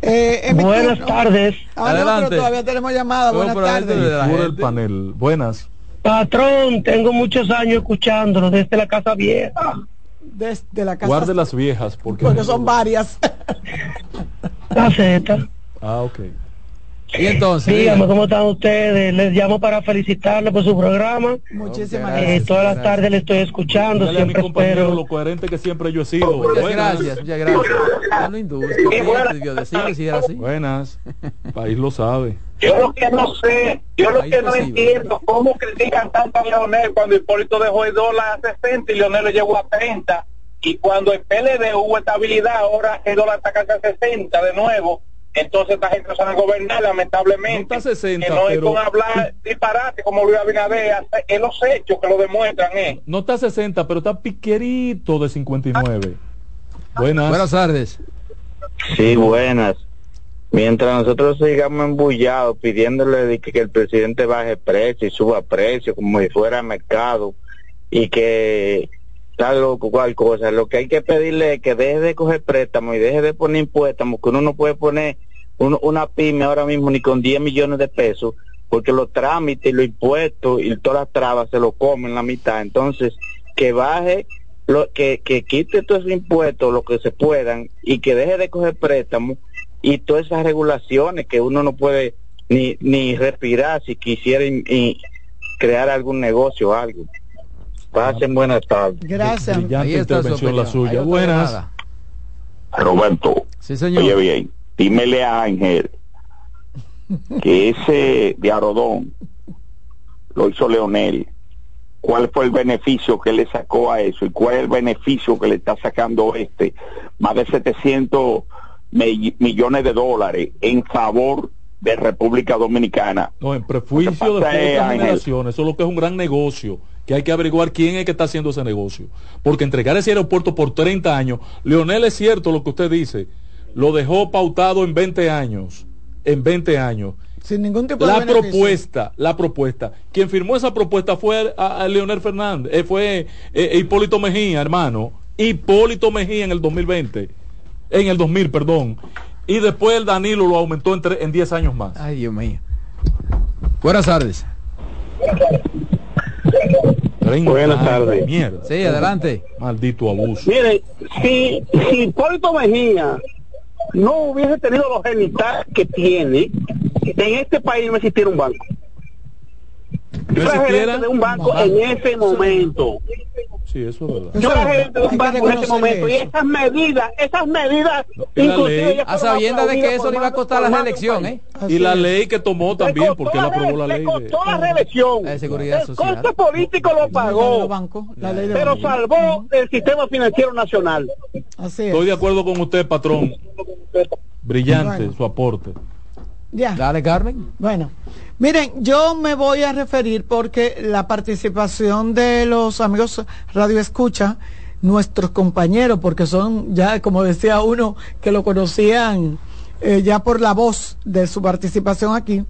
eh, Buenas turno- tardes. Ah, no, Adelante. pero todavía tenemos llamada. Buenas tardes. de el panel. Buenas. Patrón, tengo muchos años escuchándolo desde la Casa Vieja. Desde la casa. Guarde las viejas porque, Porque son varias. La Z. Ah, ok. Y entonces. Dígame, ¿cómo están ustedes? Les llamo para felicitarles por su programa. Muchísimas eh, gracias. todas las tardes le estoy escuchando, Dale a mi siempre espero. lo coherente que siempre yo he sido. Muchas Buenas. gracias, muchas gracias. No lo induzca, ¿qué debió decirle si era así? Buenas. País lo sabe. Yo lo que no sé, yo lo Ahí que no posible. entiendo, cómo critican tanto a Leonel cuando Hipólito dejó el dólar a 60 y Leonel lo llevó a 30. Y cuando el PLD hubo estabilidad, ahora el dólar está casi a 60 de nuevo. Entonces esta gente no sabe gobernar, lamentablemente. No está a 60, que no es pero- con hablar disparate como Luis Abinader, es los hechos que lo demuestran, ¿eh? No está 60, pero está piquerito de 59. Buenas. Buenas tardes. Sí, buenas. Mientras nosotros sigamos embullados pidiéndole de que, que el presidente baje precio y suba precio como si fuera mercado y que tal o cosa, lo que hay que pedirle es que deje de coger préstamos y deje de poner impuestos, que uno no puede poner una pyme ahora mismo ni con 10 millones de pesos, porque los trámites y los impuestos y todas las trabas se lo comen la mitad. Entonces, que baje lo, que, quite todos esos impuestos, lo que se puedan, y que deje de coger préstamos y todas esas regulaciones que uno no puede ni, ni respirar si quisiera crear algún negocio o algo. Pasen buenas tardes. Gracias. Brillante Ahí está su intervención la suya. Buenas. Roberto, Sí, señor. oye bien, dímele a Ángel que ese de Arodón lo hizo Leonel. ¿Cuál fue el beneficio que le sacó a eso? ¿Y cuál es el beneficio que le está sacando este? Más de 700 mi- millones de dólares en favor de República Dominicana. No, en prejuicio de generaciones. Eso es lo que es un gran negocio. Que hay que averiguar quién es que está haciendo ese negocio. Porque entregar ese aeropuerto por 30 años, Leonel es cierto lo que usted dice, lo dejó pautado en 20 años. En 20 años. Sin ningún tipo de La propuesta, la propuesta. Quien firmó esa propuesta fue a, a Leonel Fernández, eh, fue eh, Hipólito Mejía, hermano. Hipólito Mejía en el 2020. En el 2000, perdón. Y después el Danilo lo aumentó en, en 10 años más. Ay, Dios mío. Buenas tardes. 30 Buenas tardes. Mierda. Sí, adelante. Maldito abuso. Mire, si, si Hipólito Mejía no hubiese tenido los genitales que tiene, en este país no existiera un banco. Yo era gerente de un banco en ese momento. Sí, eso es verdad. Yo era gerente de un banco en ese momento. Y eso. esas medidas, esas medidas, inclusive A sabiendas de que eso le iba a costar la reelección. ¿eh? Y la ley que tomó también, porque él la aprobó la ley Le costó la reelección. La de seguridad el coste político lo pagó, pero salvó el sistema financiero nacional. Estoy de acuerdo con usted, patrón. Brillante su aporte. Ya. Dale, Carmen. Bueno, miren, yo me voy a referir porque la participación de los amigos Radio Escucha, nuestros compañeros, porque son ya, como decía uno, que lo conocían eh, ya por la voz de su participación aquí,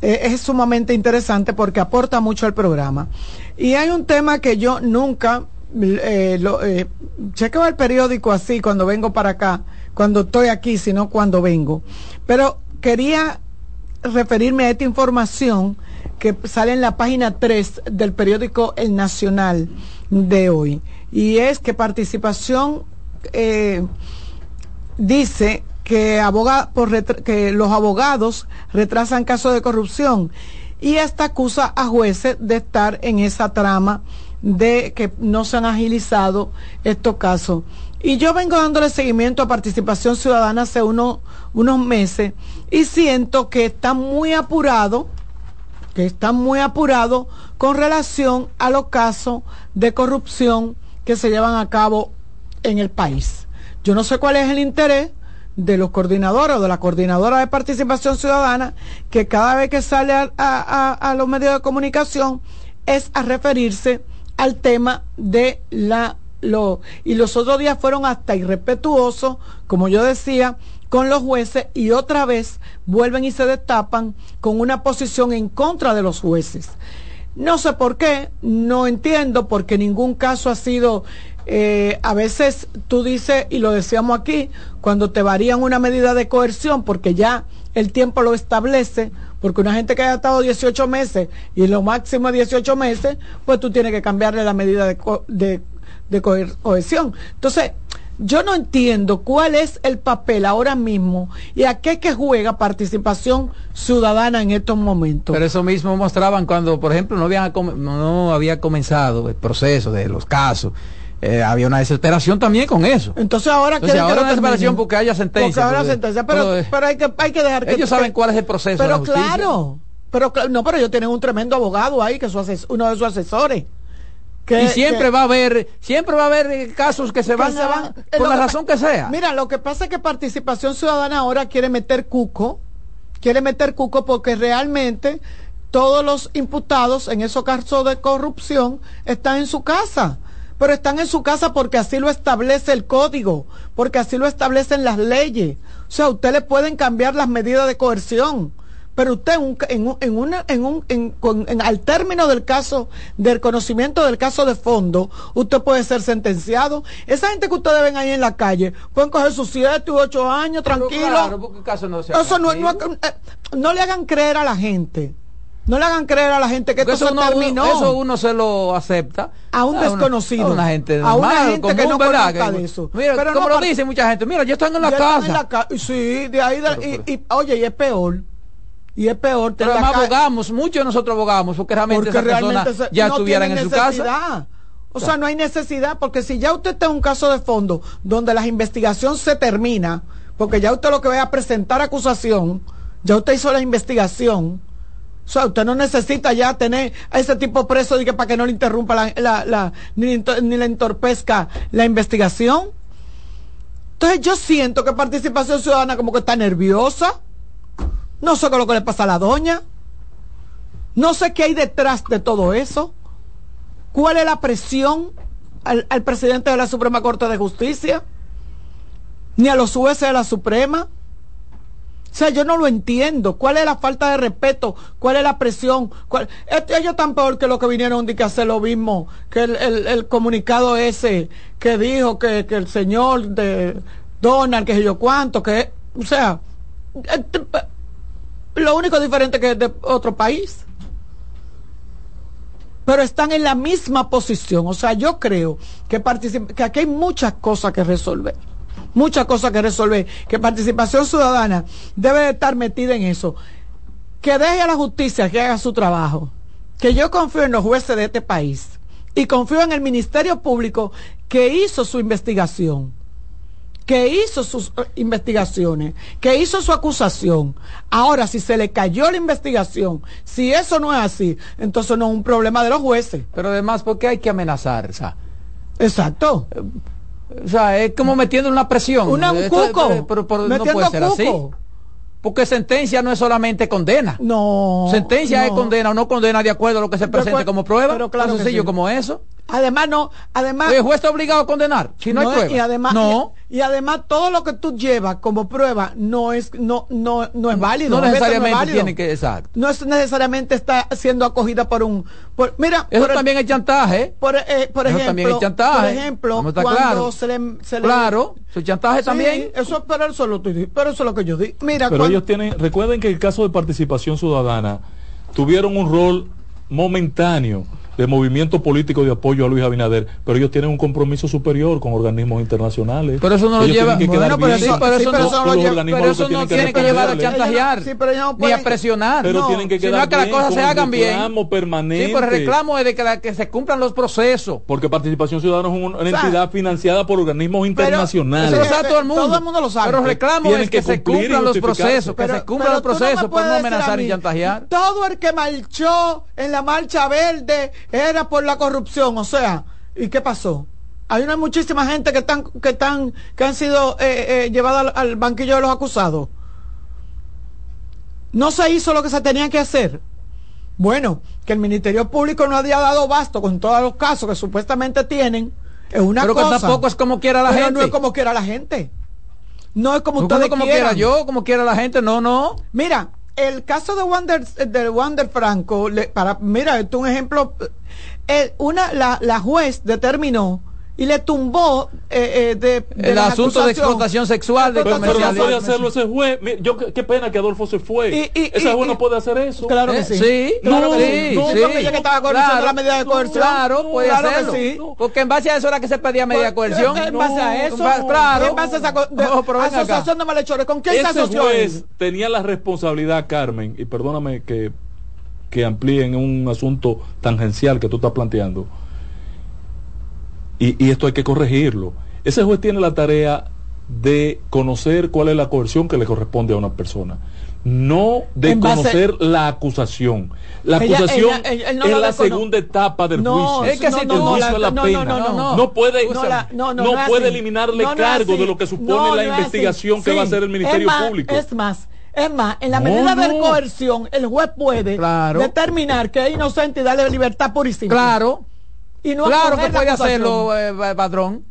eh, es sumamente interesante porque aporta mucho al programa. Y hay un tema que yo nunca, eh, lo, eh, chequeo el periódico así cuando vengo para acá, cuando estoy aquí, sino cuando vengo. Pero quería referirme a esta información que sale en la página 3 del periódico El Nacional de hoy. Y es que participación eh, dice que, aboga, por que los abogados retrasan casos de corrupción y esta acusa a jueces de estar en esa trama de que no se han agilizado estos casos. Y yo vengo dándole seguimiento a participación ciudadana hace uno- unos meses y siento que está muy apurado, que está muy apurado con relación a los casos de corrupción que se llevan a cabo en el país. Yo no sé cuál es el interés de los coordinadores o de la coordinadora de participación ciudadana que cada vez que sale a, a- a- a los medios de comunicación es a referirse al tema de la y los otros días fueron hasta irrespetuosos como yo decía con los jueces y otra vez vuelven y se destapan con una posición en contra de los jueces. No sé por qué, no entiendo, porque ningún caso ha sido, eh, a veces tú dices, y lo decíamos aquí, cuando te varían una medida de coerción, porque ya el tiempo lo establece, porque una gente que haya estado 18 meses y lo máximo 18 meses, pues tú tienes que cambiarle la medida de, co- de, de coerción. Entonces, yo no entiendo cuál es el papel ahora mismo y a qué que juega participación ciudadana en estos momentos. Pero eso mismo mostraban cuando, por ejemplo, no, había, no había comenzado el proceso de los casos. Eh, había una desesperación también con eso. Entonces ahora Entonces, ahora una desesperación porque haya sentencia. Porque ahora sentencia, pero, pero, hay, que, hay que dejar que... Ellos saben cuál es el proceso. Pero claro, pero no, pero ellos tienen un tremendo abogado ahí que es uno de sus asesores y siempre va a haber siempre va a haber eh, casos que se van, por la razón que sea. Mira lo que pasa es que participación ciudadana ahora quiere meter cuco quiere meter cuco porque realmente todos los imputados en esos casos de corrupción están en su casa. Pero están en su casa porque así lo establece el código, porque así lo establecen las leyes. O sea, usted le pueden cambiar las medidas de coerción pero usted en, en, una, en un, en, al término del caso, del conocimiento del caso de fondo, usted puede ser sentenciado. Esa gente que ustedes ven ahí en la calle, pueden coger sus siete u ocho años tranquilo. Eso no, eh, no, le hagan creer a la gente. No le hagan creer a la gente que eso uno, terminó. Eso uno se lo acepta. A un desconocido. a una gente, a una gente que no conozca de eso. Mira, Pero como lo dice mucha gente, mira, yo estoy en la casa. sí, de ahí, y, oye, y es peor y es peor. Pero además abogamos, muchos de nosotros abogamos porque realmente esa persona ya estuvieran en su casa. O sea, no hay necesidad, porque si ya usted está en un caso de fondo donde la investigación se termina, porque ya usted lo que va a presentar acusación, ya usted hizo la investigación, o sea, usted no necesita ya tener a ese tipo preso de que para que no le interrumpa la, la, ni, ni, le entorpezca la investigación. Entonces yo siento que participación ciudadana como que está nerviosa. No sé qué es lo que le pasa a la doña. No sé qué hay detrás de todo eso. ¿Cuál es la presión al, presidente de la Suprema Corte de Justicia? Ni a los jueces de la Suprema. O sea, yo no lo entiendo. ¿Cuál es la falta de respeto? ¿Cuál es la presión? ¿Cuál? ellos tan peor que lo que vinieron a hacer lo mismo, que el, comunicado ese que dijo que, que, el señor de Donald, que yo cuánto, que, o sea, este, lo único diferente que es de otro país. Pero están en la misma posición. O sea, yo creo que, que aquí hay muchas cosas que resolver. Muchas cosas que resolver. Que participación ciudadana debe estar metida en eso. Que deje a la justicia que haga su trabajo. Que yo confío en los jueces de este país. Y confío en el Ministerio Público que hizo su investigación que hizo sus eh, investigaciones, que hizo su acusación. Ahora, si se le cayó la investigación, si eso no es así, entonces no es un problema de los jueces. Pero además, ¿por qué hay que amenazar? Exacto. O sea, es como metiendo una presión. Una, un cuco. Pero, no puede ser así. Porque sentencia no es solamente condena. No. Sentencia es condena o no condena de acuerdo a lo que se presente como prueba. Pero claro. Tan sencillo como eso. Además, no, además. El juez está obligado a condenar si no, hay prueba. Y además, no. Y, además, todo lo que tú llevas como prueba no es, no, no, no es válido. No necesariamente tiene que, exacto. No es necesariamente está siendo acogida por un, mira. Eso también es chantaje. Por, eh, por ejemplo. también es chantaje. Por ejemplo, cuando claro. se le, se Claro, su chantaje también. Eso, pero eso, lo, pero eso es lo que yo digo. Mira, pero ellos tienen, recuerden que el caso de participación ciudadana tuvieron un rol momentáneo de movimiento político de apoyo a Luis Abinader, pero ellos tienen un compromiso superior con organismos internacionales. Pero eso no lo lleva. Bueno, pero, eso, pero eso, no, lo lleva, pero eso no tiene que, llevar a chantajear ni a presionar. Pero tienen que quedar sino que las cosas se hagan bien. reclamo permanente. Sí, pero el reclamo es de que, que se cumplan los procesos. Porque Participación Ciudadana es una, entidad financiada por organismos internacionales. Eso lo sabe todo el mundo. Todo el mundo lo sabe. Pero el reclamo es que, se cumplan los procesos, que se cumplan los procesos, pues no amenazar y chantajear. Todo el que marchó en la marcha verde era por la corrupción, o sea, ¿y qué pasó? Hay una muchísima gente que están, que están, que han sido eh, eh, llevadas al, banquillo de los acusados. No se hizo lo que se tenía que hacer. Bueno, que el Ministerio Público no había dado basto con todos los casos que supuestamente tienen, es una pero cosa. Pero tampoco es como quiera la gente. no es como quiera la gente. No es como ustedes como quiera yo, como quiera la gente, no, no. Mira, el caso de Wander, de Wander Franco, para, mira, esto es un ejemplo una, la, la juez determinó y le tumbó eh, eh, de, el asunto de explotación sexual de pero, pero no puede hacerlo ese juez. Yo qué pena que Adolfo se fue. Y, y, ese juez no puede hacer eso. Claro que sí, sí claro no, que sí, no, sí. que estaba claro, la medida de coerción claro puede claro hacerlo. que sí. porque en base a eso era que se pedía medida de coerción. en base a eso claro. en base a esa de, asociación de malhechores con quién ese se asoció juez tenía la responsabilidad Carmen y perdóname que que amplíen un asunto tangencial que tú estás planteando y, y esto hay que corregirlo ese juez tiene la tarea de conocer cuál es la coerción que le corresponde a una persona, no de conocer la acusación. La acusación ella- él- él no es la segunda etapa del No, juicio. es que si tú- juicio no, la no, pena. no, no, no. No puede, No, no, no, no no puede eliminarle No, no cargo de lo que supone No, la no investigación que va a hacer el Ministerio es más, Público. Es más, es más, en la No, medida de no. coerción, el juez puede Claro. determinar que es inocente y darle libertad y simple. claro Y no claro que puede hacerlo eh, padrón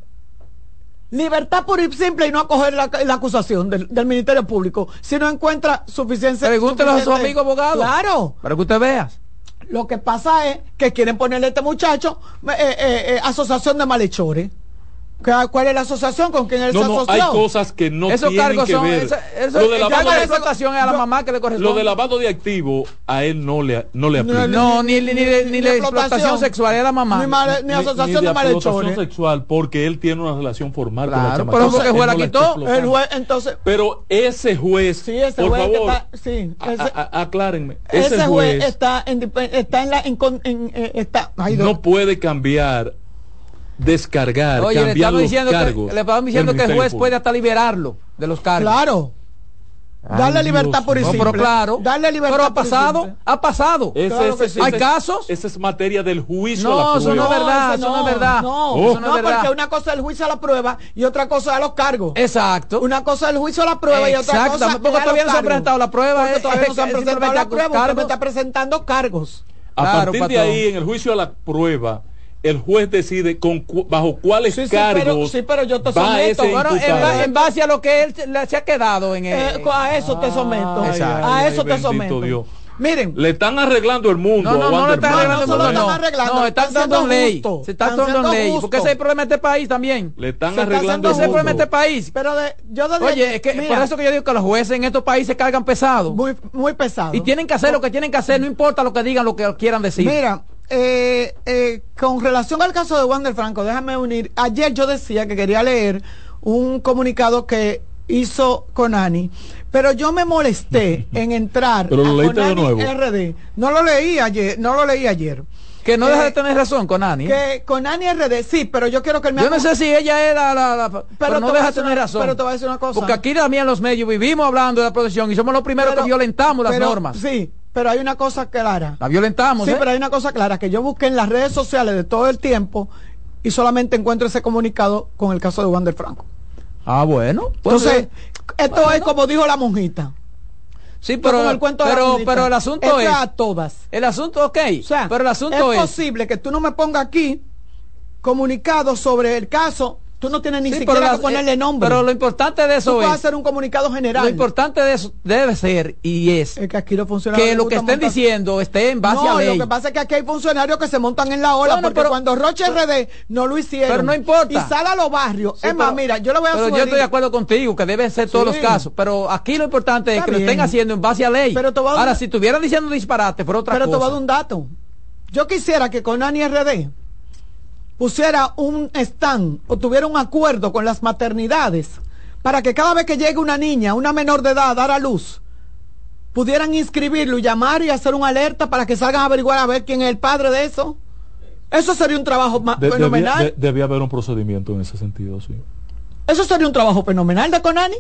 Libertad pura y simple y no acoger la, la acusación del, del Ministerio Público. Si no encuentra suficiencia. Pregúntelo a su amigo abogado. Claro. para que usted vea Lo que pasa es que quieren ponerle a este muchacho eh, eh, eh, asociación de malhechores. ¿Qué- ¿Cuál es la asociación con quien él No, se no, asoció? hay cosas que no esos tienen cargos que son ver. esa- eso- lo de lavado de de, explotación es a la yo- mamá que le corresponde lo de lavado de activo a él no le, no le aplica. no ni, ni, ni, de- ni de explotación sexual es a la mamá Ni, mal- ni Ni- asociación ni de, de explotación malhechores. sexual porque él tiene una relación formal con la chamaca. pero porque Él el juez la no quitó. El juez, entonces, Pero ese juez, sí, ese por juez favor, está, sí, ese, a- a- aclárenme. ese Ese, juez juez está en, está en la, en, con- en- eh, está, ay, no puede cambiar, descargar, oye le cambiar estamos los diciendo cargos. que, le estamos diciendo que el juez puede hasta liberarlo de los cargos. Claro. Ay, Darle Dios libertad por y no, pero claro. Darle libertad pero ha pasado ha pasado. Ese- Claro ese- hay casos Esa es materia del juicio a no eso no es verdad eso no es verdad. No, Oh. eso no es porque una cosa es el juicio a la prueba y otra cosa es a los cargos. exacto. Una cosa es el juicio a la prueba y otra cosa porque es a todavía no se han cargos. presentado la prueba, Porque es- todavía no se han es presentado la prueba, usted me está presentando cargos. A Claro, partir de patrón. ahí, en el juicio a la prueba, el juez decide con cu- bajo cuáles Sí, sí, cargos pero- sí, pero yo te someto. Bueno, en, en base a lo que él se- le- se ha quedado en el, Eh, a eso te someto. Ay, a ay, eso ay, te someto. Dios. Miren, Le están arreglando el mundo. No, no, a no le están arreglando no el mundo, están no. arreglando, No, están están dando ley. Se están están dando ley. Porque ese es el problema de este país también. Le están Se está arreglando el Ese es el problema de este país. pero de, yo desde- Oye, es que mira, por eso que yo digo que los jueces en estos países cargan pesado. muy, muy pesado. Y tienen que hacer lo que tienen que hacer, no importa lo que digan, lo que quieran decir. Mira, eh, eh, con relación al caso de Wander Franco, déjame unir. Ayer yo decía que quería leer un comunicado que hizo Conani, pero yo me molesté en entrar Pero lo a leíste de Conani nuevo. RD. No lo leí ayer, no lo leí ayer. que no eh, deja de tener razón con Ani. Que Conani RD, sí, pero yo quiero que él me Yo no sé si ella era la, la- pero, no deja de tener una- razón. Pero te voy a decir una cosa. Porque aquí también en los medios vivimos hablando de la protección y somos los primeros Pero- que violentamos las pero- normas. Sí, pero hay una cosa clara. La violentamos, Sí, ¿eh? pero hay una cosa clara, que yo busqué en las redes sociales de todo el tiempo y solamente encuentro ese comunicado con el caso de Wander Franco. Ah, bueno. Pues, Entonces, eh, esto es como dijo la monjita. sí, pero, el cuento de la pero, pero el asunto es... a todas. El asunto, ok. O sea, pero el asunto es es... posible que tú no me pongas aquí comunicado sobre el caso, tú no tienes ni Sí, siquiera que ponerle eh, nombre. Pero lo importante de tú eso puedes es... hacer un comunicado general. Lo importante de eso debe ser y es es que aquí los funcionarios que lo que estén montar- diciendo esté en base no, a ley. lo que pasa es que aquí hay funcionarios que se montan en la ola Bueno, porque pero- cuando Roche RD no lo hicieron. Pero no importa. Y sale a los barrios. Sí, es más, mira, yo le voy a pero yo estoy de acuerdo contigo que deben ser todos Sí. los casos, pero aquí lo importante es que lo estén haciendo en base a ley. Pero te voy a dar Ahora, si estuvieran diciendo disparate, por otra Pero te cosa. voy a dar un dato. Yo quisiera que con Ani RD pusiera un stand o tuviera un acuerdo con las maternidades para que cada vez que llegue una niña, una menor de edad, a dar a luz, pudieran inscribirlo y llamar y hacer una alerta para que salgan a averiguar a ver quién es el padre de eso. Eso sería un trabajo De- fenomenal. debía, de- debía haber un procedimiento en ese sentido, sí. Eso sería un trabajo fenomenal de Conani.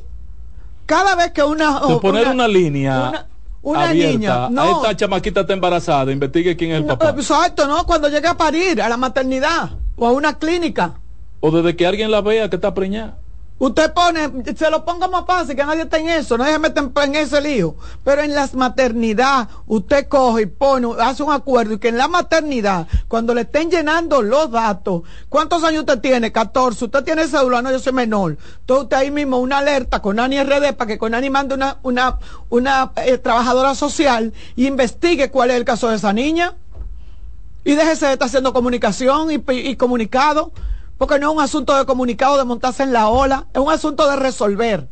Cada vez que una... De o poner una, línea una- una abierta, niña, a no. esta chamaquita está embarazada, investigue quién es el papá. Exacto, ¿no? Cuando llegue a parir, a la maternidad o a una clínica. O desde que alguien la vea que está preñada. Usted pone, se lo ponga más fácil, que nadie está en eso, nadie se mete en, ese lío. Pero en las maternidad, usted coge y pone, hace un acuerdo y que en la maternidad, cuando le estén llenando los datos, ¿cuántos años usted tiene? 14, usted tiene cédula, no, yo soy menor. Entonces usted ahí mismo una alerta con Nani RD para que con Nani mande una, una, una eh, trabajadora social y investigue cuál es el caso de esa niña. Y déjese de estar haciendo comunicación y, y comunicado. porque no es un asunto de comunicado, de montarse en la ola, es un asunto de resolver.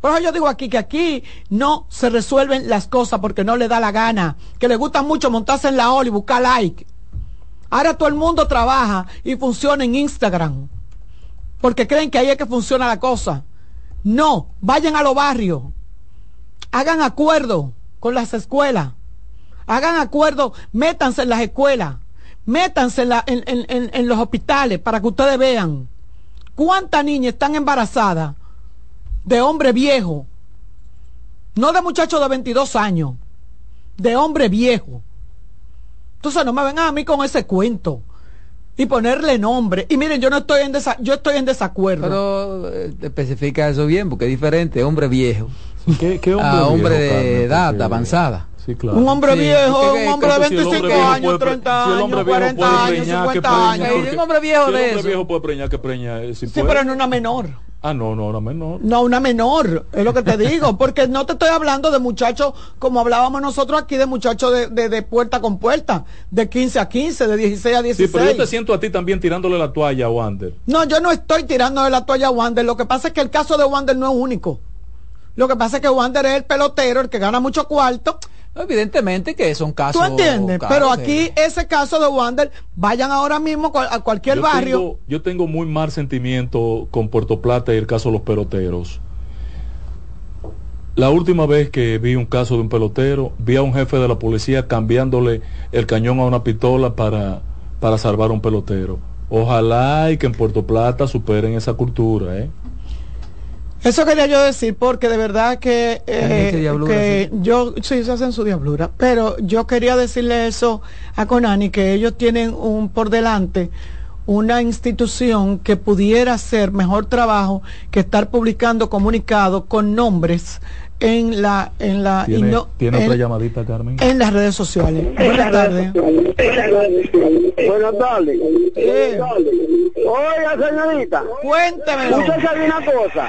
Por eso yo digo aquí que aquí no se resuelven las cosas porque no le da la gana, que le gusta mucho montarse en la ola y buscar like. Ahora todo el mundo trabaja y funciona en Instagram, porque creen que ahí es que funciona la cosa. No, vayan a los barrios, hagan acuerdo con las escuelas, hagan acuerdo, métanse en las escuelas, métanse en, los hospitales para que ustedes vean cuántas niñas están embarazadas de hombre viejo, no de muchachos de 22 años, de hombre viejo. Entonces no me vengan a mí con ese cuento y ponerle nombre. Y miren, yo no estoy en yo estoy en desacuerdo. Pero eh, especifica eso bien, porque es diferente, hombre viejo. ¿Qué, hombre, a hombre de edad avanzada. Un hombre viejo, un hombre de 25 años, 30 años, 40 años, 50 años. un hombre viejo de eso. Un viejo puede preñar que preña. Eh, sí, pero en una menor. Ah, no, no, una menor. No, una menor, es lo que te digo, porque no te estoy hablando de muchachos como hablábamos nosotros aquí, de muchachos de, de, puerta con puerta, de 15 a 15, de 16 a 16. Sí, pero yo te siento a ti también tirándole la toalla a Wander. No, yo no estoy tirándole la toalla a Wander, lo que pasa es que el caso de Wander no es único. Lo que pasa es que Wander es el pelotero, el que gana mucho cuarto, Evidentemente que son casos. ¿Tú entiendes? Pero aquí ese caso de Wander, vayan ahora mismo a cualquier barrio. yo tengo muy mal sentimiento con Puerto Plata y el caso de los peloteros. La última vez que vi un caso de un pelotero, vi a un jefe de la policía cambiándole el cañón a una pistola para, para salvar a un pelotero. Ojalá y que en Puerto Plata superen esa cultura, ¿eh? Eso quería yo decir porque de verdad que, eh, yo, sí, se hacen su diablura, pero yo quería decirle eso a Conani, que ellos tienen un por delante una institución que pudiera hacer mejor trabajo que estar publicando comunicados con nombres en la en la tiene, otra llamadita Carmen. en las redes sociales. Buenas tardes. buenas tardes. Oiga señorita. Cuénteme usted sabe una cosa.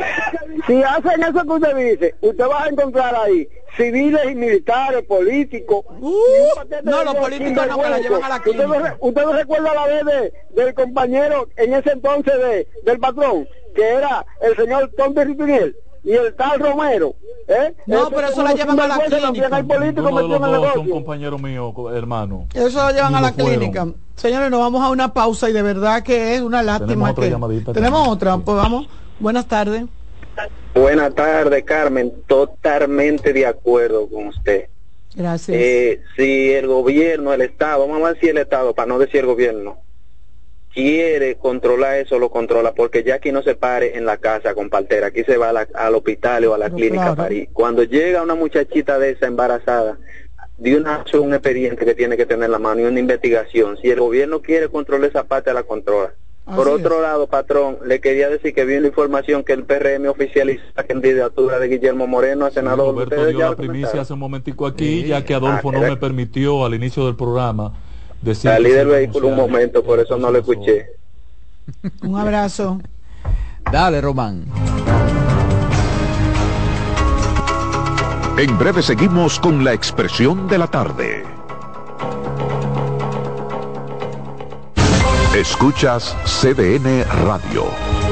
Si hacen eso que usted dice usted va a encontrar ahí civiles y militares políticos. Uh, no los políticos no me la llevan a la clínica usted, no recuerda la vez de, del compañero en ese entonces de, del patrón que era el señor Tom de Ripiniel y el tal Romero. ¿eh? No, pero eso la llevan a la clínica. Hay políticos en el negocio. Son compañeros míos, hermano. Eso lo llevan a la clínica. Señores, nos vamos a una pausa y de verdad que es una lástima. Tenemos otra Tenemos otra, pues vamos. Buenas tardes. Buenas tardes, Carmen. Totalmente de acuerdo con usted. Gracias. Eh, si el gobierno, el Estado, vamos a ver si el Estado, para no decir el gobierno, quiere controlar eso, lo controla, porque ya aquí no se pare en la casa con partera, aquí se va al hospital o a la clínica a París. Cuando llega una muchachita de esa embarazada, de una un expediente que tiene que tener la mano y una investigación. Si el gobierno quiere controlar esa parte, la controla. Por otro lado, patrón, le quería decir que vi una información que el PRM oficializa la candidatura de Guillermo Moreno a senador. Roberto dio la primicia hace un momentico aquí, ya que Adolfo ah, no me permitió al inicio del programa Salí del vehículo un momento, por eso no lo escuché. Un abrazo. Dale, Román. En breve seguimos con la expresión de la tarde. Escuchas CDN Radio,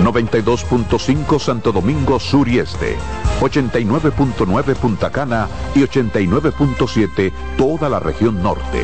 92.5 Santo Domingo Sur y Este, 89.9 Punta Cana y 89.7 toda la región norte.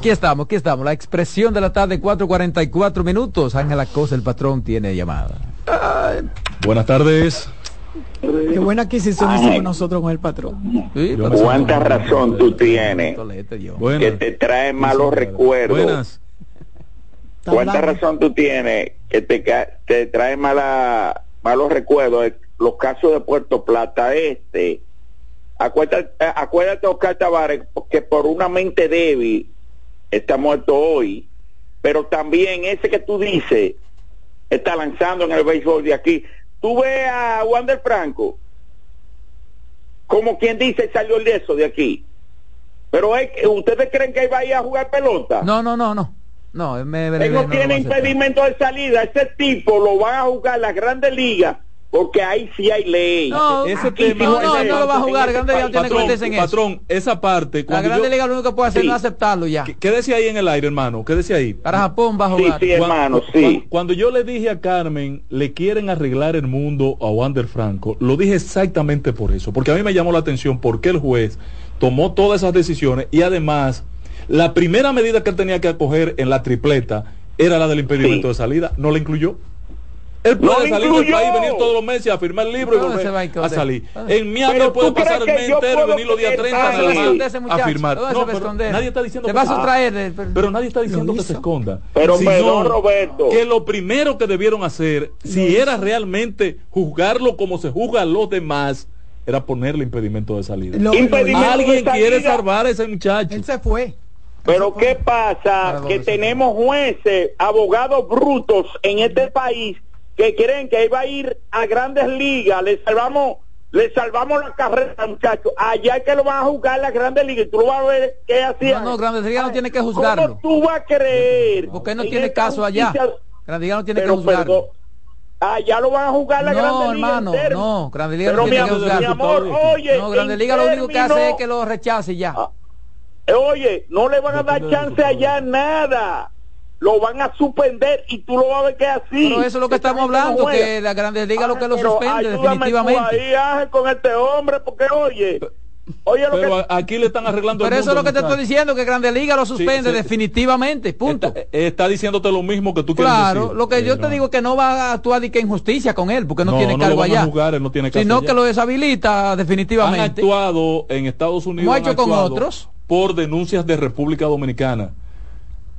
Aquí estamos, aquí estamos. La expresión de la tarde, 4.44 minutos. Ángela Cosa, el patrón, tiene llamada. Buenas tardes. Qué buena adquisición hicimos nosotros con el patrón. ¿Cuánta razón tú tienes que te trae malos recuerdos? Buenas. ¿Cuánta razón tú tienes que te, te trae mala, malos recuerdos? Los casos de Puerto Plata Este. Acuérdate, acuérdate Oscar Tavares, que por una mente débil está muerto hoy, pero también ese que tú dices está lanzando en el béisbol de aquí. Tú ves a Wander Franco, como quien dice, salió el eso de aquí. Pero es ¿ustedes creen que iba a ir a jugar pelota? No, no, no, no. No, me, Él no, tiene impedimento de salida. Ese tipo lo van a jugar las grandes ligas porque ahí sí hay ley. No, ese tema, no, no, no, lo va a jugar. Grande Liga tiene que meterse en patrón, esa parte. La Grande Liga lo único que puede hacer es aceptarlo ya. ¿Qué, decía ahí en el aire, hermano? ¿Qué decía ahí? Para Japón va a jugar. Sí, sí, hermano, sí. Cuando, yo le dije a Carmen, le quieren arreglar el mundo a Wander Franco, lo dije exactamente por eso. Porque a mí me llamó la atención porque el juez tomó todas esas decisiones y además, la primera medida que él tenía que acoger en la tripleta era la del impedimento de salida. No la incluyó. Él puede salir del país, venir todos los meses a firmar el libro y volver a, salir. En Miami puede pasar el mes entero y venir los días 30 a firmar. No, pero nadie está diciendo que, se, pero nadie está diciendo que se esconda. Pero sino Roberto. Que lo primero que debieron hacer, si era realmente juzgarlo como se juzga a los demás, era ponerle impedimento de salida. Alguien quiere salvar a ese muchacho. Él se fue. Pero ¿qué pasa? Que tenemos jueces, abogados brutos en este país que creen que iba a ir a grandes ligas, le salvamos, le salvamos la carrera, muchachos. Allá es que lo van a jugar las grandes ligas y tú lo vas a ver qué hacía. No, no, Grandes Ligas no tiene que juzgarlo. ¿Cómo tú vas a creer? Porque no tiene caso allá. Grandes Ligas no tiene que juzgarlo. allá lo van a jugar la Grandes Ligas. No, hermano, no, Grandes Ligas no tiene que. Mi amor, oye, no, Grandes Ligas lo único que hace es que lo rechace ya. Ah, oye, no le van a dar chance allá nada lo van a suspender y tú lo vas a ver que es así. Pero eso es lo que estamos hablando, que la Grandes Ligas lo que lo suspende definitivamente. ahí, Ángel, con este hombre, porque oye... Oye, lo pero aquí le están arreglando Pero eso es lo que te estoy diciendo, que Grandes Ligas lo suspende definitivamente, punto. Está, está, diciéndote lo mismo que tú quieres Claro, lo que yo te digo es que no va a actuar de que injusticia con él, porque no, tiene no cargo allá. Jugar, no tiene sino que lo deshabilita definitivamente. Han actuado en Estados Unidos. Ha hecho con otros. Por denuncias de República Dominicana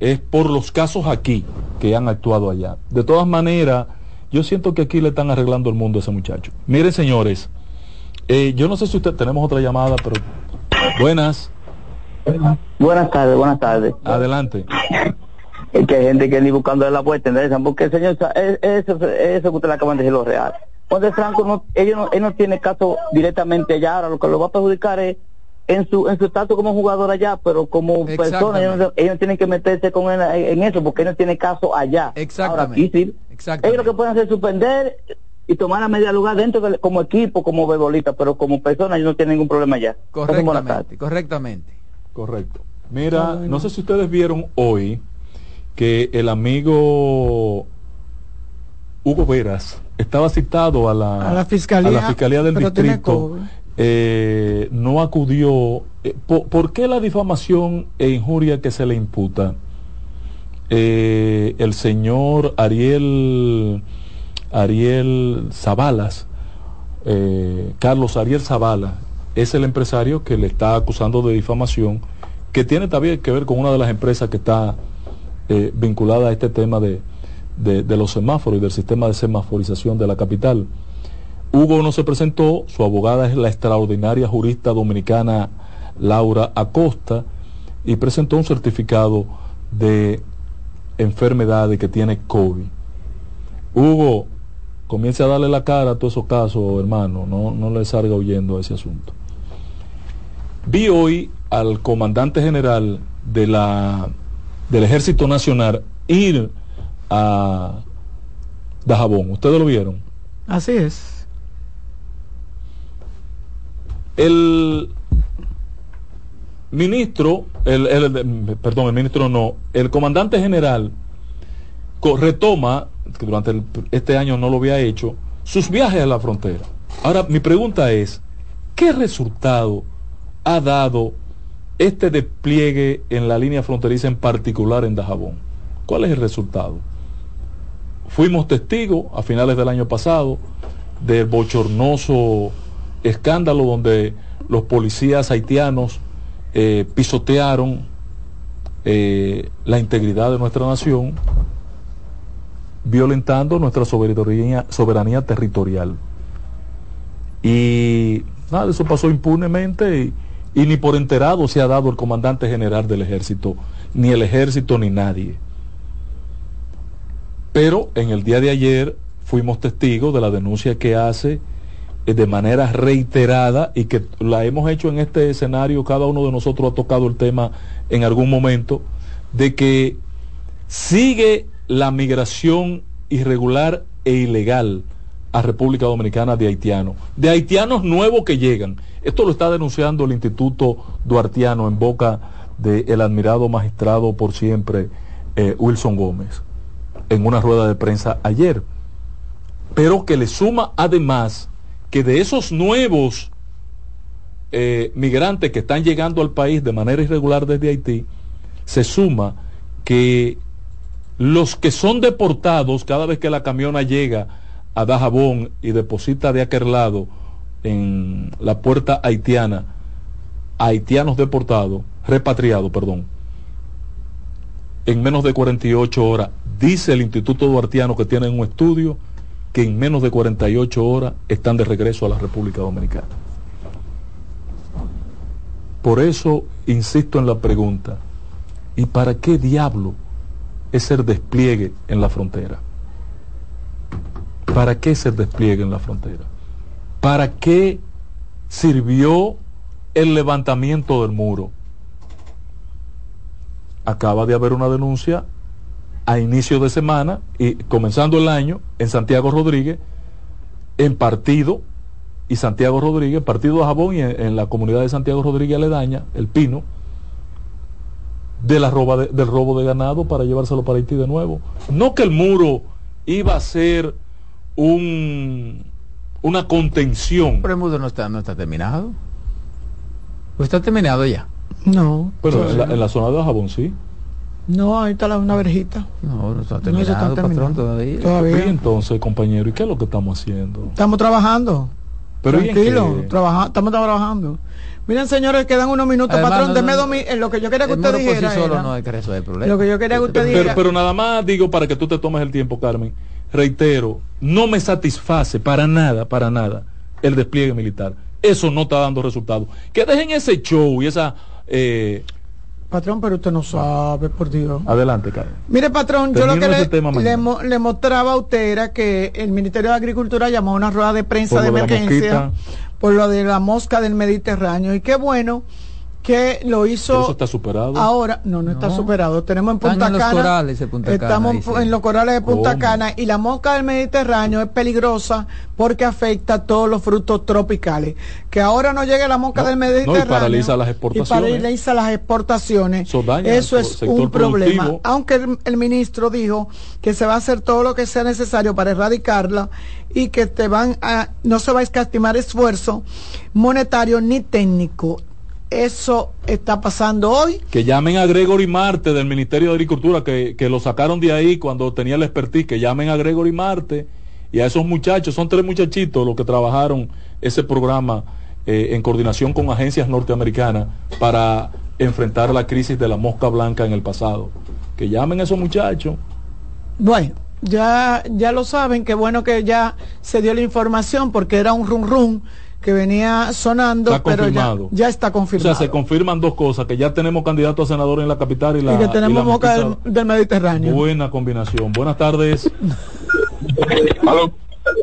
es por los casos aquí que han actuado allá. De todas maneras, yo siento que aquí le están arreglando el mundo a ese muchacho. Miren, señores, eh, yo no sé si usted tenemos otra llamada, pero buenas. Buenas tardes, buenas tardes. Adelante. Es que hay gente que ni buscando la puerta, ¿entendés? Porque señor, eso, eso que usted le acaban de decir lo real. Cuando Franco, no, ellos no, él no tiene caso directamente allá, ahora lo que lo va a perjudicar es en su en su estatus como jugador allá, pero como persona ellos, tienen que meterse con él en eso porque él no tiene caso allá. Exactamente. Ellos lo que pueden hacer es suspender y tomar la media lugar dentro como equipo, como bebolista, pero como persona ellos no tienen ningún problema allá. Correctamente. Correctamente. Correcto. Mira, no sé si ustedes vieron hoy que el amigo Hugo Veras estaba citado a la, a la fiscalía, a la fiscalía del distrito eh, no acudió. Eh, por, qué la difamación e injuria que se le imputa? Eh, el señor Ariel Ariel Zabalas, Carlos Ariel Zavala, es el empresario que le está acusando de difamación, que tiene también que ver con una de las empresas que está vinculada a este tema de, de los semáforos y del sistema de semaforización de la capital. Hugo no se presentó, su abogada es la extraordinaria jurista dominicana Laura Acosta y presentó un certificado de enfermedad y que tiene COVID. Hugo, comience a darle la cara a todos esos casos, hermano, no, no le salga huyendo a ese asunto. Vi hoy al comandante general de la, del Ejército Nacional ir a Dajabón. ¿Ustedes lo vieron? Así es. El ministro, el, perdón, el ministro no, el comandante general retoma, que durante este año no lo había hecho, sus viajes a la frontera. Ahora, mi pregunta es, ¿qué resultado ha dado este despliegue en la línea fronteriza, en particular en Dajabón? ¿Cuál es el resultado? Fuimos testigos a finales del año pasado del bochornoso escándalo donde los policías haitianos eh, pisotearon eh, la integridad de nuestra nación, violentando nuestra soberanía, territorial. Y nada, eso pasó impunemente y, ni por enterado se ha dado el comandante general del ejército, ni el ejército ni nadie. Pero en el día de ayer fuimos testigos de la denuncia que hace de manera reiterada y que la hemos hecho en este escenario, cada uno de nosotros ha tocado el tema en algún momento, de que sigue la migración irregular e ilegal a República Dominicana de haitianos, de haitianos nuevos que llegan. Esto lo está denunciando el Instituto Duartiano en boca del admirado magistrado por siempre eh, Wilson Gómez en una rueda de prensa ayer. Pero que le suma además que de esos nuevos eh, migrantes que están llegando al país de manera irregular desde Haití, se suma que los que son deportados cada vez que la camiona llega a Dajabón y deposita de aquel lado en la puerta haitiana, haitianos deportados, repatriados, perdón, en menos de 48 horas. Dice el Instituto Duartiano que tiene un estudio que en menos de 48 horas están de regreso a la República Dominicana. Por eso insisto en la pregunta, ¿y para qué diablo es el despliegue en la frontera? ¿Para qué es el despliegue en la frontera? ¿Para qué sirvió el levantamiento del muro? acaba de haber una denuncia a inicio de semana y comenzando el año en Santiago Rodríguez, en partido, y Santiago Rodríguez, partido de Jabón y en, la comunidad de Santiago Rodríguez Aledaña, el Pino, de la roba del robo de ganado para llevárselo para Haití de nuevo. No que el muro iba a ser un una contención. Pero el muro no está, no está terminado. ¿O está terminado ya? No. Pero en la, zona de Jabón sí. No, ahí está la, una verjita. No, no está terminado, patrón, todavía. todavía. Y entonces, compañero, ¿y qué es lo que estamos haciendo? Estamos trabajando. Pero Tranquilo, estamos trabajando. Miren, señores, quedan unos minutos, patrón. No, en lo que yo quería que usted dijera. solo no hay que resolver problema. Lo que yo quería que usted pero, dijera. Pero nada más digo para que tú te tomes el tiempo, Carmen. Reitero, no me satisface para nada, para nada, el despliegue militar. Eso no está dando resultados. Que dejen ese show y esa eh, patrón, pero usted no sabe, por Dios. Adelante, Carlos. Mire, patrón, yo lo que le, mostraba a usted era que el Ministerio de Agricultura llamó a una rueda de prensa de emergencia por lo de la mosca del Mediterráneo. Y qué bueno que lo hizo. eso está superado. Ahora, no, no, está superado. Tenemos en Punta Cana. estamos en los corales de Punta Cana y la mosca del Mediterráneo es peligrosa porque afecta a todos los frutos tropicales. Que ahora no llegue la mosca del Mediterráneo. y paraliza las exportaciones. Y paraliza las exportaciones. Eso, es un problema. Aunque el, ministro dijo que se va a hacer todo lo que sea necesario para erradicarla y que te van a, no se va a escatimar esfuerzo monetario ni técnico eso está pasando hoy. Que llamen a Gregory Marte del Ministerio de Agricultura, que, lo sacaron de ahí cuando tenía el expertise, que llamen a Gregory Marte y a esos muchachos, son tres muchachitos los que trabajaron ese programa eh, en coordinación con agencias norteamericanas para enfrentar la crisis de la mosca blanca en el pasado. Que llamen a esos muchachos. Bueno, ya, ya lo saben, qué bueno que ya se dio la información porque era un rum rum que venía sonando, pero ya, está confirmado. O sea, se confirman dos cosas, que ya tenemos candidato a senador en la capital y la... Y que tenemos boca del, Mediterráneo. Buena combinación. Buenas tardes.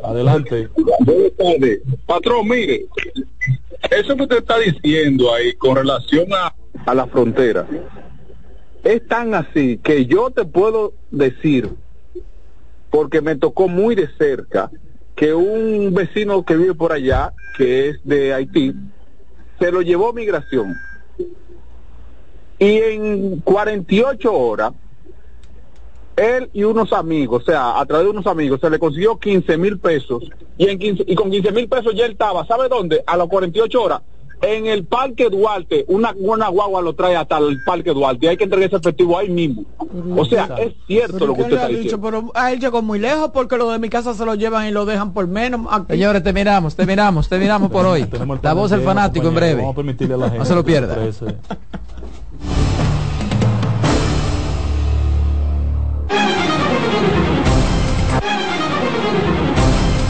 Adelante. Buenas tardes. Patrón, mire, Eso que usted está diciendo ahí con relación a, a la frontera es tan así que yo te puedo decir, porque me tocó muy de cerca, que un vecino que vive por allá, que es de Haití, se lo llevó migración. Y en 48 horas, él y unos amigos, o sea, a través de unos amigos, se le consiguió 15 mil pesos. Y, en 15, y con 15 mil pesos ya él estaba, ¿sabe dónde? A las 48 horas. En el Parque Duarte, una, una guagua lo trae hasta el Parque Duarte. Y hay que entregar ese efectivo ahí mismo. O sea, es cierto lo que usted está diciendo. pero a él llegó muy lejos porque lo de mi casa se lo llevan y lo dejan por menos. Aquí. Señores, terminamos, terminamos, terminamos por hoy. La voz del fanático en breve. Vamos a permitirle a la gente No se lo pierda.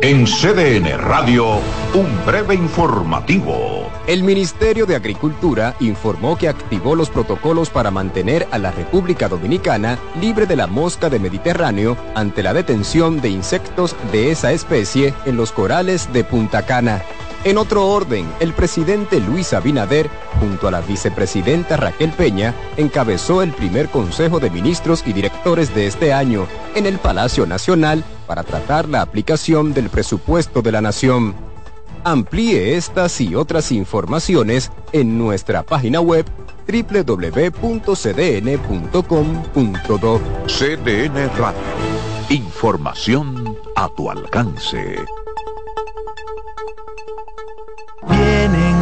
En CDN Radio, un breve informativo. El Ministerio de Agricultura informó que activó los protocolos para mantener a la República Dominicana libre de la mosca de Mediterráneo ante la detención de insectos de esa especie en los corales de Punta Cana. En otro orden, el presidente Luis Abinader, junto a la vicepresidenta Raquel Peña, encabezó el primer Consejo de Ministros y Directores de este año en el Palacio Nacional para tratar la aplicación del presupuesto de la Nación. Amplíe estas y otras informaciones en nuestra página web www.cdn.com.do. CDN Radio. Información a tu alcance.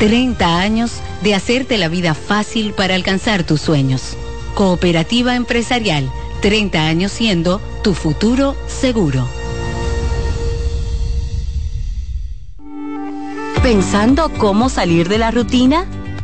30 años de hacerte la vida fácil para alcanzar tus sueños. Cooperativa Empresarial, 30 años siendo tu futuro seguro. ¿Pensando cómo salir de la rutina?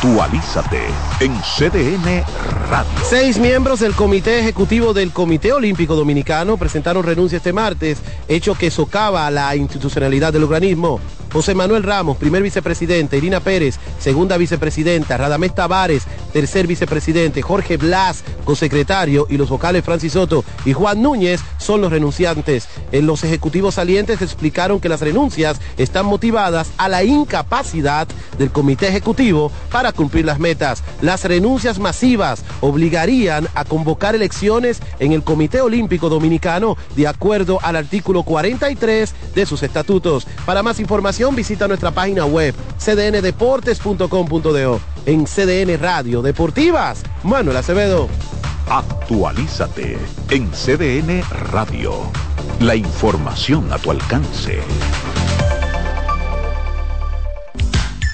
Actualízate en CDN Radio. Seis miembros del Comité Ejecutivo del Comité Olímpico Dominicano presentaron renuncia este martes, hecho que socava la institucionalidad del organismo. José Manuel Ramos, primer vicepresidente, Irina Pérez, segunda vicepresidenta, Radamés Tavares, tercer vicepresidente, Jorge Blas, cosecretario, y los vocales Francis Soto y Juan Núñez son los renunciantes. En los ejecutivos salientes explicaron que las renuncias están motivadas a la incapacidad del Comité Ejecutivo para cumplir las metas. Las renuncias masivas obligarían a convocar elecciones en el Comité Olímpico Dominicano de acuerdo al artículo 43 de sus estatutos. Para más información visita nuestra página web cdndeportes.com.do. En CDN Radio Deportivas, Manuel Acevedo. Actualízate en CDN Radio. La información a tu alcance.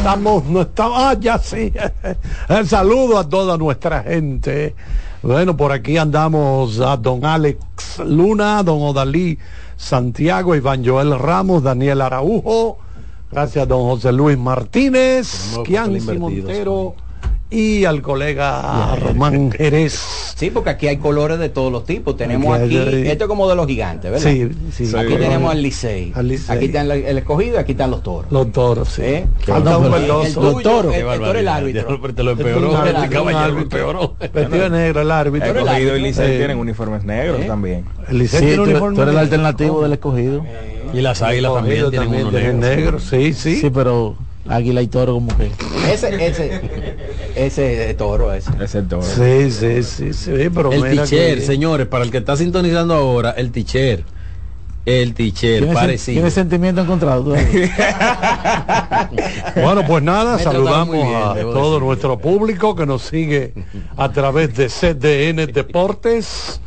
Estamos, no estamos, ah, ya sí. El saludo a toda nuestra gente. Bueno, por aquí andamos a don Alex Luna, don Odalí Santiago, Iván Joel Ramos, Daniel Araujo, gracias don José Luis Martínez, Kianci Montero y al colega Román Jerez. Sí, porque aquí hay colores de todos los tipos. Tenemos Aquí aquí, hay- esto es como de los gigantes, ¿verdad? Sí, sí. Aquí tenemos al Licey. Al Licey. Aquí está el, el escogido y aquí están los toros. Los toros, sí. ¿Eh? Falta un El- verdoso. el tuyo, Los toros. el- el toro el árbitro. Te lo empeoró, El el caballero lo empeoró. Vestido negro el árbitro. El escogido y Licey Eh, tienen uniformes negros también. El Licey Sí, tiene tú- uniforme tú eres el alternativo del escogido. Y las águilas también tienen uno negro. Sí, sí. Sí, pero águila y toro como que. Ese, ese, ese toro, ese. Es el toro. Sí, sí, sí, sí, pero el teacher, que- señores, para el que está sintonizando ahora, el teacher. El teacher, ¿Tiene, sen- parecido. tiene sentimiento encontrado? Bueno, pues nada, Me saludamos bien, a todo decir. nuestro público que nos sigue a través de CDN Deportes,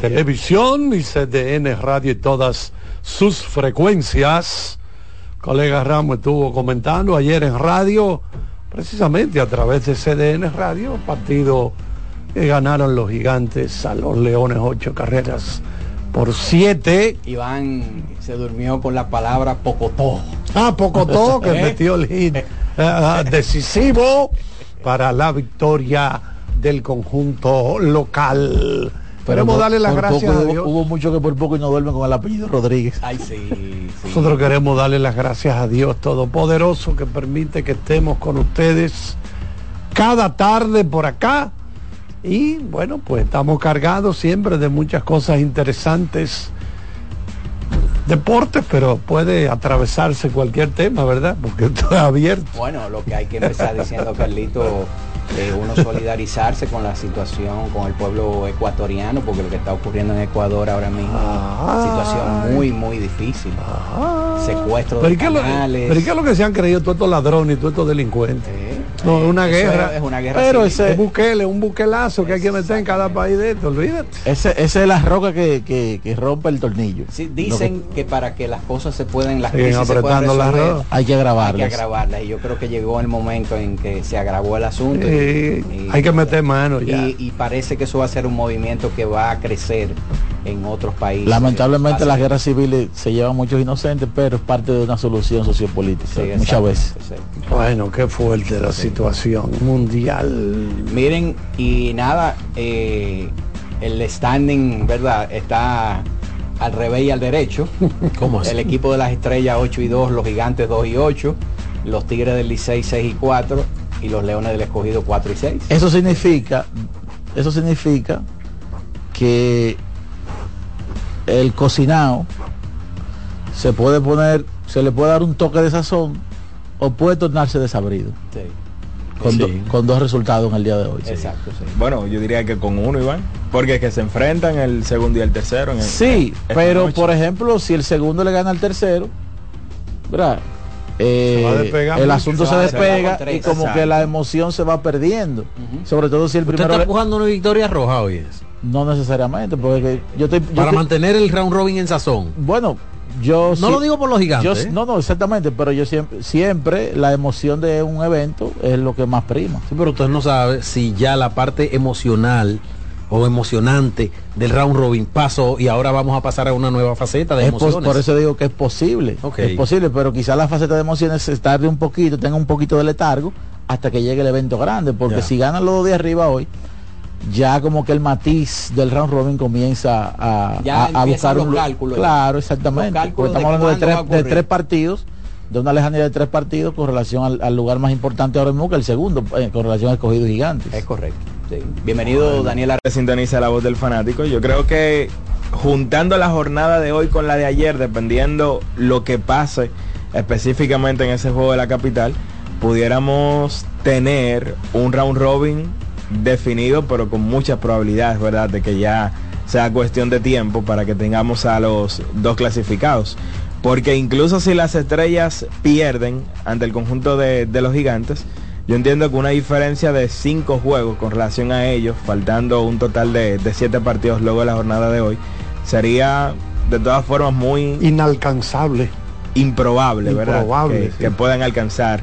Televisión y CDN Radio y todas sus frecuencias. Colega Ramos estuvo comentando ayer en radio, precisamente a través de CDN Radio, partido que ganaron los gigantes a los Leones ocho carreras por siete. Iván se durmió con la palabra pocotó. Ah, Pocotó que ¿Eh? metió el hit eh, decisivo para la victoria del conjunto local. Queremos darle las gracias poco a hubo- Dios. Hubo mucho que por poco no duermen con el apellido Rodríguez. Ay, sí, Nosotros queremos darle las gracias a Dios Todopoderoso que permite que estemos con ustedes cada tarde por acá. Y bueno, pues estamos cargados siempre de muchas cosas interesantes. Deportes, pero puede atravesarse cualquier tema, ¿verdad? Porque esto es abierto. Bueno, lo que hay que empezar diciendo, Carlito, eh, uno solidarizarse con la situación, con el pueblo ecuatoriano, porque lo que está ocurriendo en Ecuador ahora mismo es una situación muy, muy difícil. Secuestro Pero de ¿y qué es lo, canales. pero ¿y qué es lo que se han creído todos estos ladrones y todos estos delincuentes? No, es una guerra. es- una guerra Pero civil. ese es buquele, un buquelazo que hay que meter en cada país de esto, olvídate. Ese, ese es la roca que, que, que rompe el tornillo. Sí, dicen que... para que las cosas se puedan, las crisis se puedan resolver, ruedas. Hay que agravarlas. Hay que agravarlas. Y yo creo que llegó el momento en que se agravó el asunto. y- Sí, y- hay que meter mano ya. y, y parece que eso va a ser un movimiento que va a crecer en otros países. Lamentablemente las guerras civiles se llevan muchos inocentes, pero es parte de una solución sociopolítica. Sí, muchas veces. Bueno, qué fuerte la situación mundial. Miren, y nada, eh, el standing, ¿verdad? Está al revés y al derecho. ¿Cómo así? El equipo de las estrellas 8 y 2, los gigantes 2 y 8. los Tigres del Licey 6 y 4 y los Leones del Escogido 4 y 6. Eso significa, eso significa que el cocinado se puede poner, se le puede dar un toque de sazón o puede tornarse desabrido. Con, Sí. do- con dos resultados en el día de hoy. Exacto, sí. Bueno, yo diría que con uno, Iván. Porque es que se enfrentan el segundo y el tercero. En el- Sí, pero noche. por ejemplo, si el segundo le gana al tercero, ¿verdad? Eh, el asunto Se despega y como que la emoción se va perdiendo. Sobre todo si el ¿Usted primero... está le- empujando una victoria roja hoy? Es? No necesariamente, porque que yo estoy... yo Para estoy- mantener el round robin en sazón. Bueno, yo No lo digo por los gigantes, yo- ¿eh? No, no, exactamente, pero yo siempre, siempre la emoción de un evento es lo que más prima. Sí, pero usted no sabe si ya la parte emocional o emocionante del round robin pasó y ahora vamos a pasar a una nueva faceta de Es emociones. por eso digo que es posible. Es posible, pero quizá la faceta de emociones se tarde un poquito, tenga un poquito de letargo hasta que llegue el evento grande, porque Ya. si ganan los dos de arriba hoy, ya como que el matiz del round robin comienza a, Ya a- a buscar un cálculos ya. Claro, exactamente. Porque estamos de hablando de a tres, de tres partidos, de una lejanía de tres partidos con relación al, al lugar más importante ahora mismo que el segundo, eh, con relación al escogido gigantes. Es correcto. sí. Bienvenido, Daniel Ar- sintoniza la voz del fanático. Yo creo que juntando la jornada de hoy con la de ayer, dependiendo lo que pase específicamente en ese juego de la capital, pudiéramos tener un round robin definido, pero con muchas probabilidades, ¿verdad? De que ya sea cuestión de tiempo para que tengamos a los dos clasificados. Porque incluso si las estrellas pierden ante el conjunto de, de los gigantes, yo entiendo que una diferencia de cinco juegos con relación a ellos, faltando un total de, de siete partidos luego de la jornada de hoy, sería de todas formas muy inalcanzable, improbable, ¿verdad? Que puedan alcanzar